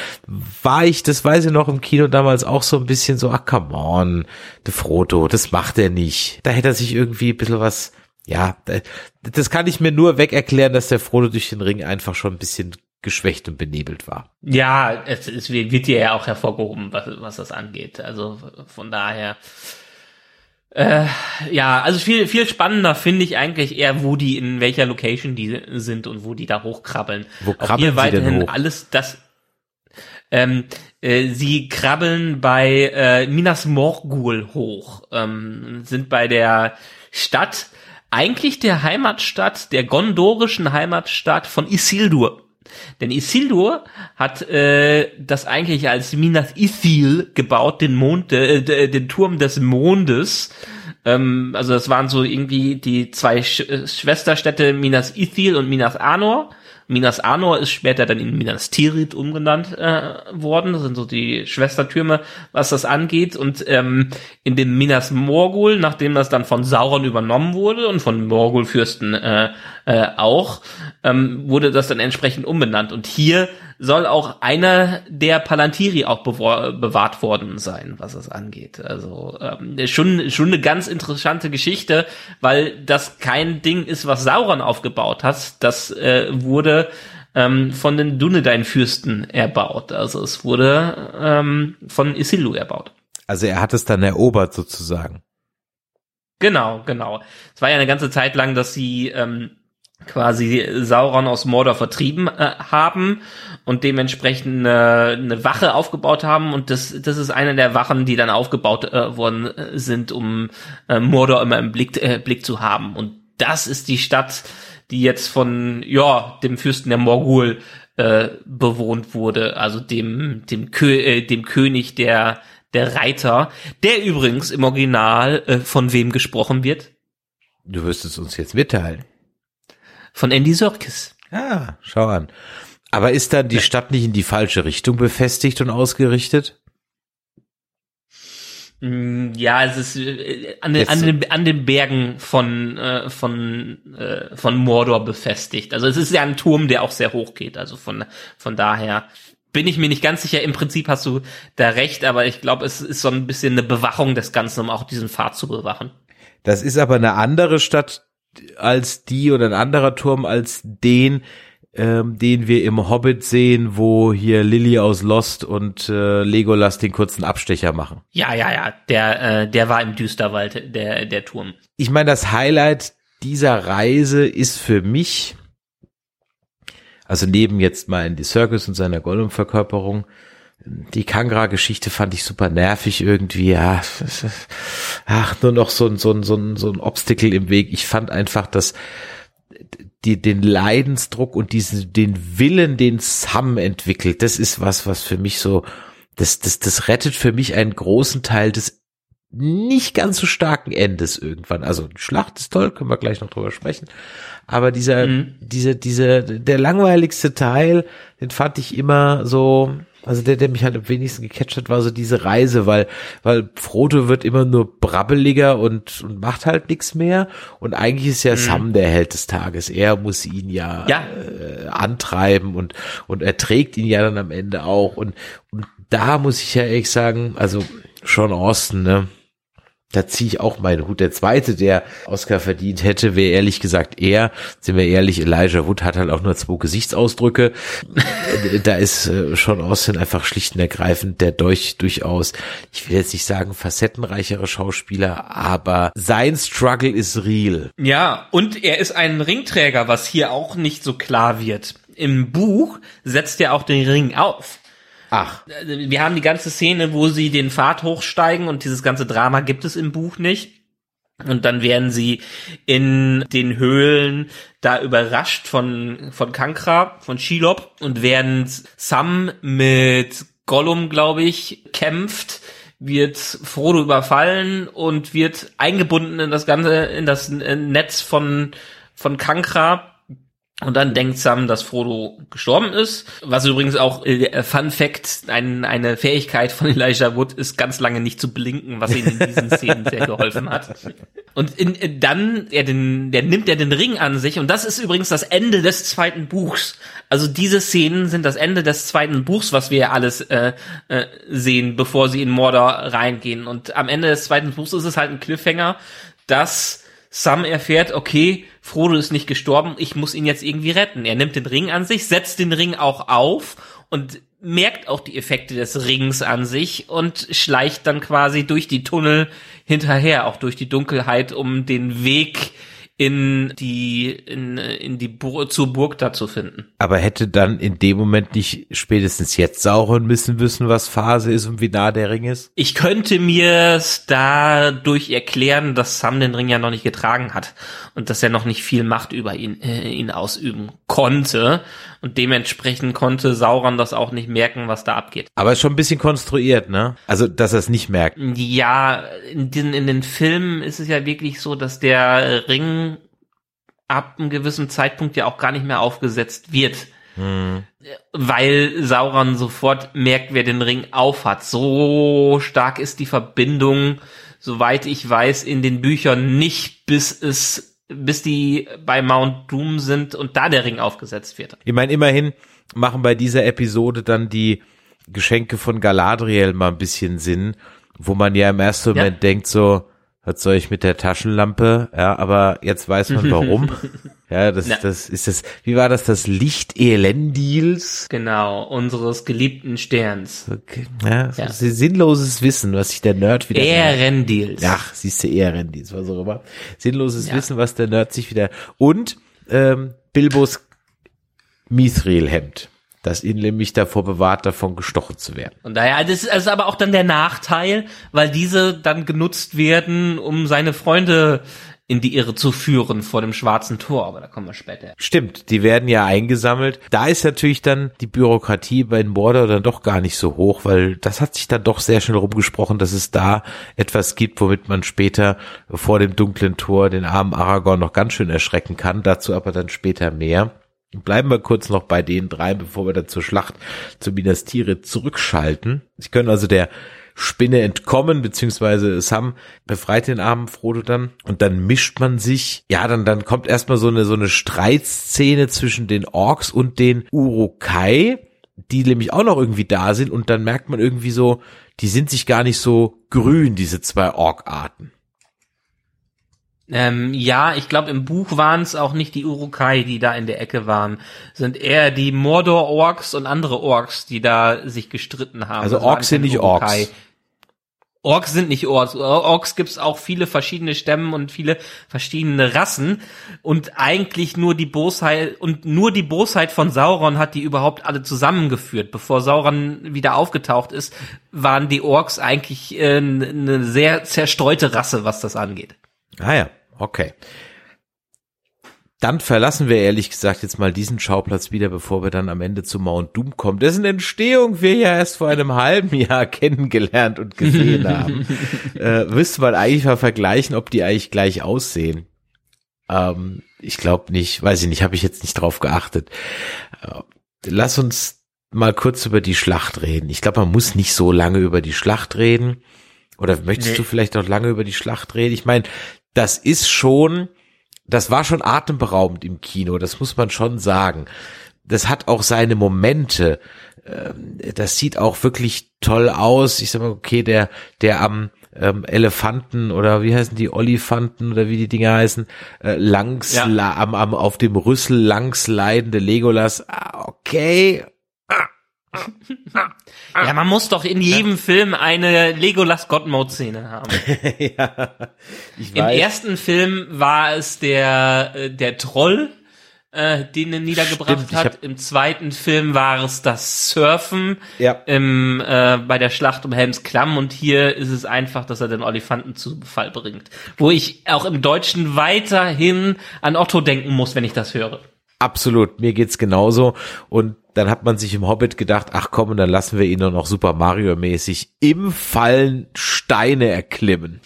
war ich, das weiß ich noch im Kino damals auch so ein bisschen so, ach, come on, der Frodo, das macht er nicht. Da hätte er sich irgendwie ein bisschen was ja, das kann ich mir nur weg erklären, dass der Frodo durch den Ring einfach schon ein bisschen geschwächt und benebelt war.
Ja, es, es wird ja auch hervorgehoben, was, was das angeht. Also von daher. Äh, ja, also viel, viel spannender finde ich eigentlich eher, wo die, in welcher Location die sind und wo die da hochkrabbeln.
Wo krabbeln Auch hier weiterhin
alles das, ähm, äh, sie krabbeln bei äh, Minas Morgul hoch, ähm, sind bei der Stadt, eigentlich der Heimatstadt, der gondorischen Heimatstadt von Isildur. Denn Isildur hat äh, das eigentlich als Minas Ithil gebaut, den Mond, äh, den Turm des Mondes. Ähm, also das waren so irgendwie die zwei Sch äh, Schwesterstädte Minas Ithil und Minas Anor. Minas Anor ist später dann in Minas Tirith umgenannt äh, worden. Das sind so die Schwestertürme, was das angeht. Und ähm, in dem Minas Morgul, nachdem das dann von Sauron übernommen wurde und von Morgul-Fürsten äh, äh, auch, ähm, wurde das dann entsprechend umbenannt. Und hier soll auch einer der Palantiri auch bewahrt worden sein, was es angeht. Also ähm, schon schon eine ganz interessante Geschichte, weil das kein Ding ist, was Sauron aufgebaut hat. Das äh, wurde ähm, von den Dunedain-Fürsten erbaut. Also es wurde ähm, von Isildur erbaut.
Also er hat es dann erobert sozusagen.
Genau, genau. Es war ja eine ganze Zeit lang, dass sie ähm, quasi Sauron aus Mordor vertrieben äh, haben und dementsprechend eine, eine Wache aufgebaut haben. Und das das ist eine der Wachen, die dann aufgebaut äh, worden äh, sind, um äh, Mordor immer im Blick äh, Blick zu haben. Und das ist die Stadt, die jetzt von ja dem Fürsten der Morgul äh, bewohnt wurde, also dem dem Kö äh, dem König der der Reiter, der übrigens im Original äh, von wem gesprochen wird?
Du wirst es uns jetzt mitteilen
von Andy Serkis.
Ah, schau an. Aber ist dann die ja. Stadt nicht in die falsche Richtung befestigt und ausgerichtet?
Mm, ja, es ist äh, an den, an den, an den Bergen von, äh, von, äh, von Mordor befestigt. Also es ist ja ein Turm, der auch sehr hoch geht. Also von, von daher bin ich mir nicht ganz sicher. Im Prinzip hast du da recht, aber ich glaube, es ist so ein bisschen eine Bewachung des Ganzen, um auch diesen Pfad zu bewachen.
Das ist aber eine andere Stadt, als die oder ein anderer Turm als den, ähm, den wir im Hobbit sehen, wo hier Lily aus Lost und äh, Legolas den kurzen Abstecher machen.
Ja, ja, ja, der, äh, der war im Düsterwald, der, der Turm.
Ich meine, das Highlight dieser Reise ist für mich, also neben jetzt mal in die Circus und seiner Gollum-Verkörperung, die Kangra-Geschichte fand ich super nervig irgendwie, ja, ach, nur noch so ein, so ein, so ein, so ein Obstacle im Weg. Ich fand einfach, dass die, den Leidensdruck und diesen, den Willen, den Sam entwickelt, das ist was, was für mich so, das, das, das rettet für mich einen großen Teil des nicht ganz so starken Endes irgendwann. Also die Schlacht ist toll, können wir gleich noch drüber sprechen. Aber dieser, mhm. diese, diese, der langweiligste Teil, den fand ich immer so, also der, der mich halt am wenigsten gecatcht hat, war so diese Reise, weil, weil Frodo wird immer nur brabbeliger und, und macht halt nichts mehr. Und eigentlich ist ja mhm. Sam der Held des Tages. Er muss ihn ja, ja. Äh, antreiben und, und er trägt ihn ja dann am Ende auch. Und, und da muss ich ja ehrlich sagen, also Sean Austin, ne? Da ziehe ich auch meinen Hut. Der zweite, der Oscar verdient hätte, wäre ehrlich gesagt er. Sind wir ehrlich, Elijah Wood hat halt auch nur zwei Gesichtsausdrücke. da ist äh, schon Austin einfach schlicht und ergreifend der durch, durchaus, ich will jetzt nicht sagen facettenreichere Schauspieler, aber sein Struggle ist real.
Ja, und er ist ein Ringträger, was hier auch nicht so klar wird. Im Buch setzt er auch den Ring auf. Ach. Wir haben die ganze Szene, wo sie den Pfad hochsteigen und dieses ganze Drama gibt es im Buch nicht. Und dann werden sie in den Höhlen da überrascht von, von Kankra, von Shelob und während Sam mit Gollum, glaube ich, kämpft, wird Frodo überfallen und wird eingebunden in das ganze, in das Netz von, von Kankra und dann denkt Sam, dass Frodo gestorben ist. Was übrigens auch, äh, Fun Fact, ein, eine Fähigkeit von Elijah Wood ist, ganz lange nicht zu blinken, was ihm in diesen Szenen sehr geholfen hat. Und in, in, dann, er den, der nimmt er den Ring an sich. Und das ist übrigens das Ende des zweiten Buchs. Also diese Szenen sind das Ende des zweiten Buchs, was wir ja alles äh, äh, sehen, bevor sie in Mordor reingehen. Und am Ende des zweiten Buchs ist es halt ein Cliffhanger, dass Sam erfährt, okay, Frodo ist nicht gestorben, ich muss ihn jetzt irgendwie retten. Er nimmt den Ring an sich, setzt den Ring auch auf und merkt auch die Effekte des Rings an sich und schleicht dann quasi durch die Tunnel hinterher, auch durch die Dunkelheit, um den Weg in die in, in die Bur zur Burg da zu finden.
Aber hätte dann in dem Moment nicht spätestens jetzt Sauron müssen wissen, was Phase ist und wie nah der Ring ist?
Ich könnte mir es dadurch erklären, dass Sam den Ring ja noch nicht getragen hat und dass er noch nicht viel Macht über ihn äh, ihn ausüben konnte und dementsprechend konnte Sauron das auch nicht merken, was da abgeht.
Aber ist schon ein bisschen konstruiert, ne? Also, dass er es nicht merkt.
Ja, in den, in den Filmen ist es ja wirklich so, dass der Ring ab einem gewissen Zeitpunkt ja auch gar nicht mehr aufgesetzt wird. Hm. Weil Sauron sofort merkt, wer den Ring aufhat. So stark ist die Verbindung, soweit ich weiß, in den Büchern nicht, bis es bis die bei Mount Doom sind und da der Ring aufgesetzt wird.
Ich meine, immerhin machen bei dieser Episode dann die Geschenke von Galadriel mal ein bisschen Sinn, wo man ja im ersten Moment ja. denkt so, was soll ich mit der Taschenlampe? Ja, aber jetzt weiß man warum. ja, das, ja. das ist das, wie war das, das Licht Elendils?
Genau, unseres geliebten Sterns.
Okay. Ja, so ja. sinnloses Wissen, was sich der Nerd wieder.
Erendils.
Ach, siehst du, Erendils, was auch immer. Sinnloses ja. Wissen, was der Nerd sich wieder, und, ähm, Bilbos Mithril-Hemd das ihn nämlich davor bewahrt, davon gestochen zu werden.
Und daher, das ist also aber auch dann der Nachteil, weil diese dann genutzt werden, um seine Freunde in die Irre zu führen vor dem schwarzen Tor, aber da kommen wir später.
Stimmt, die werden ja eingesammelt. Da ist natürlich dann die Bürokratie bei den Border dann doch gar nicht so hoch, weil das hat sich dann doch sehr schnell rumgesprochen, dass es da etwas gibt, womit man später vor dem dunklen Tor den armen Aragorn noch ganz schön erschrecken kann. Dazu aber dann später mehr. Bleiben wir kurz noch bei den drei, bevor wir dann zur Schlacht zu Minas Tirith zurückschalten. Sie können also der Spinne entkommen, beziehungsweise Sam befreit den armen Frodo dann und dann mischt man sich, ja, dann, dann kommt erstmal so eine, so eine Streitszene zwischen den Orks und den Urukai, die nämlich auch noch irgendwie da sind und dann merkt man irgendwie so, die sind sich gar nicht so grün, diese zwei Ork-Arten.
Ähm, ja, ich glaube, im Buch waren es auch nicht die Urukai, die da in der Ecke waren, sind eher die Mordor-Orks und andere Orks, die da sich gestritten haben.
Also Orks sind nicht Urukai. Orks.
Orks sind nicht Orks. Orks gibt's auch viele verschiedene Stämmen und viele verschiedene Rassen und eigentlich nur die Bosheit und nur die Bosheit von Sauron hat die überhaupt alle zusammengeführt. Bevor Sauron wieder aufgetaucht ist, waren die Orks eigentlich äh, eine sehr zerstreute Rasse, was das angeht.
Ah ja. Okay. dann verlassen wir ehrlich gesagt jetzt mal diesen Schauplatz wieder, bevor wir dann am Ende zu Mount Doom kommen, dessen Entstehung wir ja erst vor einem halben Jahr kennengelernt und gesehen haben. äh, müsste man eigentlich mal vergleichen, ob die eigentlich gleich aussehen. Ähm, ich glaube nicht, weiß ich nicht, habe ich jetzt nicht drauf geachtet. Äh, lass uns mal kurz über die Schlacht reden. Ich glaube, man muss nicht so lange über die Schlacht reden. Oder möchtest nee. du vielleicht noch lange über die Schlacht reden? Ich meine, das ist schon das war schon atemberaubend im Kino, das muss man schon sagen. Das hat auch seine Momente. Ähm, das sieht auch wirklich toll aus. Ich sag mal, okay, der, der am ähm, Elefanten oder wie heißen die Olifanten oder wie die Dinge heißen, äh, langs ja. am, am, auf dem Rüssel langs leidende Legolas. Ah, okay,
ja, man muss doch in jedem Film eine Legolas God Mode Szene haben. ja. Im ersten Film war es der äh, der Troll, äh, den er niedergebracht Stimmt, hat. Im zweiten Film war es das Surfen ja. im, äh, bei der Schlacht um Helms Klamm und hier ist es einfach, dass er den Olifanten zu Fall bringt. Wo ich auch im Deutschen weiterhin an Otto denken muss, wenn ich das höre.
Absolut, mir geht's genauso und dann hat man sich im Hobbit gedacht, ach komm, und dann lassen wir ihn nur noch Super Mario mäßig im Fallen Steine erklimmen.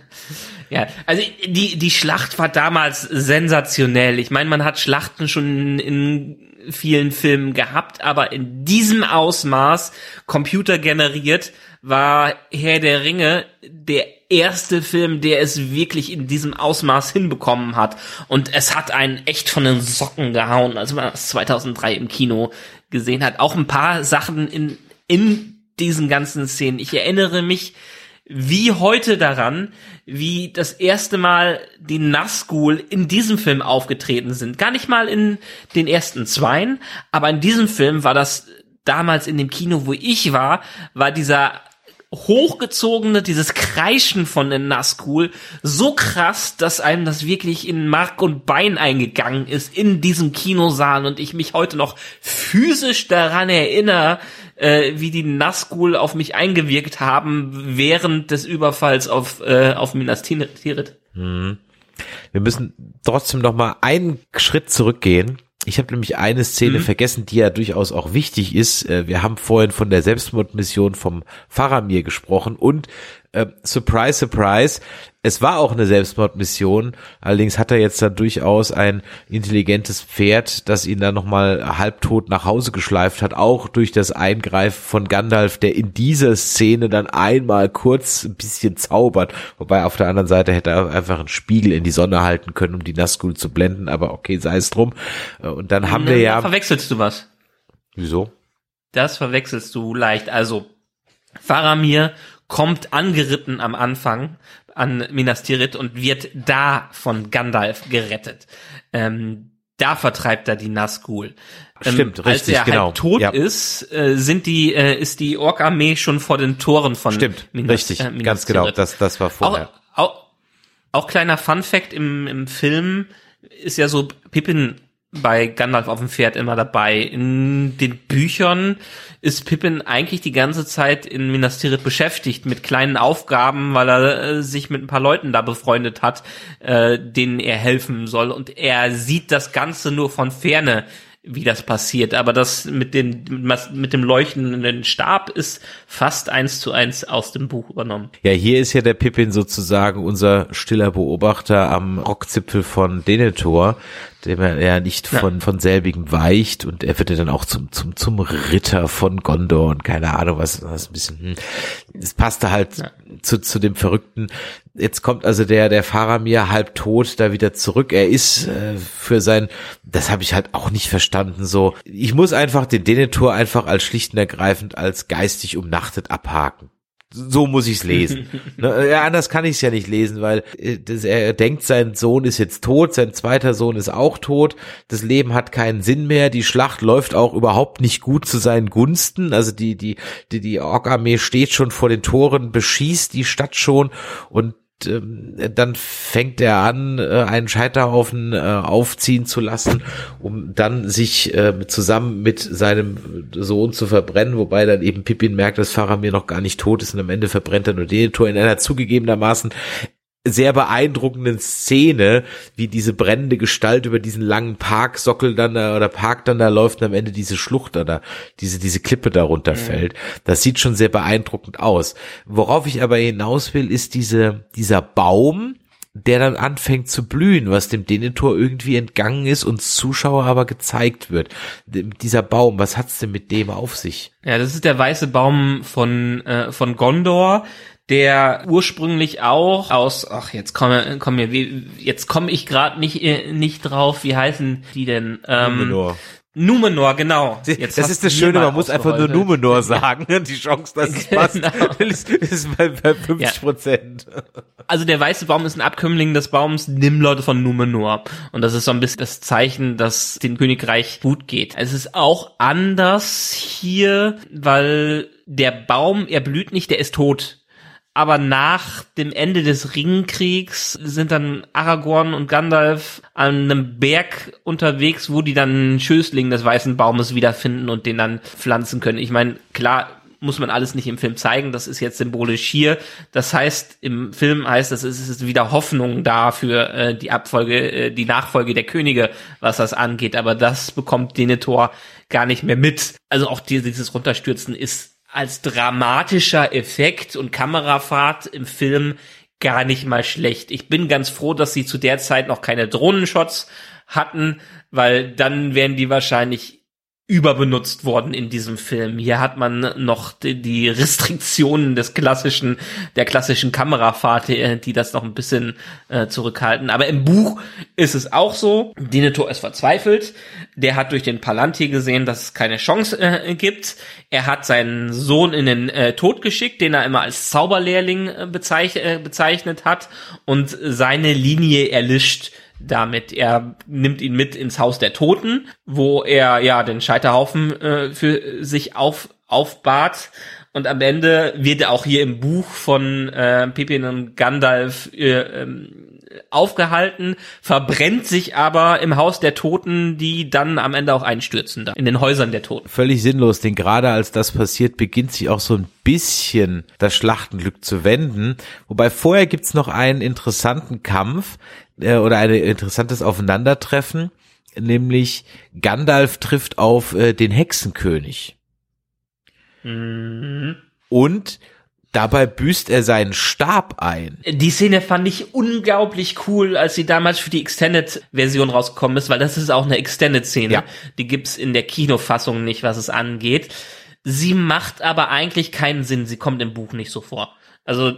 ja, also die, die Schlacht war damals sensationell. Ich meine, man hat Schlachten schon in vielen Filmen gehabt, aber in diesem Ausmaß computergeneriert war Herr der Ringe der erste Film, der es wirklich in diesem Ausmaß hinbekommen hat. Und es hat einen echt von den Socken gehauen, als man das 2003 im Kino gesehen hat. Auch ein paar Sachen in, in diesen ganzen Szenen. Ich erinnere mich wie heute daran, wie das erste Mal die Nazgul in diesem Film aufgetreten sind. Gar nicht mal in den ersten zweien, aber in diesem Film war das damals in dem Kino, wo ich war, war dieser hochgezogene, dieses Kreischen von den Nazgul so krass, dass einem das wirklich in Mark und Bein eingegangen ist in diesem Kinosaal und ich mich heute noch physisch daran erinnere, äh, wie die Nazgul auf mich eingewirkt haben während des Überfalls auf, äh, auf Minas Tirith.
Hm. Wir müssen trotzdem noch mal einen Schritt zurückgehen ich habe nämlich eine Szene mhm. vergessen, die ja durchaus auch wichtig ist. Äh, wir haben vorhin von der Selbstmordmission vom Faramir gesprochen und äh, surprise, surprise, es war auch eine Selbstmordmission. Allerdings hat er jetzt dann durchaus ein intelligentes Pferd, das ihn dann nochmal halbtot nach Hause geschleift hat, auch durch das Eingreifen von Gandalf, der in dieser Szene dann einmal kurz ein bisschen zaubert. Wobei auf der anderen Seite hätte er einfach einen Spiegel in die Sonne halten können, um die Nazgul zu blenden. Aber okay, sei es drum. Äh, und dann haben Na, wir ja...
verwechselst du was.
Wieso?
Das verwechselst du leicht. Also, Faramir kommt angeritten am Anfang an Minas Tirith und wird da von Gandalf gerettet. Ähm, da vertreibt er die Nazgul.
Ähm, Stimmt, richtig,
Als er
genau.
halt tot ja. ist, äh, sind die, äh, ist die Ork-Armee schon vor den Toren von
Stimmt, Minas, richtig, äh, Minas ganz genau, das, das war vorher.
Auch, auch, auch kleiner Fun-Fact im, im Film ist ja so, Pippin bei Gandalf auf dem Pferd immer dabei. In den Büchern ist Pippin eigentlich die ganze Zeit in Minas Tirith beschäftigt mit kleinen Aufgaben, weil er äh, sich mit ein paar Leuten da befreundet hat, äh, denen er helfen soll. Und er sieht das Ganze nur von ferne, wie das passiert. Aber das mit, den, mit dem leuchtenden Stab ist fast eins zu eins aus dem Buch übernommen.
Ja, hier ist ja der Pippin sozusagen unser stiller Beobachter am Rockzipfel von Denethor, dem er ja nicht von, ja. von selbigem weicht und er wird ja dann auch zum, zum, zum Ritter von Gondor und keine Ahnung was, was ein bisschen, hm. es passte halt ja. zu, zu dem Verrückten. Jetzt kommt also der, der Faramir halb tot da wieder zurück. Er ist äh, für sein, das habe ich halt auch nicht verstanden, so. Ich muss einfach den Denethor einfach als schlicht und ergreifend als geistig umnachtet abhaken. So muss ich es lesen. ne, ja, anders kann ich es ja nicht lesen, weil äh, das, er denkt, sein Sohn ist jetzt tot, sein zweiter Sohn ist auch tot, das Leben hat keinen Sinn mehr, die Schlacht läuft auch überhaupt nicht gut zu seinen Gunsten, also die, die, die, die Ork-Armee steht schon vor den Toren, beschießt die Stadt schon und dann fängt er an, äh, einen Scheiterhaufen äh, aufziehen zu lassen, um dann sich äh, zusammen mit seinem Sohn zu verbrennen, wobei dann eben Pippin merkt, dass Faramir noch gar nicht tot ist und am Ende verbrennt er nur den Tor in einer zugegebenermaßen sehr beeindruckenden Szene, wie diese brennende Gestalt über diesen langen Parksockel dann da, oder Park dann da läuft und am Ende diese Schlucht da, diese, diese Klippe da runterfällt. Mhm. Das sieht schon sehr beeindruckend aus. Worauf ich aber hinaus will, ist diese, dieser Baum, der dann anfängt zu blühen, was dem Denethor irgendwie entgangen ist und Zuschauer aber gezeigt wird. Dieser Baum, was hat's denn mit dem auf sich?
Ja, das ist der weiße Baum von, äh, von Gondor, der ursprünglich auch aus, ach jetzt komme komm mir, jetzt komme ich gerade nicht äh, nicht drauf, wie heißen die denn?
Ähm, Numenor.
Numenor, genau.
Jetzt das ist das Schöne, man muss einfach nur Numenor sagen. Die Chance, dass es passt, genau. ist, ist bei, bei 50 Prozent. Ja.
Also der weiße Baum ist ein Abkömmling des Baums Nimlord von Numenor. Und das ist so ein bisschen das Zeichen, dass dem Königreich gut geht. Es ist auch anders hier, weil der Baum, er blüht nicht, der ist tot aber nach dem Ende des Ringkriegs sind dann Aragorn und Gandalf an einem Berg unterwegs, wo die dann Schößling des weißen Baumes wiederfinden und den dann pflanzen können. Ich meine, klar, muss man alles nicht im Film zeigen, das ist jetzt symbolisch hier. Das heißt, im Film heißt das, es ist wieder Hoffnung da für äh, die Abfolge, äh, die Nachfolge der Könige, was das angeht. Aber das bekommt Denethor gar nicht mehr mit. Also auch dieses Runterstürzen ist als dramatischer Effekt und Kamerafahrt im Film gar nicht mal schlecht. Ich bin ganz froh, dass sie zu der Zeit noch keine Drohnenshots hatten, weil dann wären die wahrscheinlich überbenutzt worden in diesem Film. Hier hat man noch die, Restriktionen des klassischen, der klassischen Kamerafahrt, äh, die das noch ein bisschen äh, zurückhalten. Aber im Buch ist es auch so. Denethor ist verzweifelt. Der hat durch den Palantir gesehen, dass es keine Chance äh, gibt. Er hat seinen Sohn in den äh, Tod geschickt, den er immer als Zauberlehrling äh, bezeich äh, bezeichnet hat. Und seine Linie erlischt damit. Er nimmt ihn mit ins Haus der Toten, wo er ja den Scheiterhaufen äh, für sich auf, aufbahrt. Und am Ende wird er auch hier im Buch von äh, Pippin und Gandalf äh, ähm, aufgehalten, verbrennt sich aber im Haus der Toten, die dann am Ende auch einstürzen, da, in den Häusern der Toten.
Völlig sinnlos, denn gerade als das passiert, beginnt sich auch so ein bisschen das Schlachtenglück zu wenden. Wobei vorher gibt's noch einen interessanten Kampf, äh, oder ein interessantes Aufeinandertreffen, nämlich Gandalf trifft auf äh, den Hexenkönig. Mhm. Und Dabei büßt er seinen Stab ein.
Die Szene fand ich unglaublich cool, als sie damals für die Extended-Version rausgekommen ist, weil das ist auch eine Extended-Szene. Ja. Die gibt's in der Kinofassung nicht, was es angeht. Sie macht aber eigentlich keinen Sinn. Sie kommt im Buch nicht so vor. Also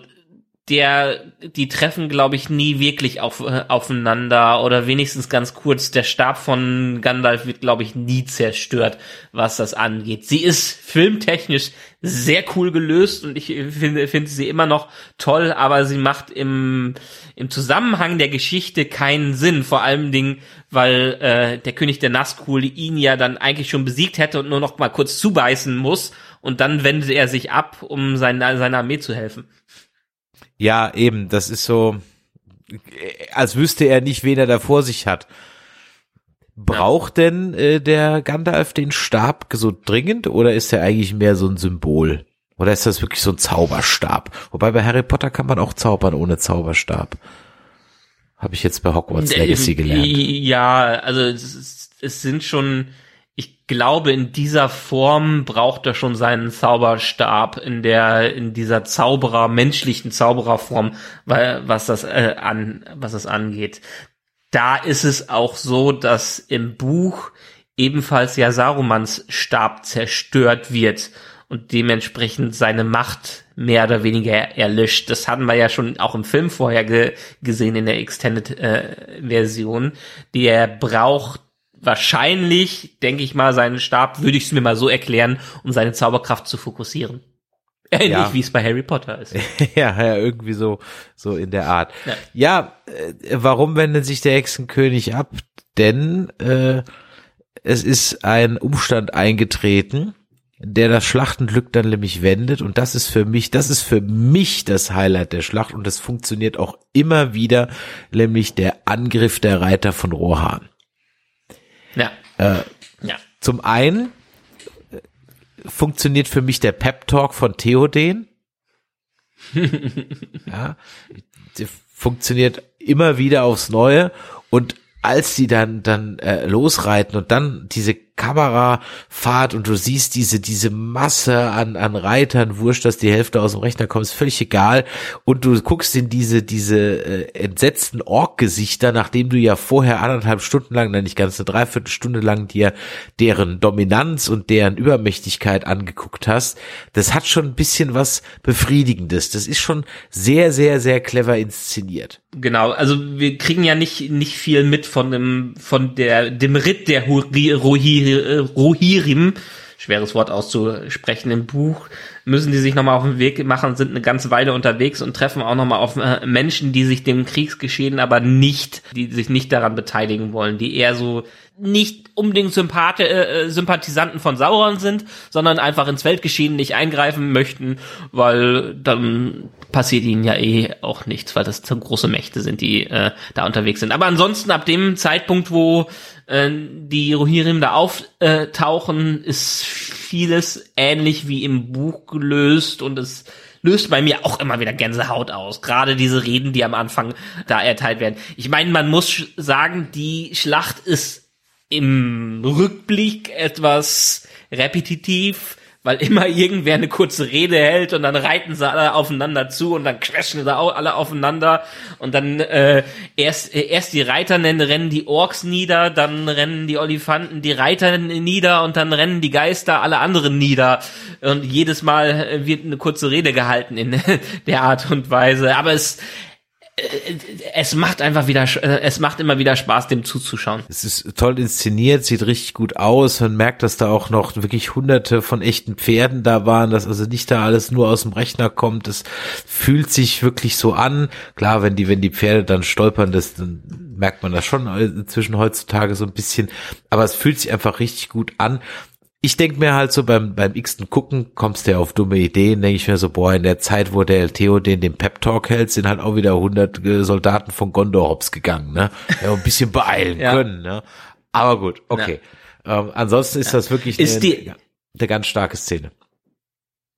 der, die treffen, glaube ich, nie wirklich auf, äh, aufeinander oder wenigstens ganz kurz. Der Stab von Gandalf wird, glaube ich, nie zerstört, was das angeht. Sie ist filmtechnisch sehr cool gelöst und ich finde, finde sie immer noch toll, aber sie macht im, im Zusammenhang der Geschichte keinen Sinn. Vor allem Dingen, weil äh, der König der Nazgul ihn ja dann eigentlich schon besiegt hätte und nur noch mal kurz zubeißen muss und dann wendet er sich ab, um seiner, seiner Armee zu helfen.
Ja, eben, das ist so, als wüsste er nicht, wen er da vor sich hat. Braucht ja. denn äh, der Gandalf den Stab so dringend oder ist er eigentlich mehr so ein Symbol? Oder ist das wirklich so ein Zauberstab? Wobei bei Harry Potter kann man auch zaubern ohne Zauberstab. Habe ich jetzt bei Hogwarts Legacy gelernt.
Ja, also es, es sind schon ich glaube, in dieser Form braucht er schon seinen Zauberstab in der, in dieser Zauberer, menschlichen Zaubererform, weil, was das, äh, an, was das angeht. Da ist es auch so, dass im Buch ebenfalls ja Sarumans Stab zerstört wird und dementsprechend seine Macht mehr oder weniger erlischt. Das hatten wir ja schon auch im Film vorher ge gesehen in der Extended äh, Version. Der braucht wahrscheinlich, denke ich mal, seinen Stab, würde ich es mir mal so erklären, um seine Zauberkraft zu fokussieren. Ähnlich ja. wie es bei Harry Potter ist.
ja, ja, irgendwie so, so in der Art. Ja, ja äh, warum wendet sich der Hexenkönig ab? Denn äh, es ist ein Umstand eingetreten, der das Schlachtenglück dann nämlich wendet und das ist für mich, das ist für mich das Highlight der Schlacht und das funktioniert auch immer wieder, nämlich der Angriff der Reiter von Rohan.
Ja.
Äh, ja. Zum einen äh, funktioniert für mich der Pep Talk von Theoden. ja. funktioniert immer wieder aufs Neue und als sie dann dann äh, losreiten und dann diese Kamerafahrt und du siehst diese, diese Masse an, an Reitern, wurscht, dass die Hälfte aus dem Rechner kommt, ist völlig egal. Und du guckst in diese, diese äh, entsetzten Ork-Gesichter, nachdem du ja vorher anderthalb Stunden lang, nein, nicht ganz eine Dreiviertelstunde lang dir deren Dominanz und deren Übermächtigkeit angeguckt hast. Das hat schon ein bisschen was Befriedigendes. Das ist schon sehr, sehr, sehr clever inszeniert.
Genau, also wir kriegen ja nicht, nicht viel mit von dem, von der, dem Ritt der äh, Rohirrim, schweres Wort auszusprechen im Buch, müssen die sich nochmal auf den Weg machen, sind eine ganze Weile unterwegs und treffen auch nochmal auf äh, Menschen, die sich dem Kriegsgeschehen aber nicht, die sich nicht daran beteiligen wollen, die eher so nicht unbedingt Sympath äh, äh, Sympathisanten von Sauron sind, sondern einfach ins Weltgeschehen nicht eingreifen möchten, weil dann passiert ihnen ja eh auch nichts, weil das große Mächte sind, die äh, da unterwegs sind. Aber ansonsten ab dem Zeitpunkt, wo äh, die Rohirrim da auftauchen, ist vieles ähnlich wie im Buch gelöst und es löst bei mir auch immer wieder Gänsehaut aus. Gerade diese Reden, die am Anfang da erteilt werden. Ich meine, man muss sagen, die Schlacht ist im Rückblick etwas repetitiv, weil immer irgendwer eine kurze Rede hält und dann reiten sie alle aufeinander zu und dann crashen sie auch alle aufeinander und dann äh, erst äh, erst die Reiter nennen, rennen die Orks nieder, dann rennen die Olifanten die Reiter nieder und dann rennen die Geister alle anderen nieder. Und jedes Mal wird eine kurze Rede gehalten in der Art und Weise, aber es äh, es macht einfach wieder, äh, es macht immer wieder Spaß, dem zuzuschauen.
Es ist toll inszeniert, sieht richtig gut aus. Man merkt, dass da auch noch wirklich hunderte von echten Pferden da waren, dass also nicht da alles nur aus dem Rechner kommt. Es fühlt sich wirklich so an. Klar, wenn die, wenn die Pferde dann stolpern, das, dann merkt man das schon inzwischen heutzutage so ein bisschen. Aber es fühlt sich einfach richtig gut an ich denke mir halt so beim, beim x-ten Gucken kommst du ja auf dumme Ideen, denke ich mir so, boah, in der Zeit, wo der LTO den den Pep-Talk hält, sind halt auch wieder 100 äh, Soldaten von Gondor hops gegangen, ne? Ja, ein bisschen beeilen ja. können, ne? Aber gut, okay. Ja. Ähm, ansonsten ist das wirklich
ist eine, die,
eine ganz starke Szene.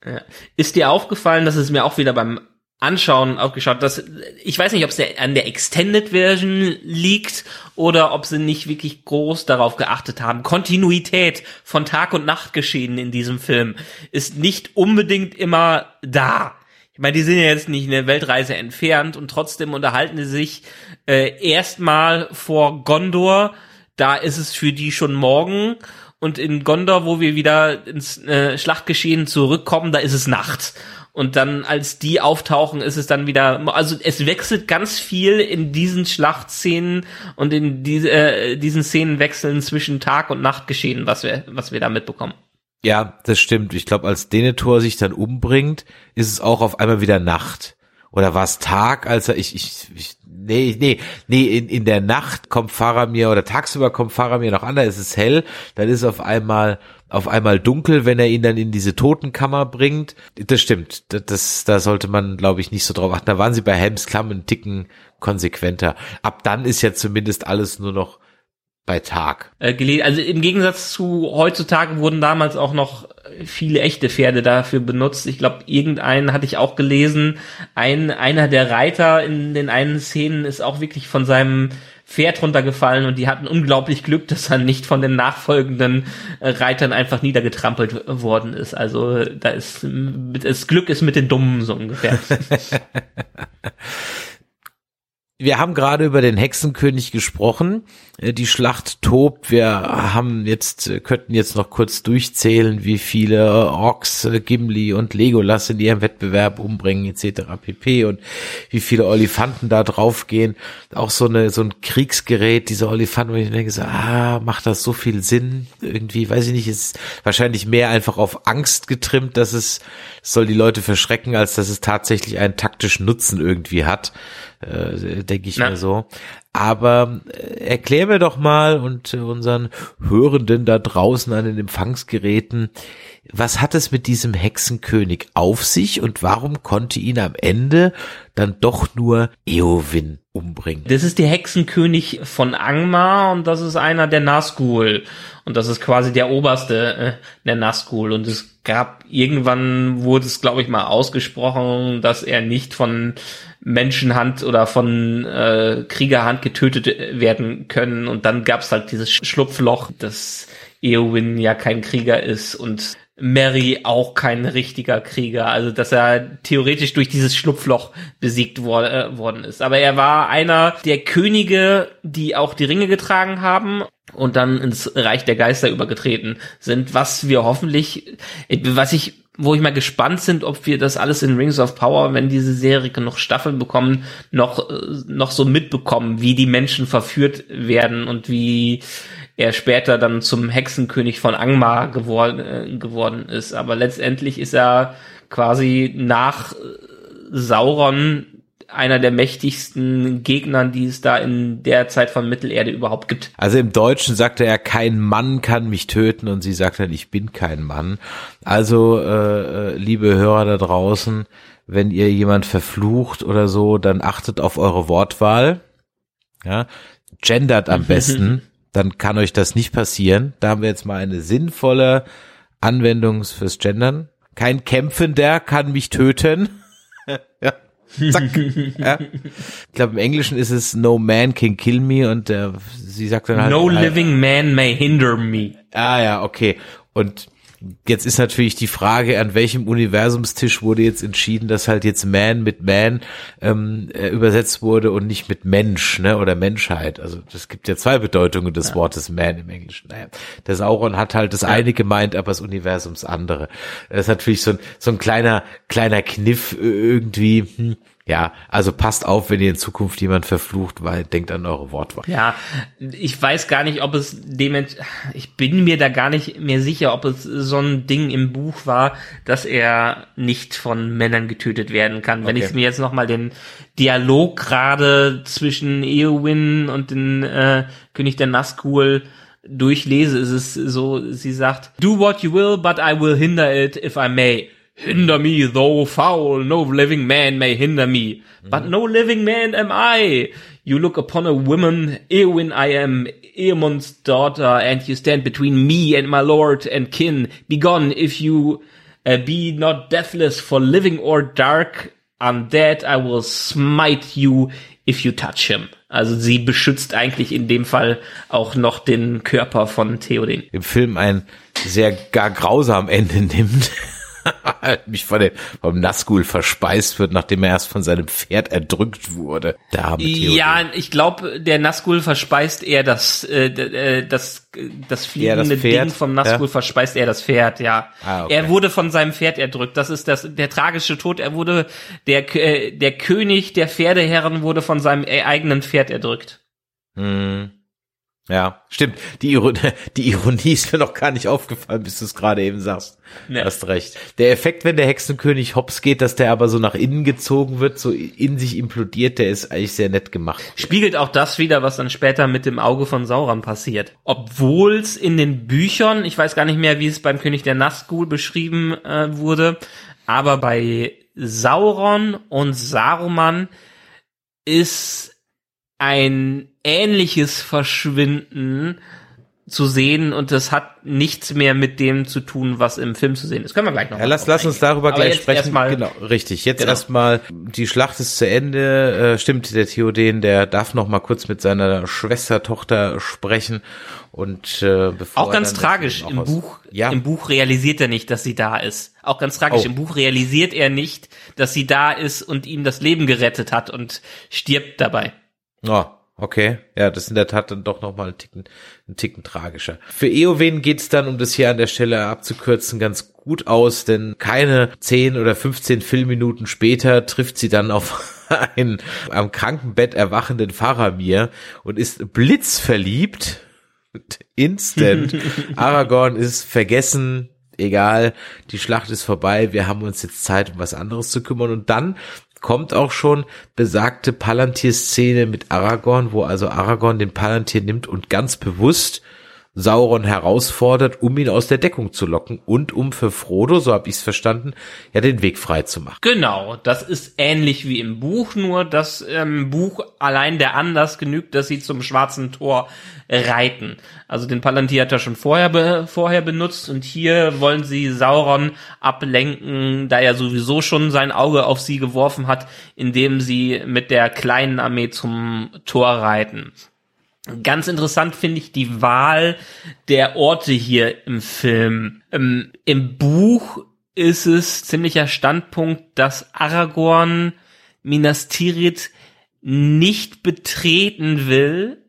Ja. Ist dir aufgefallen, dass es mir auch wieder beim anschauen auch geschaut, dass ich weiß nicht, ob es an der Extended Version liegt oder ob sie nicht wirklich groß darauf geachtet haben. Kontinuität von Tag und Nacht geschehen in diesem Film ist nicht unbedingt immer da. Ich meine, die sind ja jetzt nicht eine Weltreise entfernt und trotzdem unterhalten sie sich äh, erstmal vor Gondor. Da ist es für die schon morgen und in Gondor, wo wir wieder ins äh, Schlachtgeschehen zurückkommen, da ist es Nacht und dann als die auftauchen, ist es dann wieder, also es wechselt ganz viel in diesen Schlachtszenen und in diese, äh, diesen Szenen wechseln zwischen Tag und Nacht geschehen, was wir, was wir da mitbekommen.
Ja, das stimmt. Ich glaube, als Denethor sich dann umbringt, ist es auch auf einmal wieder Nacht. Oder war Tag, als er, ich, ich, ich nee, nee, nee, in, in der Nacht kommt Faramir oder tagsüber kommt Faramir noch an, da ist es hell, dann ist auf einmal auf einmal dunkel, wenn er ihn dann in diese Totenkammer bringt. Das stimmt. Das, das da sollte man, glaube ich, nicht so drauf achten. Da waren sie bei Helms Klamm einen Ticken konsequenter. Ab dann ist ja zumindest alles nur noch bei Tag.
Äh, also im Gegensatz zu heutzutage wurden damals auch noch viele echte Pferde dafür benutzt. Ich glaube, irgendeinen hatte ich auch gelesen. Ein einer der Reiter in den einen Szenen ist auch wirklich von seinem Pferd runtergefallen und die hatten unglaublich Glück, dass er nicht von den nachfolgenden äh, Reitern einfach niedergetrampelt worden ist. Also da ist das Glück ist mit den Dummen so ungefähr.
Wir haben gerade über den Hexenkönig gesprochen. Äh, die Schlacht tobt. Wir haben jetzt, äh, könnten jetzt noch kurz durchzählen, wie viele Orks äh, Gimli und Legolas in ihrem Wettbewerb umbringen, etc. pp. Und wie viele Olifanten da draufgehen. Auch so eine, so ein Kriegsgerät, diese Olifanten, wo ich denke, so, ah, macht das so viel Sinn? Irgendwie, weiß ich nicht, ist wahrscheinlich mehr einfach auf Angst getrimmt, dass es, soll die Leute verschrecken, als dass es tatsächlich einen taktischen Nutzen irgendwie hat äh, denke ich Na. mir so. Aber äh, erklär mir doch mal und äh, unseren Hörenden da draußen an den Empfangsgeräten, was hat es mit diesem Hexenkönig auf sich und warum konnte ihn am Ende dann doch nur Eowyn umbringen?
Das ist der Hexenkönig von Angmar und das ist einer der Nazgul. Und das ist quasi der oberste äh, der Nazgul. Und es gab, irgendwann wurde es, glaube ich, mal ausgesprochen, dass er nicht von Menschenhand oder von äh, Kriegerhand getötet werden können. Und dann gab es halt dieses Schlupfloch, dass Eowyn ja kein Krieger ist und Mary auch kein richtiger Krieger, also dass er theoretisch durch dieses Schlupfloch besiegt wor äh, worden ist. Aber er war einer der Könige, die auch die Ringe getragen haben und dann ins Reich der Geister übergetreten sind, was wir hoffentlich, was ich, wo ich mal gespannt sind, ob wir das alles in Rings of Power, wenn diese Serie noch Staffeln bekommen, noch, noch so mitbekommen, wie die Menschen verführt werden und wie er später dann zum Hexenkönig von Angmar geworden, äh, geworden ist. Aber letztendlich ist er quasi nach Sauron einer der mächtigsten Gegnern, die es da in der Zeit von Mittelerde überhaupt gibt.
Also im Deutschen sagte er, kein Mann kann mich töten und sie sagt dann, ich bin kein Mann. Also äh, äh liebe Hörer da draußen, wenn ihr jemand verflucht oder so, dann achtet auf eure Wortwahl. Ja, gendert am besten dann kann euch das nicht passieren. Da haben wir jetzt mal eine sinnvolle Anwendung fürs Gendern. Kein Kämpfender kann mich töten. ja. Zack. ja. Ich glaube, im Englischen ist es No man can kill me und äh, sie sagt dann halt.
No living man may hinder me.
Ah ja, okay. Und Jetzt ist natürlich die Frage, an welchem Universumstisch wurde jetzt entschieden, dass halt jetzt Man mit Man ähm, äh, übersetzt wurde und nicht mit Mensch ne, oder Menschheit. Also das gibt ja zwei Bedeutungen des ja. Wortes Man im Englischen. Naja, der Sauron hat halt das ja. eine gemeint, aber das Universums andere. Das ist natürlich so ein, so ein kleiner, kleiner Kniff irgendwie. Hm ja, also passt auf, wenn ihr in Zukunft jemand verflucht, weil denkt an eure Wortwahl.
Ja, ich weiß gar nicht, ob es dement, ich bin mir da gar nicht mehr sicher, ob es so ein Ding im Buch war, dass er nicht von Männern getötet werden kann. Wenn okay. ich mir jetzt nochmal den Dialog gerade zwischen Eowyn und den äh, König der Nazgul durchlese, ist es so, sie sagt, do what you will, but I will hinder it if I may. Hinder me, though foul, no living man may hinder me. But no living man am I. You look upon a woman, Eowyn I am, Eamon's daughter, and you stand between me and my lord and kin. Begone, if you uh, be not deathless for living or dark, undead I will smite you if you touch him. Also sie beschützt eigentlich in dem Fall auch noch den Körper von Theoden.
Im Film ein sehr gar grausam Ende nimmt. halt mich von dem, vom Nazgul verspeist wird, nachdem er erst von seinem Pferd erdrückt wurde.
Der ja, ich glaube, der Nazgul verspeist eher das, äh, äh das, das fliegende das Ding vom Nazgul ja? verspeist er das Pferd, ja. Ah, okay. Er wurde von seinem Pferd erdrückt. Das ist das, der tragische Tod. Er wurde, der, äh, der König der Pferdeherren wurde von seinem äh, eigenen Pferd erdrückt.
Hm. Ja, stimmt. Die, Ironie, die Ironie ist mir noch gar nicht aufgefallen, bis du es gerade eben sagst. Ja. Hast recht. Der Effekt, wenn der Hexenkönig hops geht, dass der aber so nach innen gezogen wird, so in sich implodiert, der ist eigentlich sehr nett gemacht.
Spiegelt auch das wieder, was dann später mit dem Auge von Sauron passiert. Obwohl es in den Büchern, ich weiß gar nicht mehr, wie es beim König der Nazgul beschrieben äh, wurde, aber bei Sauron und Saruman ist ein ähnliches Verschwinden zu sehen und das hat nichts mehr mit dem zu tun, was im Film zu sehen ist. Können wir gleich noch.
Ja, lass, lass uns darüber gleich sprechen. Mal, genau, richtig. Jetzt genau. erstmal die Schlacht ist zu Ende. Äh, stimmt, der Theoden, der darf noch mal kurz mit seiner Schwestertochter sprechen und äh,
bevor auch ganz tragisch im Buch. Ja. Im Buch realisiert er nicht, dass sie da ist. Auch ganz tragisch. Oh. Im Buch realisiert er nicht, dass sie da ist und ihm das Leben gerettet hat und stirbt dabei.
Oh. Okay, ja, das ist in der Tat dann doch nochmal ein Ticken, ein Ticken tragischer. Für Eowen geht's dann, um das hier an der Stelle abzukürzen, ganz gut aus, denn keine 10 oder 15 Filmminuten später trifft sie dann auf einen am Krankenbett erwachenden Faramir und ist blitzverliebt. Instant. Aragorn ist vergessen, egal, die Schlacht ist vorbei, wir haben uns jetzt Zeit, um was anderes zu kümmern. Und dann kommt auch schon besagte Palantir-Szene mit Aragorn, wo also Aragorn den Palantir nimmt und ganz bewusst Sauron herausfordert, um ihn aus der Deckung zu locken und um für Frodo, so habe ich es verstanden, ja den Weg frei zu machen.
Genau, das ist ähnlich wie im Buch, nur dass im ähm, Buch allein der Anlass genügt, dass sie zum schwarzen Tor reiten. Also den Palantir hat er schon vorher, be vorher benutzt und hier wollen sie Sauron ablenken, da er sowieso schon sein Auge auf sie geworfen hat, indem sie mit der kleinen Armee zum Tor reiten. Ganz interessant finde ich die Wahl der Orte hier im Film. Im, Im Buch ist es ziemlicher Standpunkt, dass Aragorn Minas Tirith nicht betreten will,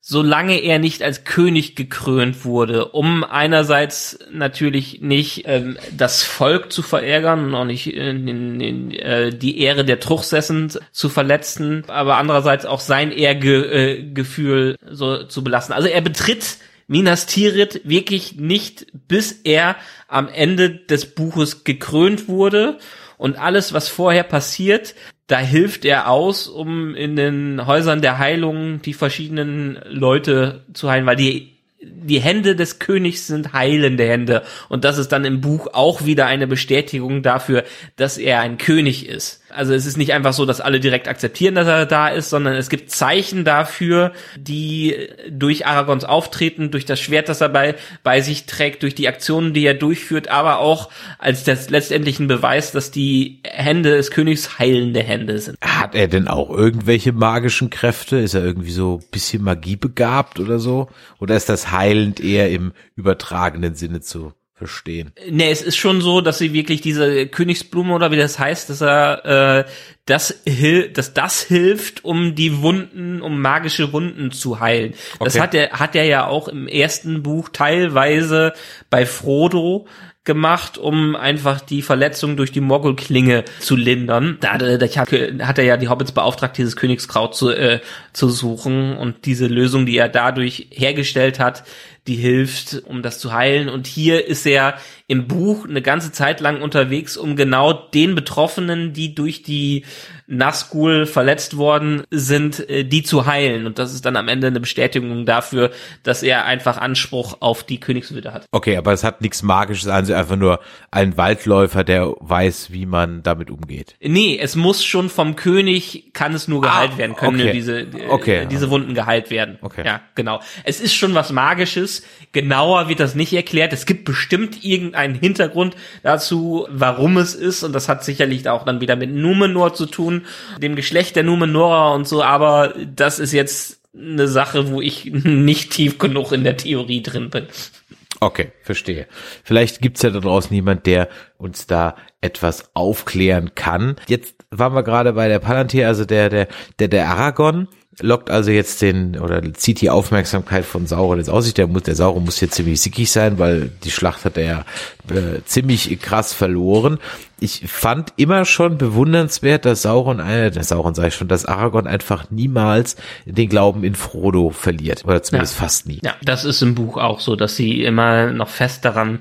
solange er nicht als König gekrönt wurde, um einerseits natürlich nicht ähm, das Volk zu verärgern und auch nicht in, in, in, äh, die Ehre der Truchsessen zu verletzen, aber andererseits auch sein Ehrgefühl äh, so zu belassen. Also er betritt Minas Tirith wirklich nicht, bis er am Ende des Buches gekrönt wurde und alles, was vorher passiert, da hilft er aus, um in den Häusern der Heilung die verschiedenen Leute zu heilen, weil die die Hände des Königs sind heilende Hände. Und das ist dann im Buch auch wieder eine Bestätigung dafür, dass er ein König ist. Also es ist nicht einfach so, dass alle direkt akzeptieren, dass er da ist, sondern es gibt Zeichen dafür, die durch Aragons Auftreten, durch das Schwert, das er bei, bei sich trägt, durch die Aktionen, die er durchführt, aber auch als das letztendlichen Beweis, dass die Hände des Königs heilende Hände sind.
Hat er denn auch irgendwelche magischen Kräfte? Ist er irgendwie so bisschen Magie begabt oder so? Oder ist das heilend eher im übertragenen Sinne zu verstehen.
Nee, es ist schon so, dass sie wirklich diese Königsblume oder wie das heißt, dass er äh, das, dass das hilft, um die Wunden, um magische Wunden zu heilen. Okay. Das hat er hat er ja auch im ersten Buch teilweise bei Frodo gemacht, um einfach die Verletzung durch die Moggelklinge zu lindern. Da, da hat er ja die Hobbits beauftragt, dieses Königskraut zu, äh, zu suchen und diese Lösung, die er dadurch hergestellt hat, die hilft, um das zu heilen. Und hier ist er im Buch eine ganze Zeit lang unterwegs, um genau den Betroffenen, die durch die Nazgul verletzt worden sind, äh, die zu heilen. Und das ist dann am Ende eine Bestätigung dafür, dass er einfach Anspruch auf die Königswürde hat.
Okay, aber es hat nichts Magisches an, also einfach nur ein Waldläufer, der weiß, wie man damit umgeht.
Nee, es muss schon vom König, kann es nur geheilt ah, werden, können okay. diese, okay. diese Wunden geheilt werden. Okay. Ja, genau. Es ist schon was Magisches. Genauer wird das nicht erklärt. Es gibt bestimmt irgendeinen Hintergrund dazu, warum es ist. Und das hat sicherlich auch dann wieder mit Numenor zu tun dem Geschlecht der Numenora und so, aber das ist jetzt eine Sache, wo ich nicht tief genug in der Theorie drin bin.
Okay, verstehe. Vielleicht gibt's ja da draußen jemand, der uns da etwas aufklären kann. Jetzt waren wir gerade bei der Palantir, also der, der, der, der Aragon lockt also jetzt den oder zieht die Aufmerksamkeit von Sauron jetzt aus sich. Der muss, der Sauron muss hier ziemlich sickig sein, weil die Schlacht hat er ja äh, ziemlich krass verloren. Ich fand immer schon bewundernswert, dass Sauron, äh, der Sauron sage ich schon, dass Aragorn einfach niemals den Glauben in Frodo verliert oder zumindest
ja.
fast nie.
Ja, das ist im Buch auch so, dass sie immer noch fest daran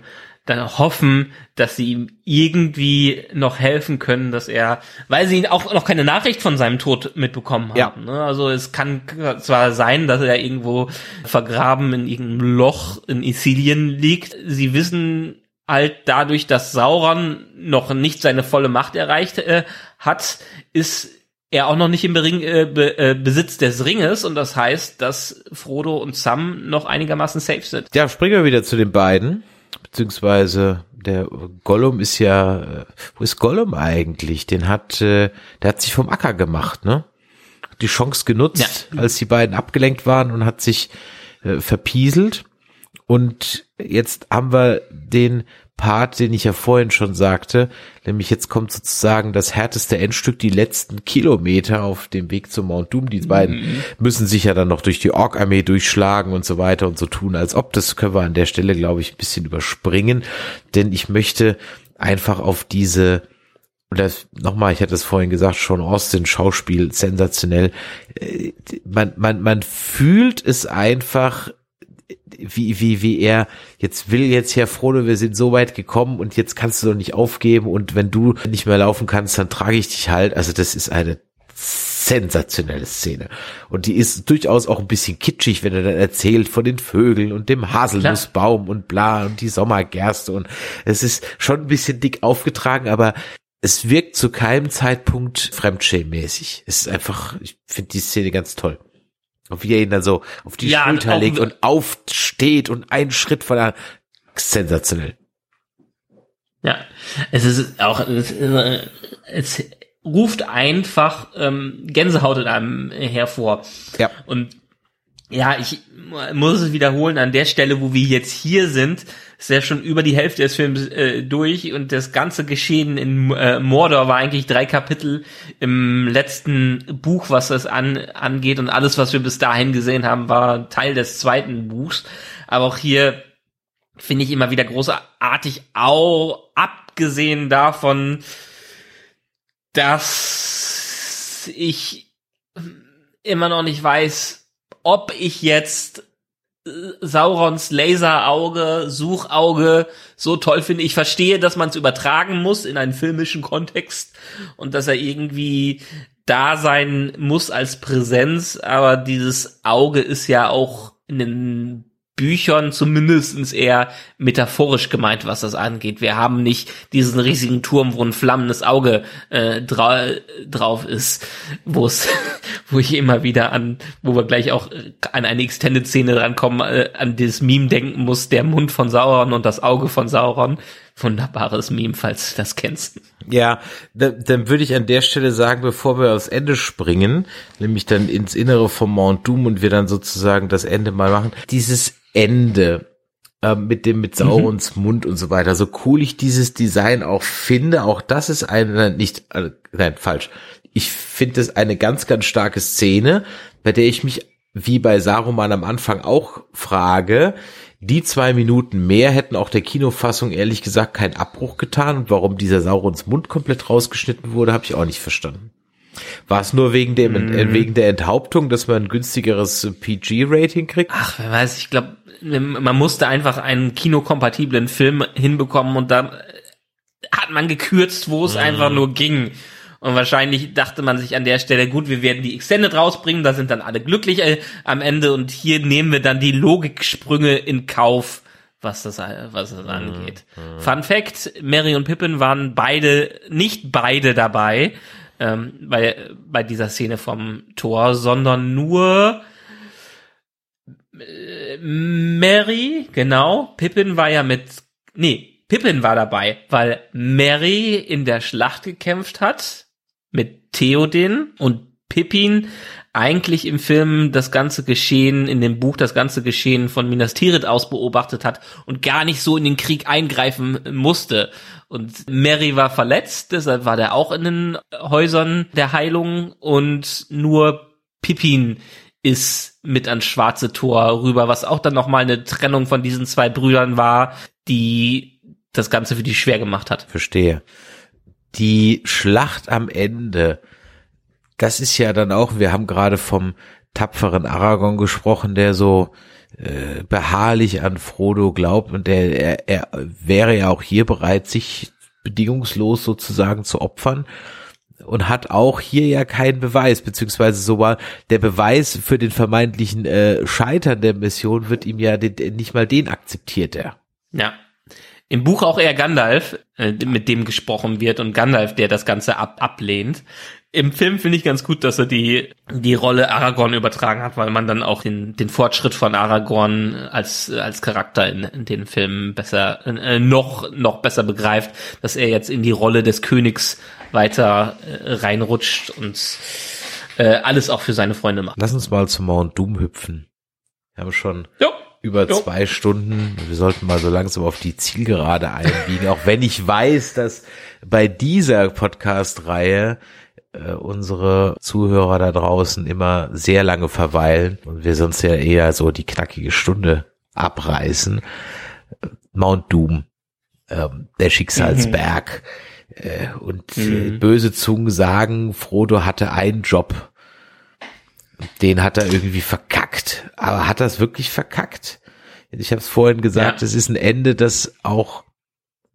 dann hoffen, dass sie ihm irgendwie noch helfen können, dass er, weil sie auch noch keine Nachricht von seinem Tod mitbekommen haben. Ja. Ne? Also es kann zwar sein, dass er irgendwo vergraben in irgendeinem Loch in Isilien liegt. Sie wissen halt dadurch, dass Sauron noch nicht seine volle Macht erreicht äh, hat, ist er auch noch nicht im Bering, äh, Be, äh, Besitz des Ringes und das heißt, dass Frodo und Sam noch einigermaßen safe sind.
Ja, springen wir wieder zu den beiden beziehungsweise der Gollum ist ja, äh, wo ist Gollum eigentlich? Den hat, äh, der hat sich vom Acker gemacht, ne? Die Chance genutzt, ja. als die beiden abgelenkt waren und hat sich äh, verpieselt. Und jetzt haben wir den Part, den ich ja vorhin schon sagte, nämlich jetzt kommt sozusagen das härteste Endstück, die letzten Kilometer auf dem Weg zum Mount Doom. Die beiden mhm. müssen sich ja dann noch durch die Ork-Armee durchschlagen und so weiter und so tun, als ob. Das können wir an der Stelle, glaube ich, ein bisschen überspringen, denn ich möchte einfach auf diese oder nochmal, ich hatte es vorhin gesagt, Sean Austin, Schauspiel, sensationell. Äh, man, man, man fühlt es einfach wie, wie, wie er jetzt will jetzt Herr Frodo, wir sind so weit gekommen und jetzt kannst du doch nicht aufgeben und wenn du nicht mehr laufen kannst, dann trage ich dich halt. Also das ist eine sensationelle Szene. Und die ist durchaus auch ein bisschen kitschig, wenn er dann erzählt von den Vögeln und dem Haselnussbaum Klar. und bla und die Sommergerste und es ist schon ein bisschen dick aufgetragen, aber es wirkt zu keinem Zeitpunkt fremdschämmäßig. Es ist einfach, ich finde die Szene ganz toll. Und wie er ihn dann so auf die ja, Schulter legt und aufsteht und einen Schritt von der, sensationell.
Ja, es ist auch, es, es ruft einfach ähm, Gänsehaut in einem hervor.
Ja.
Und ja, ich muss es wiederholen, an der Stelle, wo wir jetzt hier sind, ist ja schon über die Hälfte des Films äh, durch und das ganze Geschehen in äh, Mordor war eigentlich drei Kapitel im letzten Buch, was das an, angeht und alles, was wir bis dahin gesehen haben, war Teil des zweiten Buchs. Aber auch hier finde ich immer wieder großartig, auch abgesehen davon, dass ich immer noch nicht weiß, ob ich jetzt Saurons Laserauge, Suchauge so toll finde. Ich verstehe, dass man es übertragen muss in einen filmischen Kontext und dass er irgendwie da sein muss als Präsenz, aber dieses Auge ist ja auch in den Büchern zumindestens eher metaphorisch gemeint, was das angeht. Wir haben nicht diesen riesigen Turm, wo ein flammendes Auge äh, dra drauf ist, wo es, wo ich immer wieder an, wo wir gleich auch an eine Extended-Szene drankommen, äh, an dieses Meme denken muss, der Mund von Sauron und das Auge von Sauron. Wunderbares Meme, falls du das kennst.
Ja, dann, dann würde ich an der Stelle sagen, bevor wir aufs Ende springen, nämlich dann ins Innere vom Mount Doom und wir dann sozusagen das Ende mal machen, dieses Ende äh, mit dem mit Saurons mhm. Mund und so weiter. So cool ich dieses Design auch finde, auch das ist eine nicht äh, nein falsch. Ich finde es eine ganz ganz starke Szene, bei der ich mich wie bei Saruman am Anfang auch frage, die zwei Minuten mehr hätten auch der Kinofassung ehrlich gesagt keinen Abbruch getan und warum dieser Saurons Mund komplett rausgeschnitten wurde, habe ich auch nicht verstanden. War es nur wegen dem mm. wegen der Enthauptung, dass man ein günstigeres PG-Rating kriegt?
Ach, wer weiß, ich glaube, man musste einfach einen kinokompatiblen Film hinbekommen und dann hat man gekürzt, wo es mm. einfach nur ging. Und wahrscheinlich dachte man sich an der Stelle, gut, wir werden die Extended rausbringen, da sind dann alle glücklich äh, am Ende und hier nehmen wir dann die Logiksprünge in Kauf, was das, was das angeht. Mhm. Fun Fact, Mary und Pippin waren beide, nicht beide dabei, ähm, bei, bei dieser Szene vom Tor, sondern nur äh, Mary, genau, Pippin war ja mit, nee, Pippin war dabei, weil Mary in der Schlacht gekämpft hat mit Theoden und Pippin eigentlich im Film das ganze Geschehen, in dem Buch das ganze Geschehen von Minas Tirith aus beobachtet hat und gar nicht so in den Krieg eingreifen musste. Und Mary war verletzt, deshalb war der auch in den Häusern der Heilung und nur Pippin ist mit ans schwarze Tor rüber, was auch dann nochmal eine Trennung von diesen zwei Brüdern war, die das Ganze für die schwer gemacht hat.
Verstehe. Die Schlacht am Ende, das ist ja dann auch, wir haben gerade vom tapferen Aragorn gesprochen, der so äh, beharrlich an Frodo glaubt und der er, er wäre ja auch hier bereit, sich bedingungslos sozusagen zu opfern und hat auch hier ja keinen Beweis, beziehungsweise so war der Beweis für den vermeintlichen äh, Scheitern der Mission wird ihm ja den, nicht mal den akzeptiert er.
Ja. Im Buch auch eher Gandalf, äh, mit dem gesprochen wird und Gandalf, der das Ganze ab ablehnt. Im Film finde ich ganz gut, dass er die, die Rolle Aragorn übertragen hat, weil man dann auch den, den Fortschritt von Aragorn als, als Charakter in, in den Filmen besser, äh, noch, noch besser begreift, dass er jetzt in die Rolle des Königs weiter äh, reinrutscht und äh, alles auch für seine Freunde macht.
Lass uns mal zum Mount Doom hüpfen. Wir haben schon jo. Über jo. zwei Stunden. Wir sollten mal so langsam auf die Zielgerade einbiegen, auch wenn ich weiß, dass bei dieser Podcast-Reihe äh, unsere Zuhörer da draußen immer sehr lange verweilen und wir sonst ja eher so die knackige Stunde abreißen. Mount Doom, ähm, der Schicksalsberg. Mhm. Äh, und äh, mhm. böse Zungen sagen, Frodo hatte einen Job. Den hat er irgendwie verkackt. Aber hat er es wirklich verkackt? Ich habe es vorhin gesagt,
Ja.
es ist ein Ende, das auch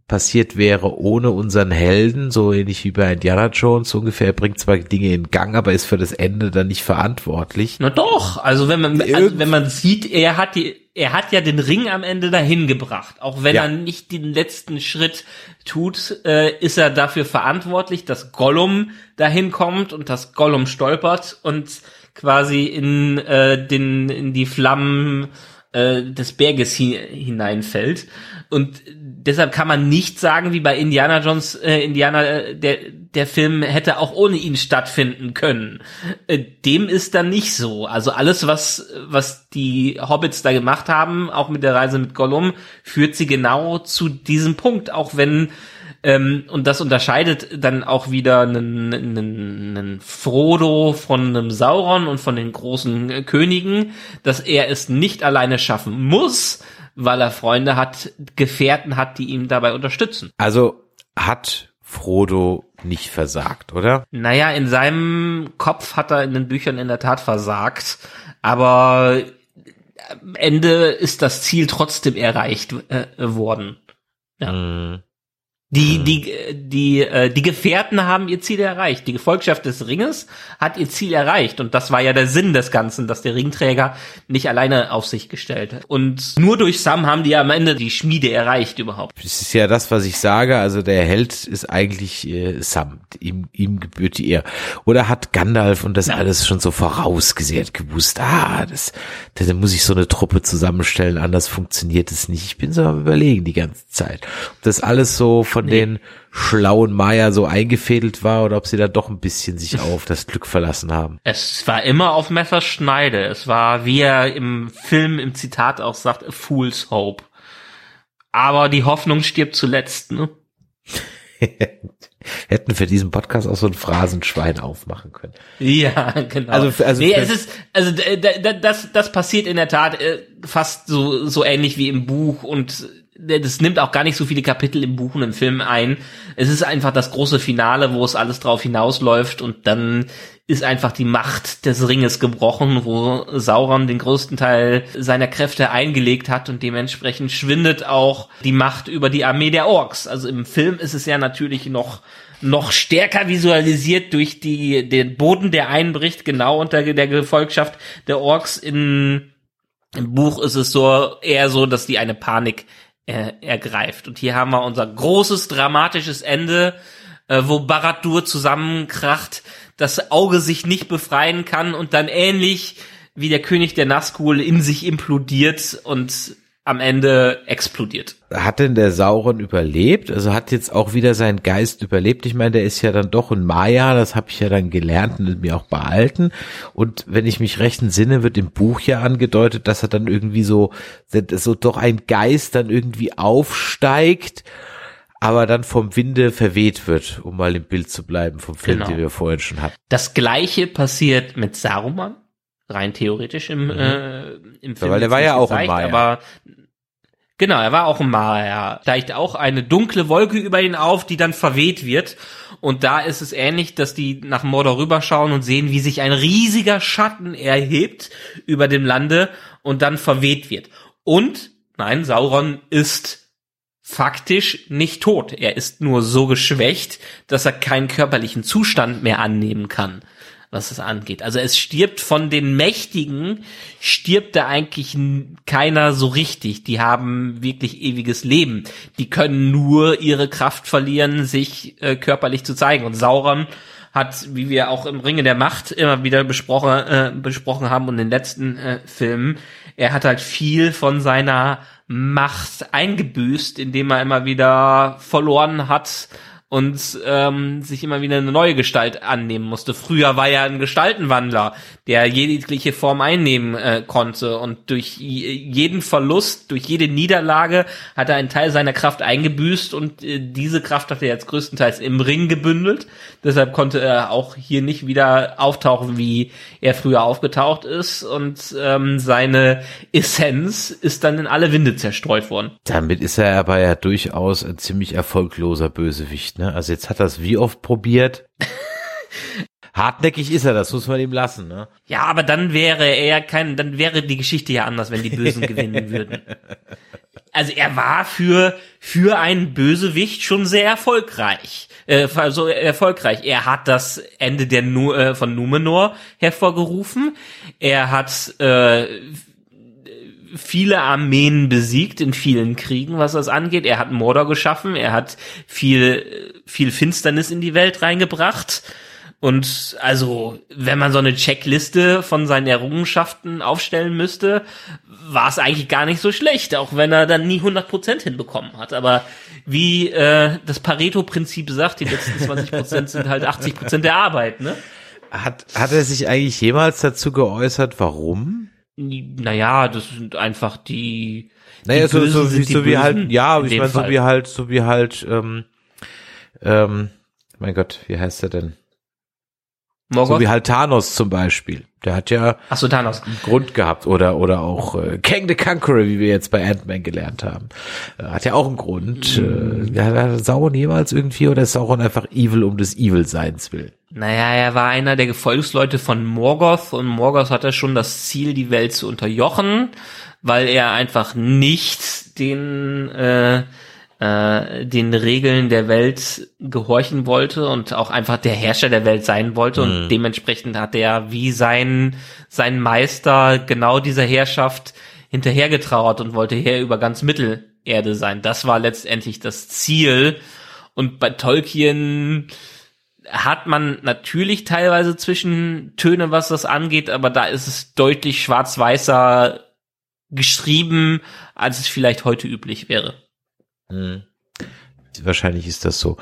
passiert wäre ohne unseren Helden, so ähnlich wie bei Indiana Jones ungefähr. Er bringt zwar Dinge in Gang, aber ist für das Ende dann nicht verantwortlich.
Na doch, also wenn man, also wenn man sieht, er hat die, er hat ja den Ring am Ende dahin gebracht. Auch wenn
Ja.
er nicht den letzten Schritt tut, äh, ist er dafür verantwortlich, dass Gollum dahin kommt und dass Gollum stolpert und quasi in äh, den in die Flammen äh, des Berges hi hineinfällt. Und deshalb kann man nicht sagen, wie bei Indiana Jones, äh, Indiana, äh, der, der Film hätte auch ohne ihn stattfinden können. Äh, dem ist dann nicht so. Also alles, was, was die Hobbits da gemacht haben, auch mit der Reise mit Gollum, führt sie genau zu diesem Punkt, auch wenn ähm, und das unterscheidet dann auch wieder einen, einen, einen Frodo von einem Sauron und von den großen äh, Königen, dass er es nicht alleine schaffen muss, weil er Freunde hat, Gefährten hat, die ihm dabei unterstützen.
Also hat Frodo nicht versagt, oder?
Naja, in seinem Kopf hat er in den Büchern in der Tat versagt, aber am Ende ist das Ziel trotzdem erreicht äh, worden. Ja.
Mhm.
Die,
Hm.
die, die, äh, die Gefährten haben ihr Ziel erreicht. Die Gefolgschaft des Ringes hat ihr Ziel erreicht. Und das war ja der Sinn des Ganzen, dass der Ringträger nicht alleine auf sich gestellt hat. Und nur durch Sam haben die am Ende die Schmiede erreicht überhaupt.
Das ist ja das, was ich sage. Also der Held ist eigentlich äh, Sam. Ihm, ihm gebührt die Ehre. Oder hat Gandalf und das
Ja.
alles schon so vorausgesehen, gewusst, ah, das, da muss ich so eine Truppe zusammenstellen, anders funktioniert es nicht. Ich bin so am überlegen die ganze Zeit. Das alles so von den schlauen Maya so eingefädelt war oder ob sie da doch ein bisschen sich auf das Glück verlassen haben.
Es war immer auf Messerschneide. Es war, wie er im Film im Zitat auch sagt, a fool's hope. Aber die Hoffnung stirbt zuletzt, ne?
Hätten für diesen Podcast auch so ein Phrasenschwein aufmachen können.
Ja, genau.
Also also
nee, es ist also das das passiert in der Tat äh, fast so so ähnlich wie im Buch und das nimmt auch gar nicht so viele Kapitel im Buch und im Film ein. Es ist einfach das große Finale, wo es alles drauf hinausläuft und dann ist einfach die Macht des Ringes gebrochen, wo Sauron den größten Teil seiner Kräfte eingelegt hat und dementsprechend schwindet auch die Macht über die Armee der Orks. Also im Film ist es ja natürlich noch noch stärker visualisiert durch die den Boden, der einbricht, genau unter der Gefolgschaft der Orks. In, Im Buch ist es so eher so, dass die eine Panik äh, ergreift. Und hier haben wir unser großes dramatisches Ende, äh, wo Barad-dur zusammenkracht, das Auge sich nicht befreien kann und dann ähnlich wie der König der Nazgul in sich implodiert und am Ende explodiert.
Hat denn der Sauron überlebt? Also hat jetzt auch wieder sein Geist überlebt? Ich meine, der ist ja dann doch ein Maya, das habe ich ja dann gelernt und mir auch behalten. Und wenn ich mich recht entsinne, wird im Buch ja angedeutet, dass er dann irgendwie so, so doch ein Geist dann irgendwie aufsteigt, aber dann vom Winde verweht wird, um mal im Bild zu bleiben vom Film,
Genau.
den wir vorhin schon hatten.
Das gleiche passiert mit Saruman, rein theoretisch im, äh, im Film.
weil der war ja auch ein
gezeigt,
Maya.
Aber genau, er war auch ein Maya. Steigt auch eine dunkle Wolke über ihn auf, die dann verweht wird. Und da ist es ähnlich, dass die nach Mordor rüberschauen und sehen, wie sich ein riesiger Schatten erhebt über dem Lande und dann verweht wird. Und, nein, Sauron ist faktisch nicht tot. Er ist nur so geschwächt, dass er keinen körperlichen Zustand mehr annehmen kann, was es angeht. Also es stirbt von den Mächtigen, stirbt da eigentlich keiner so richtig. Die haben wirklich ewiges Leben. Die können nur ihre Kraft verlieren, sich äh, körperlich zu zeigen. Und Sauron hat, wie wir auch im Ringe der Macht immer wieder besprochen, äh, besprochen haben und in den letzten äh, Filmen, er hat halt viel von seiner Macht eingebüßt, indem er immer wieder verloren hat und ähm, sich immer wieder eine neue Gestalt annehmen musste. Früher war er ein Gestaltenwandler, der jegliche Form einnehmen äh, konnte und durch jeden Verlust, durch jede Niederlage hat er einen Teil seiner Kraft eingebüßt und äh, diese Kraft hat er jetzt größtenteils im Ring gebündelt. Deshalb konnte er auch hier nicht wieder auftauchen, wie er früher aufgetaucht ist und ähm, seine Essenz ist dann in alle Winde zerstreut worden.
Damit ist er aber ja durchaus ein ziemlich erfolgloser Bösewicht. Ne? Also jetzt hat er es wie oft probiert. hartnäckig ist er, das muss man ihm lassen, ne?
Ja, aber dann wäre er kein, dann wäre die Geschichte ja anders, wenn die Bösen gewinnen würden. Also er war für, für einen Bösewicht schon sehr erfolgreich. Äh, also erfolgreich. Er hat das Ende der nu äh, von Numenor hervorgerufen. Er hat äh, viele Armeen besiegt in vielen Kriegen, was das angeht. Er hat Mordor geschaffen, er hat viel, viel Finsternis in die Welt reingebracht. Und also, wenn man so eine Checkliste von seinen Errungenschaften aufstellen müsste, war es eigentlich gar nicht so schlecht, auch wenn er dann nie 100% hinbekommen hat. Aber wie äh, das Pareto-Prinzip sagt, die letzten 20% sind halt 80% der Arbeit, ne?
Hat, hat er sich eigentlich jemals dazu geäußert, warum?
Naja, das sind einfach die.
Naja,
die
so, so, wie, so wie halt, ja, ich meine, so wie halt, so wie halt, ähm, ähm, mein Gott, wie heißt er denn?
Morgoth?
So wie halt Thanos zum Beispiel. Der hat ja
Ach so, Thanos.
einen Grund gehabt oder oder auch äh, Kang the Conqueror, wie wir jetzt bei Ant-Man gelernt haben. Äh, hat ja auch einen Grund.
Mhm.
Äh, hat er Sauron jemals irgendwie oder ist Sauron einfach evil um des Evil-Seins willen?
Naja, er war einer der Gefolgsleute von Morgoth und Morgoth hatte schon das Ziel, die Welt zu unterjochen, weil er einfach nicht den äh, äh, den Regeln der Welt gehorchen wollte und auch einfach der Herrscher der Welt sein wollte. Und dementsprechend hat er wie sein sein Meister genau dieser Herrschaft hinterhergetrauert und wollte Herr über ganz Mittelerde sein. Das war letztendlich das Ziel. Und bei Tolkien hat man natürlich teilweise Zwischentöne, was das angeht, aber da ist es deutlich schwarz-weißer geschrieben, als es vielleicht heute üblich wäre.
Wahrscheinlich ist das so.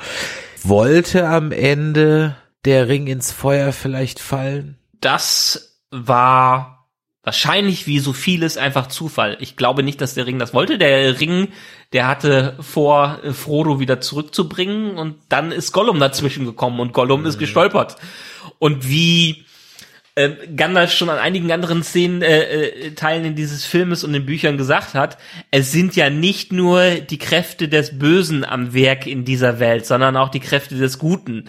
Wollte am Ende der Ring ins Feuer vielleicht fallen?
Das war wahrscheinlich wie so vieles einfach Zufall. Ich glaube nicht, dass der Ring das wollte. Der Ring, der hatte vor, äh, Frodo wieder zurückzubringen und dann ist Gollum dazwischen gekommen und Gollum ist gestolpert. Und wie äh, Gandalf schon an einigen anderen Szenen, äh, äh, Teilen in dieses Filmes und den Büchern gesagt hat, es sind ja nicht nur die Kräfte des Bösen am Werk in dieser Welt, sondern auch die Kräfte des Guten.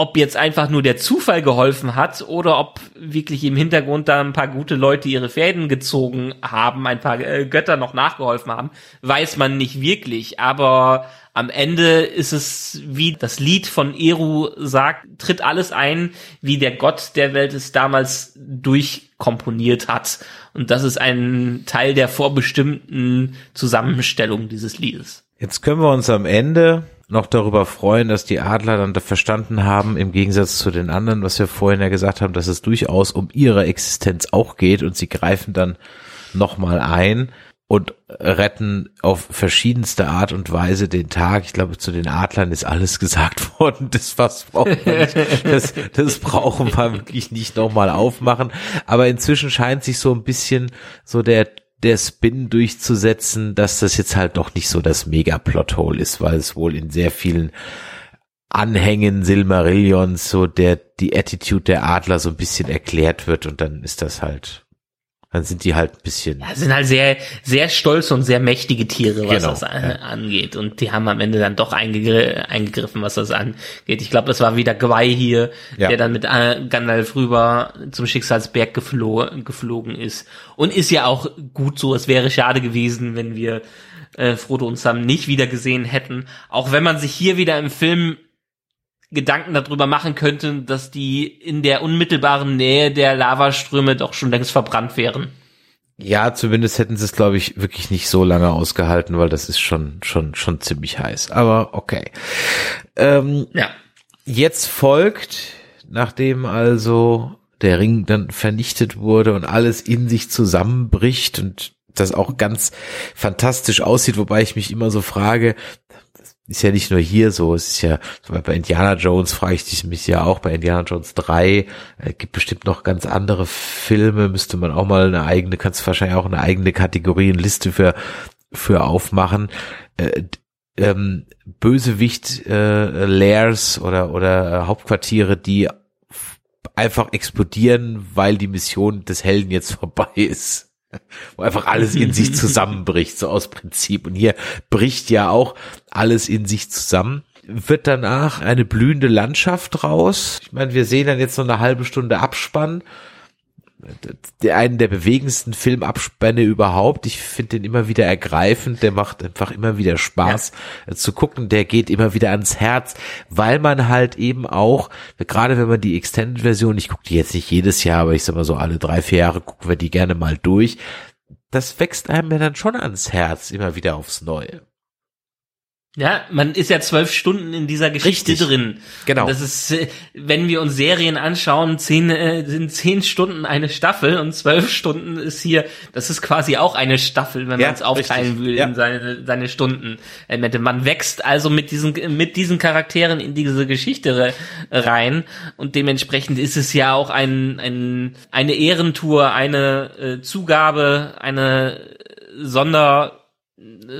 Ob jetzt einfach nur der Zufall geholfen hat oder ob wirklich im Hintergrund da ein paar gute Leute ihre Fäden gezogen haben, ein paar äh, Götter noch nachgeholfen haben, weiß man nicht wirklich. Aber am Ende ist es, wie das Lied von Eru sagt, tritt alles ein, wie der Gott der Welt es damals durchkomponiert hat. Und das ist ein Teil der vorbestimmten Zusammenstellung dieses Liedes.
Jetzt können wir uns am Ende noch darüber freuen, dass die Adler dann da verstanden haben, im Gegensatz zu den anderen, was wir vorhin ja gesagt haben, dass es durchaus um ihre Existenz auch geht und sie greifen dann nochmal ein und retten auf verschiedenste Art und Weise den Tag. Ich glaube, zu den Adlern ist alles gesagt worden. Das was braucht man nicht. Das, das brauchen wir wirklich nicht nochmal aufmachen. Aber inzwischen scheint sich so ein bisschen so der der Spin durchzusetzen, dass das jetzt halt doch nicht so das Mega-Plothole ist, weil es wohl in sehr vielen Anhängen Silmarillions so der, die Attitude der Adler so ein bisschen erklärt wird und dann ist das halt, dann sind die halt ein bisschen.
Das sind halt sehr, sehr stolze und sehr mächtige Tiere, was
Genau,
das an,
ja.
angeht. Und die haben am Ende dann doch eingegr eingegriffen, was das angeht. Ich glaube, das war wieder Gwei hier,
Ja.
der dann mit äh, Gandalf rüber zum Schicksalsberg geflo geflogen ist. Und ist ja auch gut so. Es wäre schade gewesen, wenn wir äh, Frodo und Sam nicht wieder gesehen hätten. Auch wenn man sich hier wieder im Film Gedanken darüber machen könnte, dass die in der unmittelbaren Nähe der Lavaströme doch schon längst verbrannt wären.
Ja, zumindest hätten sie es, glaube ich, wirklich nicht so lange ausgehalten, weil das ist schon, schon, schon ziemlich heiß. Aber okay. Ähm,
Ja.
Jetzt folgt, nachdem also der Ring dann vernichtet wurde und alles in sich zusammenbricht und das auch ganz fantastisch aussieht, wobei ich mich immer so frage, ist ja nicht nur hier so, es ist ja bei Indiana Jones frage ich mich ja auch bei Indiana Jones 3, äh, gibt bestimmt noch ganz andere Filme, müsste man auch mal eine eigene, kannst wahrscheinlich auch eine eigene Kategorienliste für für aufmachen. Äh, ähm, Bösewicht äh, Lairs oder oder äh, Hauptquartiere, die einfach explodieren, weil die Mission des Helden jetzt vorbei ist. Wo einfach alles in sich zusammenbricht, so aus Prinzip. Und hier bricht ja auch alles in sich zusammen. wird danach eine blühende Landschaft raus. Ich meine, wir sehen dann jetzt noch eine halbe Stunde Abspann der einen der bewegendsten Filmabspänne überhaupt. Ich finde den immer wieder ergreifend. Der macht einfach immer wieder Spaß ja. zu gucken. Der geht immer wieder ans Herz, weil man halt eben auch, gerade wenn man die Extended-Version, ich gucke die jetzt nicht jedes Jahr, aber ich sag mal so alle drei, vier Jahre gucken wir die gerne mal durch. Das wächst einem ja dann schon ans Herz, immer wieder aufs Neue.
Ja, man ist ja zwölf Stunden in dieser Geschichte
Richtig.
drin.
Genau.
Und das ist, äh, wenn wir uns Serien anschauen, zehn, äh, sind zehn Stunden eine Staffel und zwölf Stunden ist hier, das ist quasi auch eine Staffel, wenn
Ja,
man es aufteilen
richtig.
will
Ja.
in seine, seine Stunden. Man wächst also mit diesen, mit diesen Charakteren in diese Geschichte re- rein und dementsprechend ist es ja auch ein, ein, eine Ehrentour, eine äh, Zugabe, eine Sonder,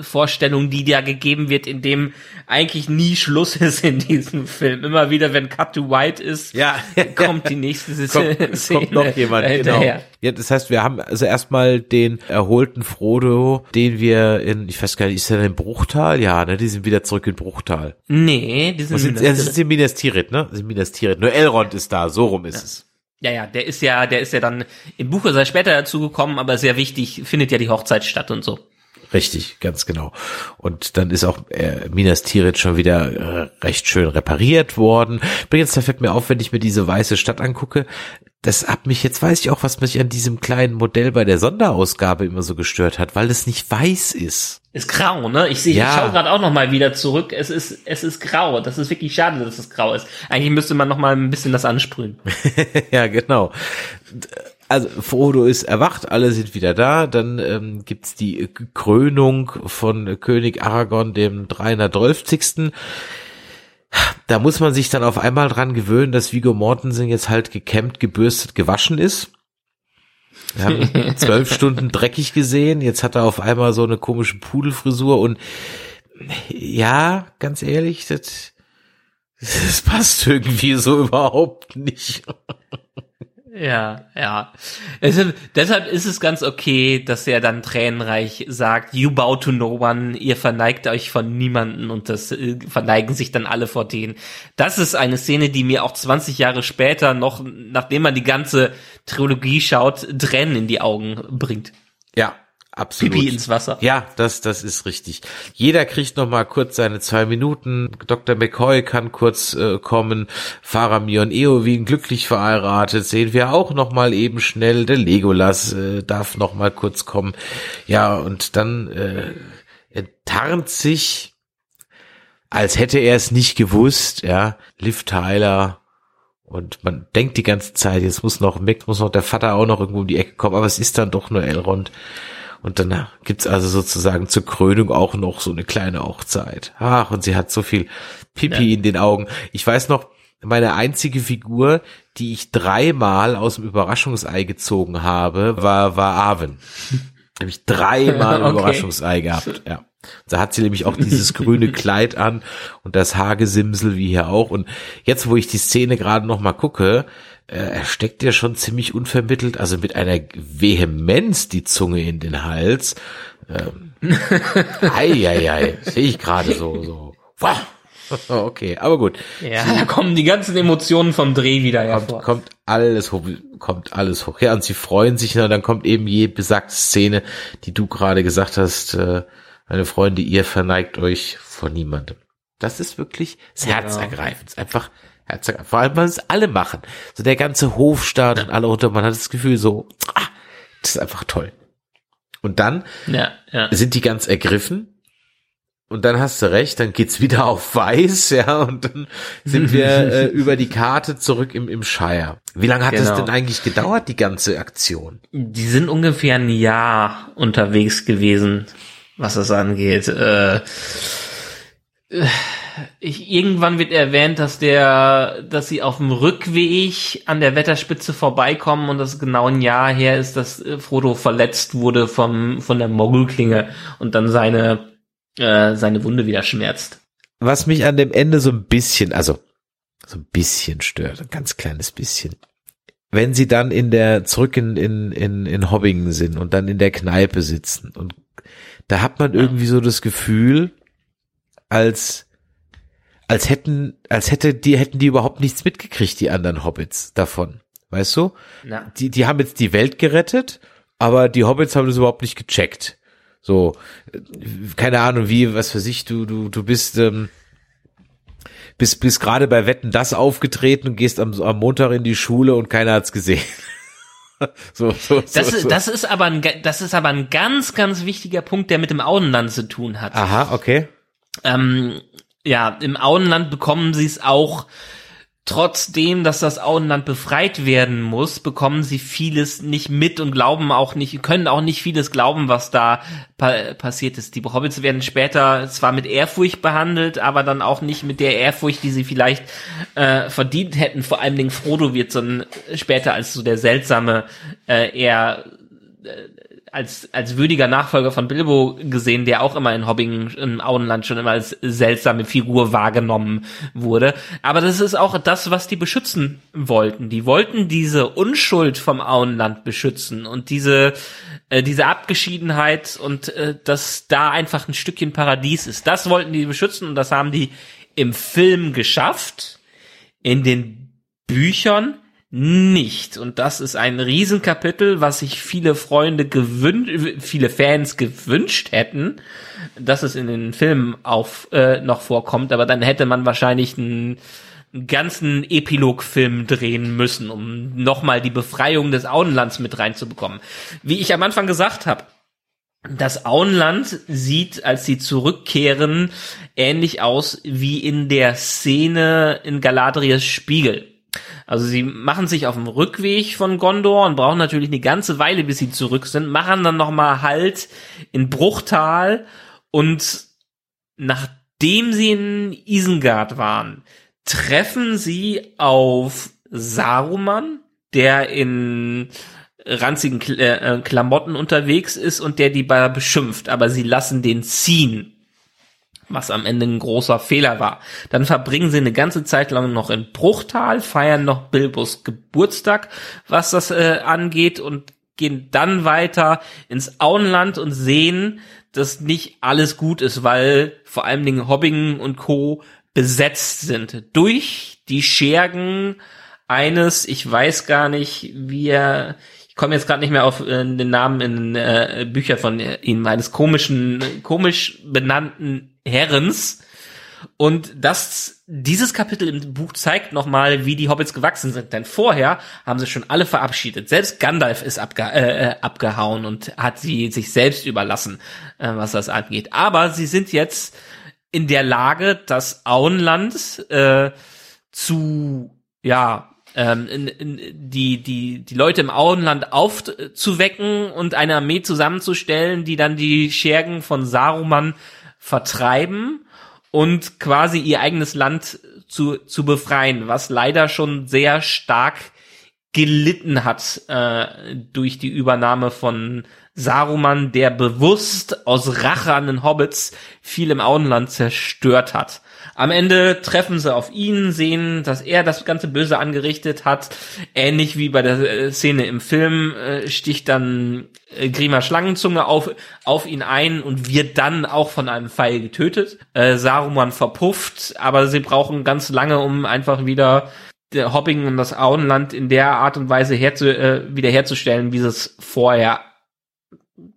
Vorstellung, die dir gegeben wird, in dem eigentlich nie Schluss ist in diesem Film. Immer wieder, wenn Cut to White ist,
Ja.
kommt die nächste
kommt,
Szene
kommt noch jemand, genau.
hinterher.
Ja, das heißt, wir haben also erstmal den erholten Frodo, den wir in, ich weiß gar nicht, ist er in Bruchtal? Ja, ne, die sind wieder zurück in Bruchtal.
Nee, die
Was
sind,
sind, das ist in Minas Tirith, ne? Das ist Minas Tirith. Nur Elrond ist da, so rum ist es.
ja, ja, der ist ja, der ist ja dann im Buche sei später dazugekommen, aber sehr wichtig, findet ja die Hochzeit statt und so.
Richtig, ganz genau. Und dann ist auch äh, Minas Tirith schon wieder äh, recht schön repariert worden. Übrigens, da fällt mir auf, wenn ich mir diese weiße Stadt angucke, das hat mich, jetzt weiß ich auch, was mich an diesem kleinen Modell bei der Sonderausgabe immer so gestört hat, weil es nicht weiß ist.
Ist grau, ne? Ich sehe,
Ja.
ich schaue gerade auch noch mal wieder zurück. Es ist, es ist grau. Das ist wirklich schade, dass es grau ist. Eigentlich müsste man noch mal ein bisschen das ansprühen.
ja, genau. Also Frodo ist erwacht, alle sind wieder da. Dann ähm, gibt's die Krönung von König Aragorn, dem 312. Da muss man sich dann auf einmal dran gewöhnen, dass Viggo Mortensen jetzt halt gekämmt, gebürstet, gewaschen ist. Wir haben zwölf Stunden dreckig gesehen. Jetzt hat er auf einmal so eine komische Pudelfrisur und ja, ganz ehrlich, das, das passt irgendwie so überhaupt nicht.
Ja, ja. Deshalb, deshalb ist es ganz okay, dass er dann tränenreich sagt, you bow to no one, ihr verneigt euch von niemanden und das äh, verneigen sich dann alle vor denen. Das ist eine Szene, die mir auch 20 Jahre später noch, nachdem man die ganze Trilogie schaut, Tränen in die Augen bringt.
Ja, absolut.
Pipi ins Wasser.
Ja, das, das ist richtig. Jeder kriegt noch mal kurz seine zwei Minuten. Dr. McCoy kann kurz äh, kommen. Faramir und Eowyn glücklich verheiratet. Sehen wir auch noch mal eben schnell. Der Legolas äh, darf noch mal kurz kommen. Ja, und dann äh, enttarnt sich, als hätte er es nicht gewusst, ja, Liv Tyler. Und man denkt die ganze Zeit, jetzt muss noch Mick, muss noch der Vater auch noch irgendwo um die Ecke kommen, aber es ist dann doch nur Elrond. Und dann gibt's also sozusagen zur Krönung auch noch so eine kleine Hochzeit. Ach, und sie hat so viel Pipi
Ja.
in den Augen. Ich weiß noch, meine einzige Figur, die ich dreimal aus dem Überraschungsei gezogen habe, war, war Arwen. Habe ich dreimal
Okay.
Überraschungsei gehabt, ja. Da hat sie nämlich auch dieses grüne Kleid an und das Haargesimsel wie hier auch. Und jetzt, wo ich die Szene gerade noch mal gucke, er steckt ja schon ziemlich unvermittelt, also mit einer Vehemenz die Zunge in den Hals. Ähm, ei, ei, ei, sehe ich gerade so, so. Wow. Okay, aber gut.
Ja, da kommen die ganzen Emotionen vom Dreh wieder hervor.
Kommt, kommt alles hoch, kommt alles hoch. Ja, und sie freuen sich, na, dann kommt eben je besagte Szene, die du gerade gesagt hast, äh, meine Freunde, ihr verneigt euch vor niemandem. Das ist wirklich
Genau.
herzergreifend. Es herzergreifend. Vor allem, weil es alle machen. So der ganze Hofstaat und alle unter, man hat das Gefühl so, ah, das ist einfach toll. Und dann
Ja, ja.
sind die ganz ergriffen. Und dann hast du recht, dann geht's wieder auf weiß, ja, und dann sind wir äh, über die Karte zurück im, im Shire. Wie lange hat das
Genau.
denn eigentlich gedauert, die ganze Aktion?
Die sind ungefähr ein Jahr unterwegs gewesen, was das angeht. Äh, ich, irgendwann wird erwähnt, dass der, dass sie auf dem Rückweg an der Wetterspitze vorbeikommen und das genau ein Jahr her ist, dass äh, Frodo verletzt wurde vom von der Mogelklinge und dann seine äh, seine Wunde wieder schmerzt.
Was mich an dem Ende so ein bisschen, also so ein bisschen stört, ein ganz kleines bisschen. Wenn sie dann in der, zurück in, in, in, in Hobbingen sind und dann in der Kneipe sitzen und da hat man irgendwie so das Gefühl, als, als hätten, als hätte die, hätten die überhaupt nichts mitgekriegt, die anderen Hobbits davon. Weißt du?
Na.
Die, die haben jetzt die Welt gerettet, aber die Hobbits haben das überhaupt nicht gecheckt. So, keine Ahnung, wie, was für sich, du, du, du bist, ähm, bist, bist gerade bei Wetten das aufgetreten und gehst am, am Montag in die Schule und keiner hat's gesehen. so, so,
Das,
so,
ist, das ist aber ein, das ist aber ein ganz, ganz wichtiger Punkt, der mit dem Auenland zu tun hat.
Aha, okay.
Ähm, ja, im Auenland bekommen sie es auch, trotzdem, dass das Auenland befreit werden muss, bekommen sie vieles nicht mit und glauben auch nicht, können auch nicht vieles glauben, was da pa passiert ist. Die Hobbits werden später zwar mit Ehrfurcht behandelt, aber dann auch nicht mit der Ehrfurcht, die sie vielleicht äh, verdient hätten. Vor allen Dingen Frodo wird so später als so der seltsame, äh, eher als, als würdiger Nachfolger von Bilbo gesehen, der auch immer in Hobbingen im Auenland schon immer als seltsame Figur wahrgenommen wurde. Aber das ist auch das, was die beschützen wollten. Die wollten diese Unschuld vom Auenland beschützen und diese, äh, diese Abgeschiedenheit und äh, dass da einfach ein Stückchen Paradies ist. Das wollten die beschützen und das haben die im Film geschafft. In den Büchern nicht. Und das ist ein Riesenkapitel, was sich viele Freunde gewünscht, viele Fans gewünscht hätten, dass es in den Filmen auf äh, noch vorkommt. Aber dann hätte man wahrscheinlich einen, einen ganzen Epilogfilm drehen müssen, um nochmal die Befreiung des Auenlands mit reinzubekommen. Wie ich am Anfang gesagt habe, das Auenland sieht, als sie zurückkehren, ähnlich aus wie in der Szene in Galadriels Spiegel. Also sie machen sich auf dem Rückweg von Gondor und brauchen natürlich eine ganze Weile, bis sie zurück sind, machen dann nochmal Halt in Bruchtal und nachdem sie in Isengard waren, treffen sie auf Saruman, der in ranzigen äh, Klamotten unterwegs ist und der die Bar beschimpft, aber sie lassen den ziehen was am Ende ein großer Fehler war. Dann verbringen sie eine ganze Zeit lang noch in Bruchtal, feiern noch Bilbos Geburtstag, was das äh, angeht und gehen dann weiter ins Auenland und sehen, dass nicht alles gut ist, weil vor allen Dingen Hobbingen und Co. besetzt sind durch die Schergen eines, ich weiß gar nicht, wie er, ich komme jetzt gerade nicht mehr auf äh, den Namen in äh, Bücher von ihm, eines komischen, komisch benannten Herrens. Und das, dieses Kapitel im Buch zeigt nochmal, wie die Hobbits gewachsen sind. Denn vorher haben sie schon alle verabschiedet. Selbst Gandalf ist abge äh, abgehauen und hat sie sich selbst überlassen, äh, was das angeht. Aber sie sind jetzt in der Lage, das Auenland äh, zu, ja, ähm, in, in, die, die, die Leute im Auenland aufzuwecken und eine Armee zusammenzustellen, die dann die Schergen von Saruman vertreiben und quasi ihr eigenes Land zu, zu befreien, was leider schon sehr stark gelitten hat äh, durch die Übernahme von Saruman, der bewusst aus Rache an den Hobbits viel im Auenland zerstört hat. Am Ende treffen sie auf ihn, sehen, dass er das ganze Böse angerichtet hat. Ähnlich wie bei der äh, Szene im Film äh, sticht dann äh, Grima Schlangenzunge auf, auf ihn ein und wird dann auch von einem Pfeil getötet. Äh, Saruman verpufft, aber sie brauchen ganz lange, um einfach wieder der Hobbing und das Auenland in der Art und Weise herzu, äh, wiederherzustellen, wie sie es vorher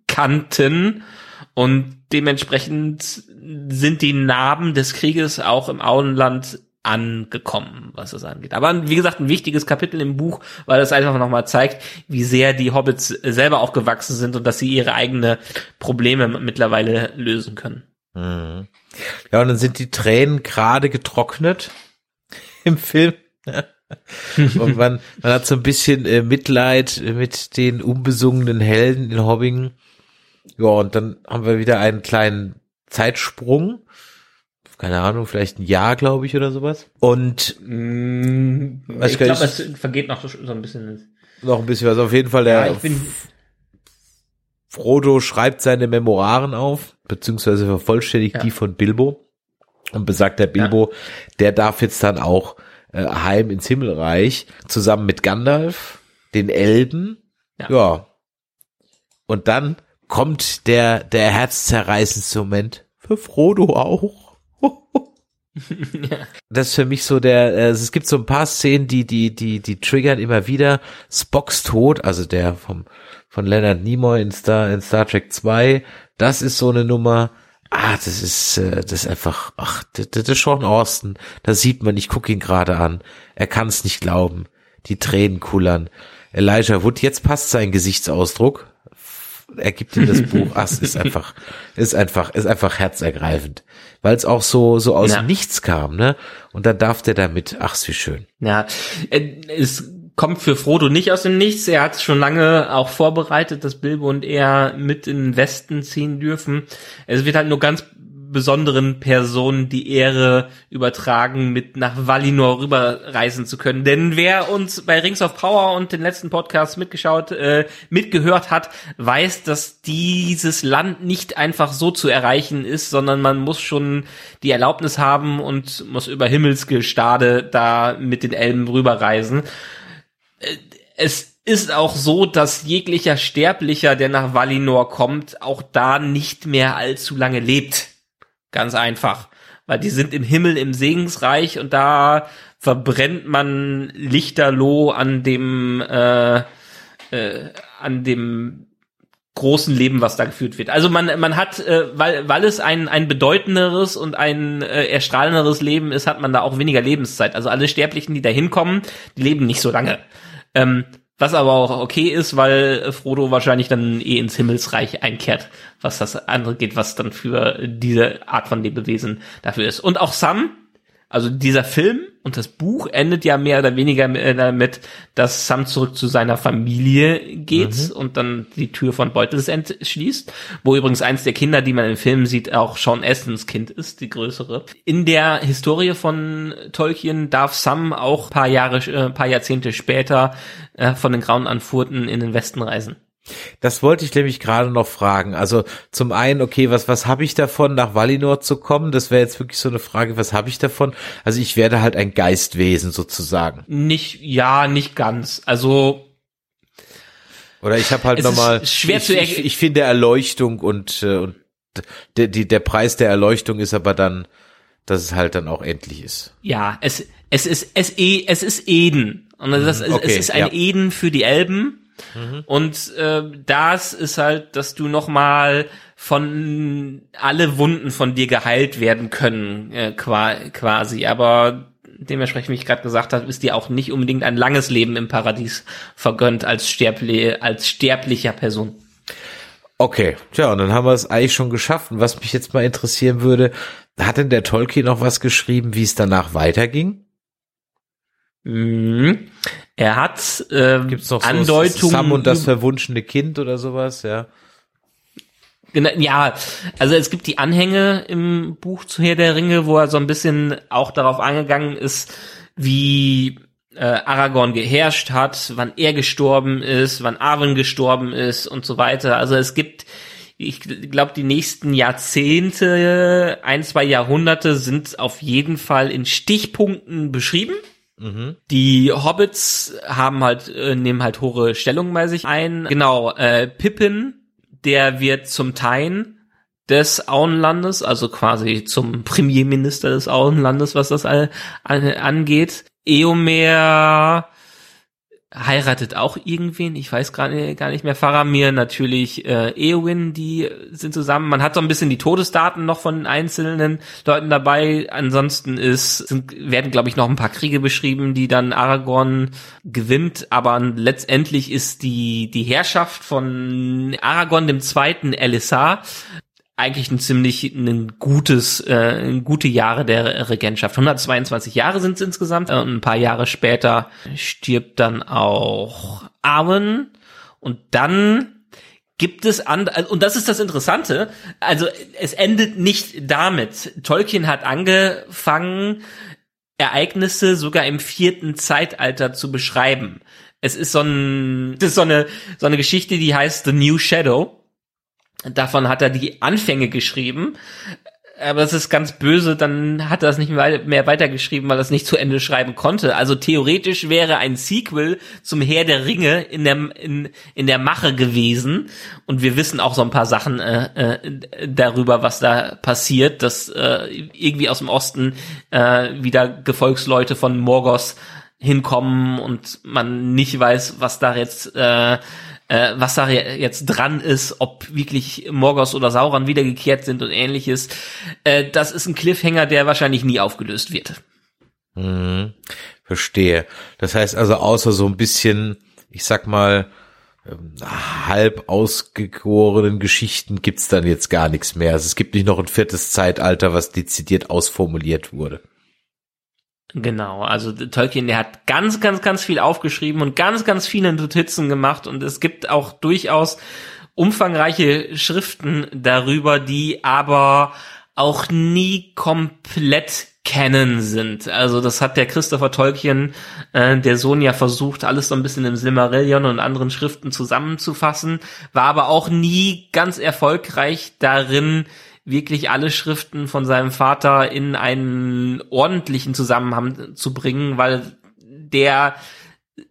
kannten. Und dementsprechend sind die Narben des Krieges auch im Auenland angekommen, was das angeht. Aber wie gesagt, ein wichtiges Kapitel im Buch, weil das einfach nochmal zeigt, wie sehr die Hobbits selber auch gewachsen sind und dass sie ihre eigene Probleme mittlerweile lösen können.
Mhm. Ja, und dann sind die Tränen gerade getrocknet im Film. und man, man hat so ein bisschen äh, Mitleid mit den unbesungenen Helden in Hobbingen. Ja, und dann haben wir wieder einen kleinen Zeitsprung. Keine Ahnung, vielleicht ein Jahr, glaube ich, oder sowas. Und
Mm, ich glaube, es vergeht noch so, ein bisschen.
noch ein bisschen was. Auf jeden Fall, der
Ja,
Frodo schreibt seine Memoiren auf, beziehungsweise vervollständigt
Ja.
die von Bilbo. Und besagt der Bilbo, der darf jetzt dann auch äh, heim ins Himmelreich, zusammen mit Gandalf, den Elben.
Ja.
ja. Und dann kommt der, der herzzerreißendste Moment für Frodo auch. Das ist für mich so der, äh, es gibt so ein paar Szenen, die, die, die, die triggern immer wieder. Spocks Tod, also der vom, von Leonard Nimoy in Star, in Star Trek 2, das ist so eine Nummer. Ah, das ist, äh, das ist einfach, ach, das, das ist Sean Austin. Da sieht man, ich gucke ihn gerade an. Er kann es nicht glauben. Die Tränen kullern. Elijah Wood, jetzt passt sein Gesichtsausdruck. Er gibt ihm das Buch. Ach, es ist einfach, ist einfach, ist einfach herzergreifend. Weil es auch so, so aus
Ja.
nichts kam, ne? Und dann darf der damit, ach, wie schön.
Ja, äh, es kommt für Frodo nicht aus dem Nichts. Er hat schon lange auch vorbereitet, dass Bilbo und er mit in den Westen ziehen dürfen. Es wird halt nur ganz besonderen Personen die Ehre übertragen, mit nach Valinor rüberreisen zu können. Denn wer uns bei Rings of Power und den letzten Podcast mitgeschaut, äh, mitgehört hat, weiß, dass dieses Land nicht einfach so zu erreichen ist, sondern man muss schon die Erlaubnis haben und muss über Himmelsgestade da mit den Elben rüberreisen. Äh, Es ist auch so, dass jeglicher Sterblicher, der nach Valinor kommt, auch da nicht mehr allzu lange lebt. Ganz einfach. Weil die sind im Himmel im Segensreich und da verbrennt man lichterloh an dem, äh, äh, an dem großen Leben, was da geführt wird. Also man, man hat, äh, weil, weil es ein, ein bedeutenderes und ein äh, erstrahlenderes Leben ist, hat man da auch weniger Lebenszeit. Also alle Sterblichen, die da hinkommen, die leben nicht so lange. Ähm, was aber auch okay ist, weil Frodo wahrscheinlich dann eh ins Himmelsreich einkehrt, was das andere geht, was dann für diese Art von Lebewesen dafür ist. Und auch Sam, also dieser Film und das Buch endet ja mehr oder weniger äh, damit, dass Sam zurück zu seiner Familie geht und dann die Tür von Beutelsend schließt, wo übrigens eins der Kinder, die man im Film sieht, auch Sean Astons Kind ist, die größere. In der Historie von Tolkien darf Sam auch paar Jahre, äh, paar Jahrzehnte später äh, von den Grauen Anfurten in den Westen reisen.
Das wollte ich nämlich gerade noch fragen. Also zum einen, okay, was was habe ich davon, nach Valinor zu kommen? Das wäre jetzt wirklich so eine Frage, was habe ich davon? Also ich werde halt ein Geistwesen sozusagen.
Nicht, ja, nicht ganz. Also
Oder ich habe halt
Es
nochmal,
schwer
ich,
zu
ich, ich finde Erleuchtung und, äh, und der, die, der Preis der Erleuchtung ist aber dann, dass es halt dann auch endlich ist.
Ja, es, es ist, es, eh- es ist Eden. Und das, es,
okay,
es ist ein
ja. Mhm.
Eden für die Elben. Und äh, das ist halt, dass du nochmal von alle Wunden von dir geheilt werden können, äh, qua, quasi. Aber dementsprechend, wie ich gerade gesagt habe, ist dir auch nicht unbedingt ein langes Leben im Paradies vergönnt als, sterbli als sterblicher Person.
Okay, tja, und dann haben wir es eigentlich schon geschafft. Und was mich jetzt mal interessieren würde, hat denn der Tolkien noch was geschrieben, wie es danach weiterging?
Mhm. Er hat äh,
Gibt's noch so
Andeutungen
Sam und das verwunschene Kind oder sowas, ja?
Ja, also es gibt die Anhänge im Buch zu Herr der Ringe, wo er so ein bisschen auch darauf eingegangen ist, wie äh, Aragorn geherrscht hat, wann er gestorben ist, wann Arwen gestorben ist und so weiter. Also es gibt, ich glaube, die nächsten Jahrzehnte, ein, zwei Jahrhunderte sind auf jeden Fall in Stichpunkten beschrieben. Die Hobbits haben halt, äh, nehmen halt hohe Stellung bei sich ein. Genau, äh, Pippin, der wird zum Teil des Auenlandes, also quasi zum Premierminister des Auenlandes, was das all, an, angeht. Eomer heiratet auch irgendwen, ich weiß gerade gar nicht mehr. Faramir natürlich, äh, Eowyn, die sind zusammen. Man hat so ein bisschen die Todesdaten noch von einzelnen Leuten dabei. Ansonsten ist, sind, werden, glaube ich, noch ein paar Kriege beschrieben, die dann Aragorn gewinnt. Aber letztendlich ist die, die Herrschaft von Aragorn dem Zweiten Elisar eigentlich ein ziemlich ein gutes, äh, gute Jahre der Regentschaft. 122 Jahre sind es insgesamt. Und ein paar Jahre später stirbt dann auch Arwen. Und dann gibt es an, und das ist das Interessante, also es endet nicht damit. Tolkien hat angefangen, Ereignisse sogar im vierten Zeitalter zu beschreiben. Es ist so ein, das ist so eine, so eine Geschichte, die heißt The New Shadow. Davon hat er die Anfänge geschrieben. aber das ist ganz böse, dann hat er das nicht mehr weitergeschrieben, weil er es nicht zu Ende schreiben konnte. Also theoretisch wäre ein Sequel zum Herr der Ringe in der, in, in der Mache gewesen. Und wir wissen auch so ein paar Sachen äh, äh, darüber, was da passiert, dass äh, irgendwie aus dem Osten äh, wieder Gefolgsleute von Morgos hinkommen und man nicht weiß, was da jetzt äh, äh, was da jetzt dran ist, ob wirklich Morgos oder Sauron wiedergekehrt sind und ähnliches. Äh, das ist ein Cliffhanger, der wahrscheinlich nie aufgelöst wird.
Mhm, verstehe. Das heißt also, außer so ein bisschen, ich sag mal, ähm, halb ausgegorenen Geschichten gibt's dann jetzt gar nichts mehr. Also es gibt nicht noch ein viertes Zeitalter, was dezidiert ausformuliert wurde.
Genau, also Tolkien, der hat ganz, ganz, ganz viel aufgeschrieben und ganz, ganz viele Notizen gemacht und es gibt auch durchaus umfangreiche Schriften darüber, die aber auch nie komplett kennen sind. Also das hat der Christopher Tolkien, äh, der Sohn ja versucht, alles so ein bisschen im Silmarillion und anderen Schriften zusammenzufassen, war aber auch nie ganz erfolgreich darin, wirklich alle Schriften von seinem Vater in einen ordentlichen Zusammenhang zu bringen, weil der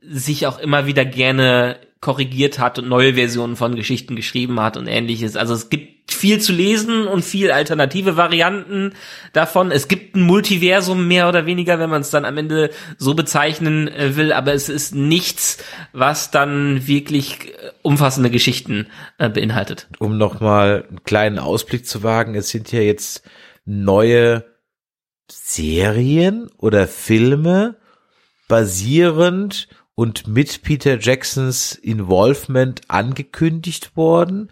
sich auch immer wieder gerne korrigiert hat und neue Versionen von Geschichten geschrieben hat und ähnliches. Also es gibt viel zu lesen und viel alternative Varianten davon. Es gibt ein Multiversum mehr oder weniger, wenn man es dann am Ende so bezeichnen äh, will, aber es ist nichts, was dann wirklich äh, umfassende Geschichten äh, beinhaltet.
Um nochmal einen kleinen Ausblick zu wagen, es sind ja jetzt neue Serien oder Filme basierend und mit Peter Jacksons Involvement angekündigt worden.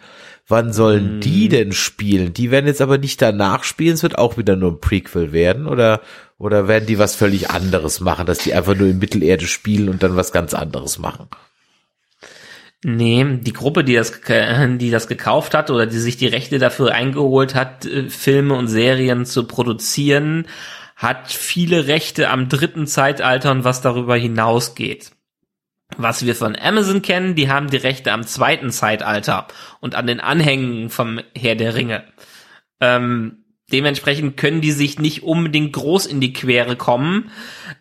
Wann sollen hm. die denn spielen? Die werden jetzt aber nicht danach spielen, es wird auch wieder nur ein Prequel werden oder oder werden die was völlig anderes machen, dass die einfach nur in Mittelerde spielen und dann was ganz anderes machen?
Nee, die Gruppe, die das, die das gekauft hat oder die sich die Rechte dafür eingeholt hat, äh, Filme und Serien zu produzieren, hat viele Rechte am dritten Zeitalter und was darüber hinausgeht was wir von Amazon kennen, die haben die Rechte am zweiten Zeitalter und an den Anhängen vom Herr der Ringe. Ähm, dementsprechend können die sich nicht unbedingt groß in die Quere kommen,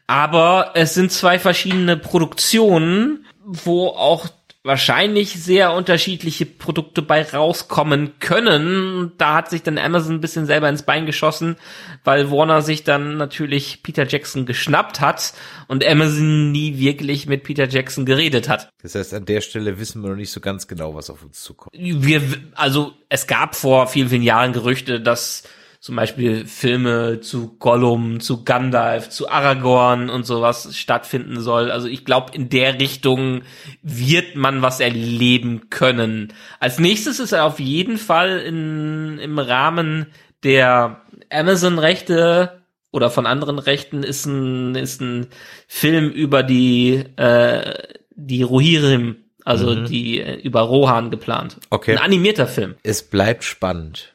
aber es sind zwei verschiedene Produktionen, wo auch wahrscheinlich sehr unterschiedliche Produkte bei rauskommen können. Da hat sich dann Amazon ein bisschen selber ins Bein geschossen, weil Warner sich dann natürlich Peter Jackson geschnappt hat und Amazon nie wirklich mit Peter Jackson geredet hat.
Das heißt, an der Stelle wissen wir noch nicht so ganz genau, was auf uns zukommt.
Wir, also es gab vor vielen, vielen Jahren Gerüchte, dass zum Beispiel Filme zu Gollum, zu Gandalf, zu Aragorn und sowas stattfinden soll. Also ich glaube, in der Richtung wird man was erleben können. Als nächstes ist er auf jeden Fall in, im Rahmen der Amazon-Rechte oder von anderen Rechten ist ein, ist ein Film über die, äh, die Rohirrim, also mhm. die äh, über Rohan geplant.
Okay.
Ein animierter Film.
Es bleibt spannend.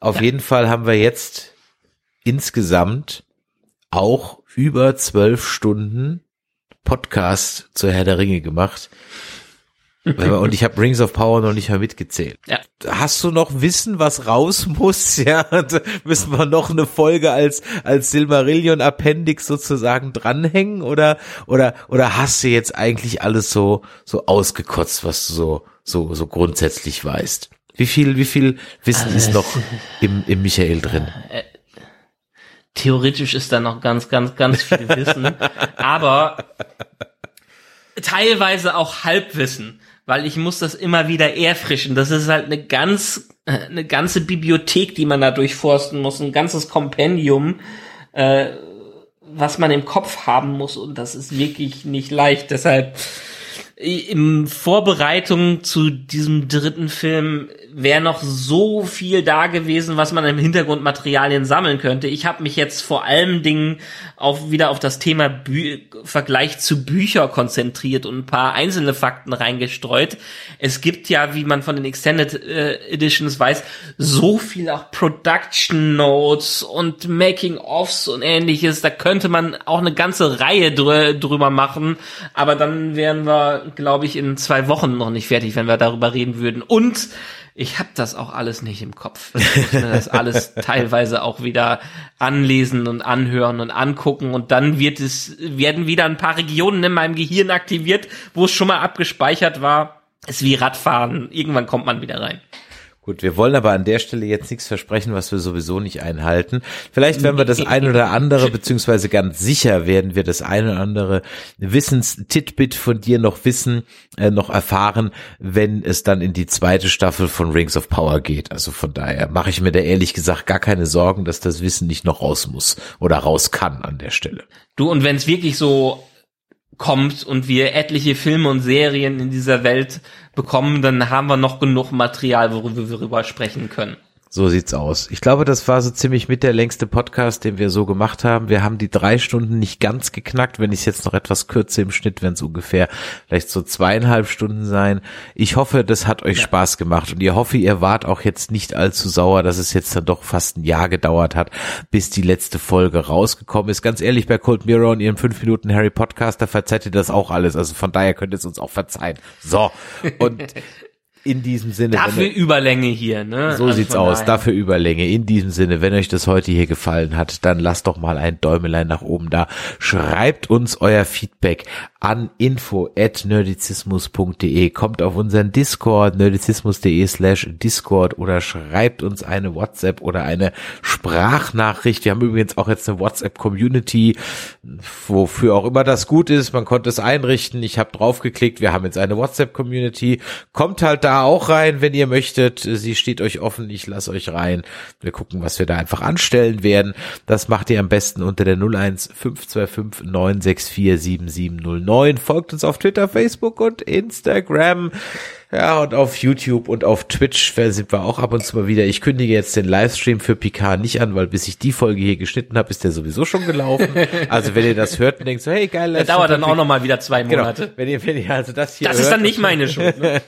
Auf ja. jeden Fall haben wir jetzt insgesamt auch über zwölf Stunden Podcast zur Herr der Ringe gemacht. Und ich habe Rings of Power noch nicht mal mitgezählt. Ja. Hast du noch Wissen, was raus muss? Ja, müssen wir noch eine Folge als als Silmarillion Appendix sozusagen dranhängen oder oder oder hast du jetzt eigentlich alles so so ausgekotzt, was du so so so grundsätzlich weißt? Wie viel, wie viel Wissen ist noch im, im Michael drin? Äh,
theoretisch ist da noch ganz, ganz, ganz viel Wissen, aber teilweise auch Halbwissen, weil ich muss das immer wieder erfrischen. Das ist halt eine ganz, äh, eine ganze Bibliothek, die man da durchforsten muss, ein ganzes Kompendium, äh, was man im Kopf haben muss und das ist wirklich nicht leicht. Deshalb in Vorbereitung zu diesem dritten Film wäre noch so viel da gewesen, was man im Hintergrundmaterialien sammeln könnte. Ich habe mich jetzt vor allem Dingen auf wieder auf das Thema Bü Vergleich zu Bücher konzentriert und ein paar einzelne Fakten reingestreut. Es gibt ja, wie man von den Extended äh, Editions weiß, so viel auch Production Notes und Making ofs und ähnliches. Da könnte man auch eine ganze Reihe drü drüber machen, aber dann wären wir, glaube ich, in zwei Wochen noch nicht fertig, wenn wir darüber reden würden. Und ich habe das auch alles nicht im Kopf. Ich muss mir das alles teilweise auch wieder anlesen und anhören und angucken und dann wird es, werden wieder ein paar Regionen in meinem Gehirn aktiviert, wo es schon mal abgespeichert war. Ist wie Radfahren. Irgendwann kommt man wieder rein.
Gut, wir wollen aber an der Stelle jetzt nichts versprechen, was wir sowieso nicht einhalten. Vielleicht werden wir das ein oder andere, beziehungsweise ganz sicher werden wir das ein oder andere Wissens-Titbit von dir noch wissen, äh, noch erfahren, wenn es dann in die zweite Staffel von Rings of Power geht. Also von daher mache ich mir da ehrlich gesagt gar keine Sorgen, dass das Wissen nicht noch raus muss oder raus kann an der Stelle.
Du, und wenn es wirklich so kommt und wir etliche Filme und Serien in dieser Welt bekommen, dann haben wir noch genug Material, worüber wir sprechen können.
So sieht's aus. Ich glaube, das war so ziemlich mit der längste Podcast, den wir so gemacht haben. Wir haben die drei Stunden nicht ganz geknackt. Wenn ich es jetzt noch etwas kürze im Schnitt, werden es ungefähr vielleicht so zweieinhalb Stunden sein. Ich hoffe, das hat euch ja. Spaß gemacht und ihr hoffe, ihr wart auch jetzt nicht allzu sauer, dass es jetzt dann doch fast ein Jahr gedauert hat, bis die letzte Folge rausgekommen ist. Ganz ehrlich, bei Cold Mirror und ihrem 5 Minuten Harry Podcast, da verzeiht ihr das auch alles. Also von daher könnt ihr es uns auch verzeihen. So. Und in diesem Sinne.
Dafür ihr, Überlänge hier, ne?
So also sieht's aus, daher. dafür Überlänge. In diesem Sinne, wenn euch das heute hier gefallen hat, dann lasst doch mal ein Däumelein nach oben da. Schreibt uns euer Feedback an info at nerdizismus.de. Kommt auf unseren Discord, nerdizismus.de slash Discord oder schreibt uns eine WhatsApp oder eine Sprachnachricht. Wir haben übrigens auch jetzt eine WhatsApp-Community, wofür auch immer das gut ist. Man konnte es einrichten. Ich habe draufgeklickt. Wir haben jetzt eine WhatsApp-Community. Kommt halt da auch rein, wenn ihr möchtet. Sie steht euch offen. Ich lasse euch rein. Wir gucken, was wir da einfach anstellen werden. Das macht ihr am besten unter der 01 525 964 7709 9. Folgt uns auf Twitter, Facebook und Instagram. Ja, und auf YouTube und auf Twitch sind wir auch ab und zu mal wieder. Ich kündige jetzt den Livestream für Picard nicht an, weil bis ich die Folge hier geschnitten habe, ist der sowieso schon gelaufen. Also wenn ihr das hört und denkt so, hey geil,
das dauert dann auch noch mal wieder zwei genau. Monate.
Genau. Wenn ihr, wenn ihr also das hier
Das hört, ist dann nicht meine Schuld. Ne?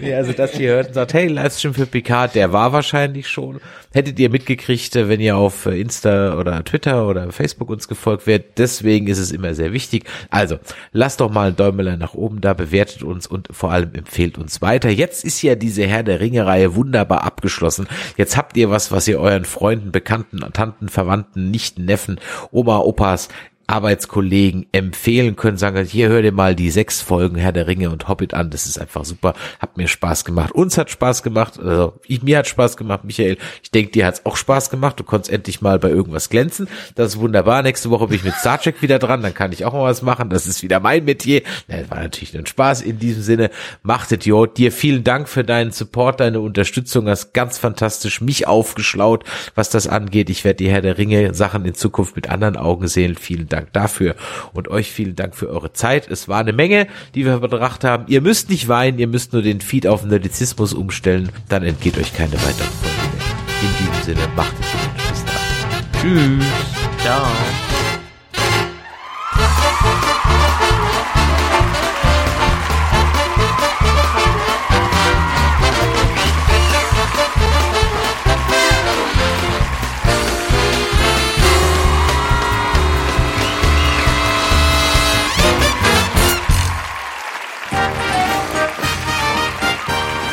nee, also das hier hört und sagt, hey, Livestream für Picard, der war wahrscheinlich schon. Hättet ihr mitgekriegt, wenn ihr auf Insta oder Twitter oder Facebook uns gefolgt wärt. Deswegen ist es immer sehr wichtig. Also, lasst doch mal ein Däumelein nach oben da, bewertet uns und vor allem empfehlt uns uns weiter. Jetzt ist ja diese Herr der Ringe Reihe wunderbar abgeschlossen. Jetzt habt ihr was, was ihr euren Freunden, Bekannten, Tanten, Verwandten, Nichten, Neffen, Oma, Opas Arbeitskollegen empfehlen können, sagen, hier hör dir mal die sechs Folgen Herr der Ringe und Hobbit an, das ist einfach super, hat mir Spaß gemacht, uns hat Spaß gemacht, also ich, mir hat Spaß gemacht, Michael, ich denke, dir hat's auch Spaß gemacht, du konntest endlich mal bei irgendwas glänzen, das ist wunderbar, nächste Woche bin ich mit Star Trek wieder dran, dann kann ich auch mal was machen, das ist wieder mein Metier, das war natürlich ein Spaß, in diesem Sinne, machtet jo, dir vielen Dank für deinen Support, deine Unterstützung, hast ganz fantastisch mich aufgeschlaut, was das angeht, ich werde die Herr der Ringe Sachen in Zukunft mit anderen Augen sehen, vielen Dank Dank dafür. Und euch vielen Dank für eure Zeit. Es war eine Menge, die wir betracht haben. Ihr müsst nicht weinen, ihr müsst nur den Feed auf Nerdizismus umstellen. Dann entgeht euch keine weiteren Folgen mehr. In diesem Sinne, macht es gut. Bis dann. Tschüss. Ciao.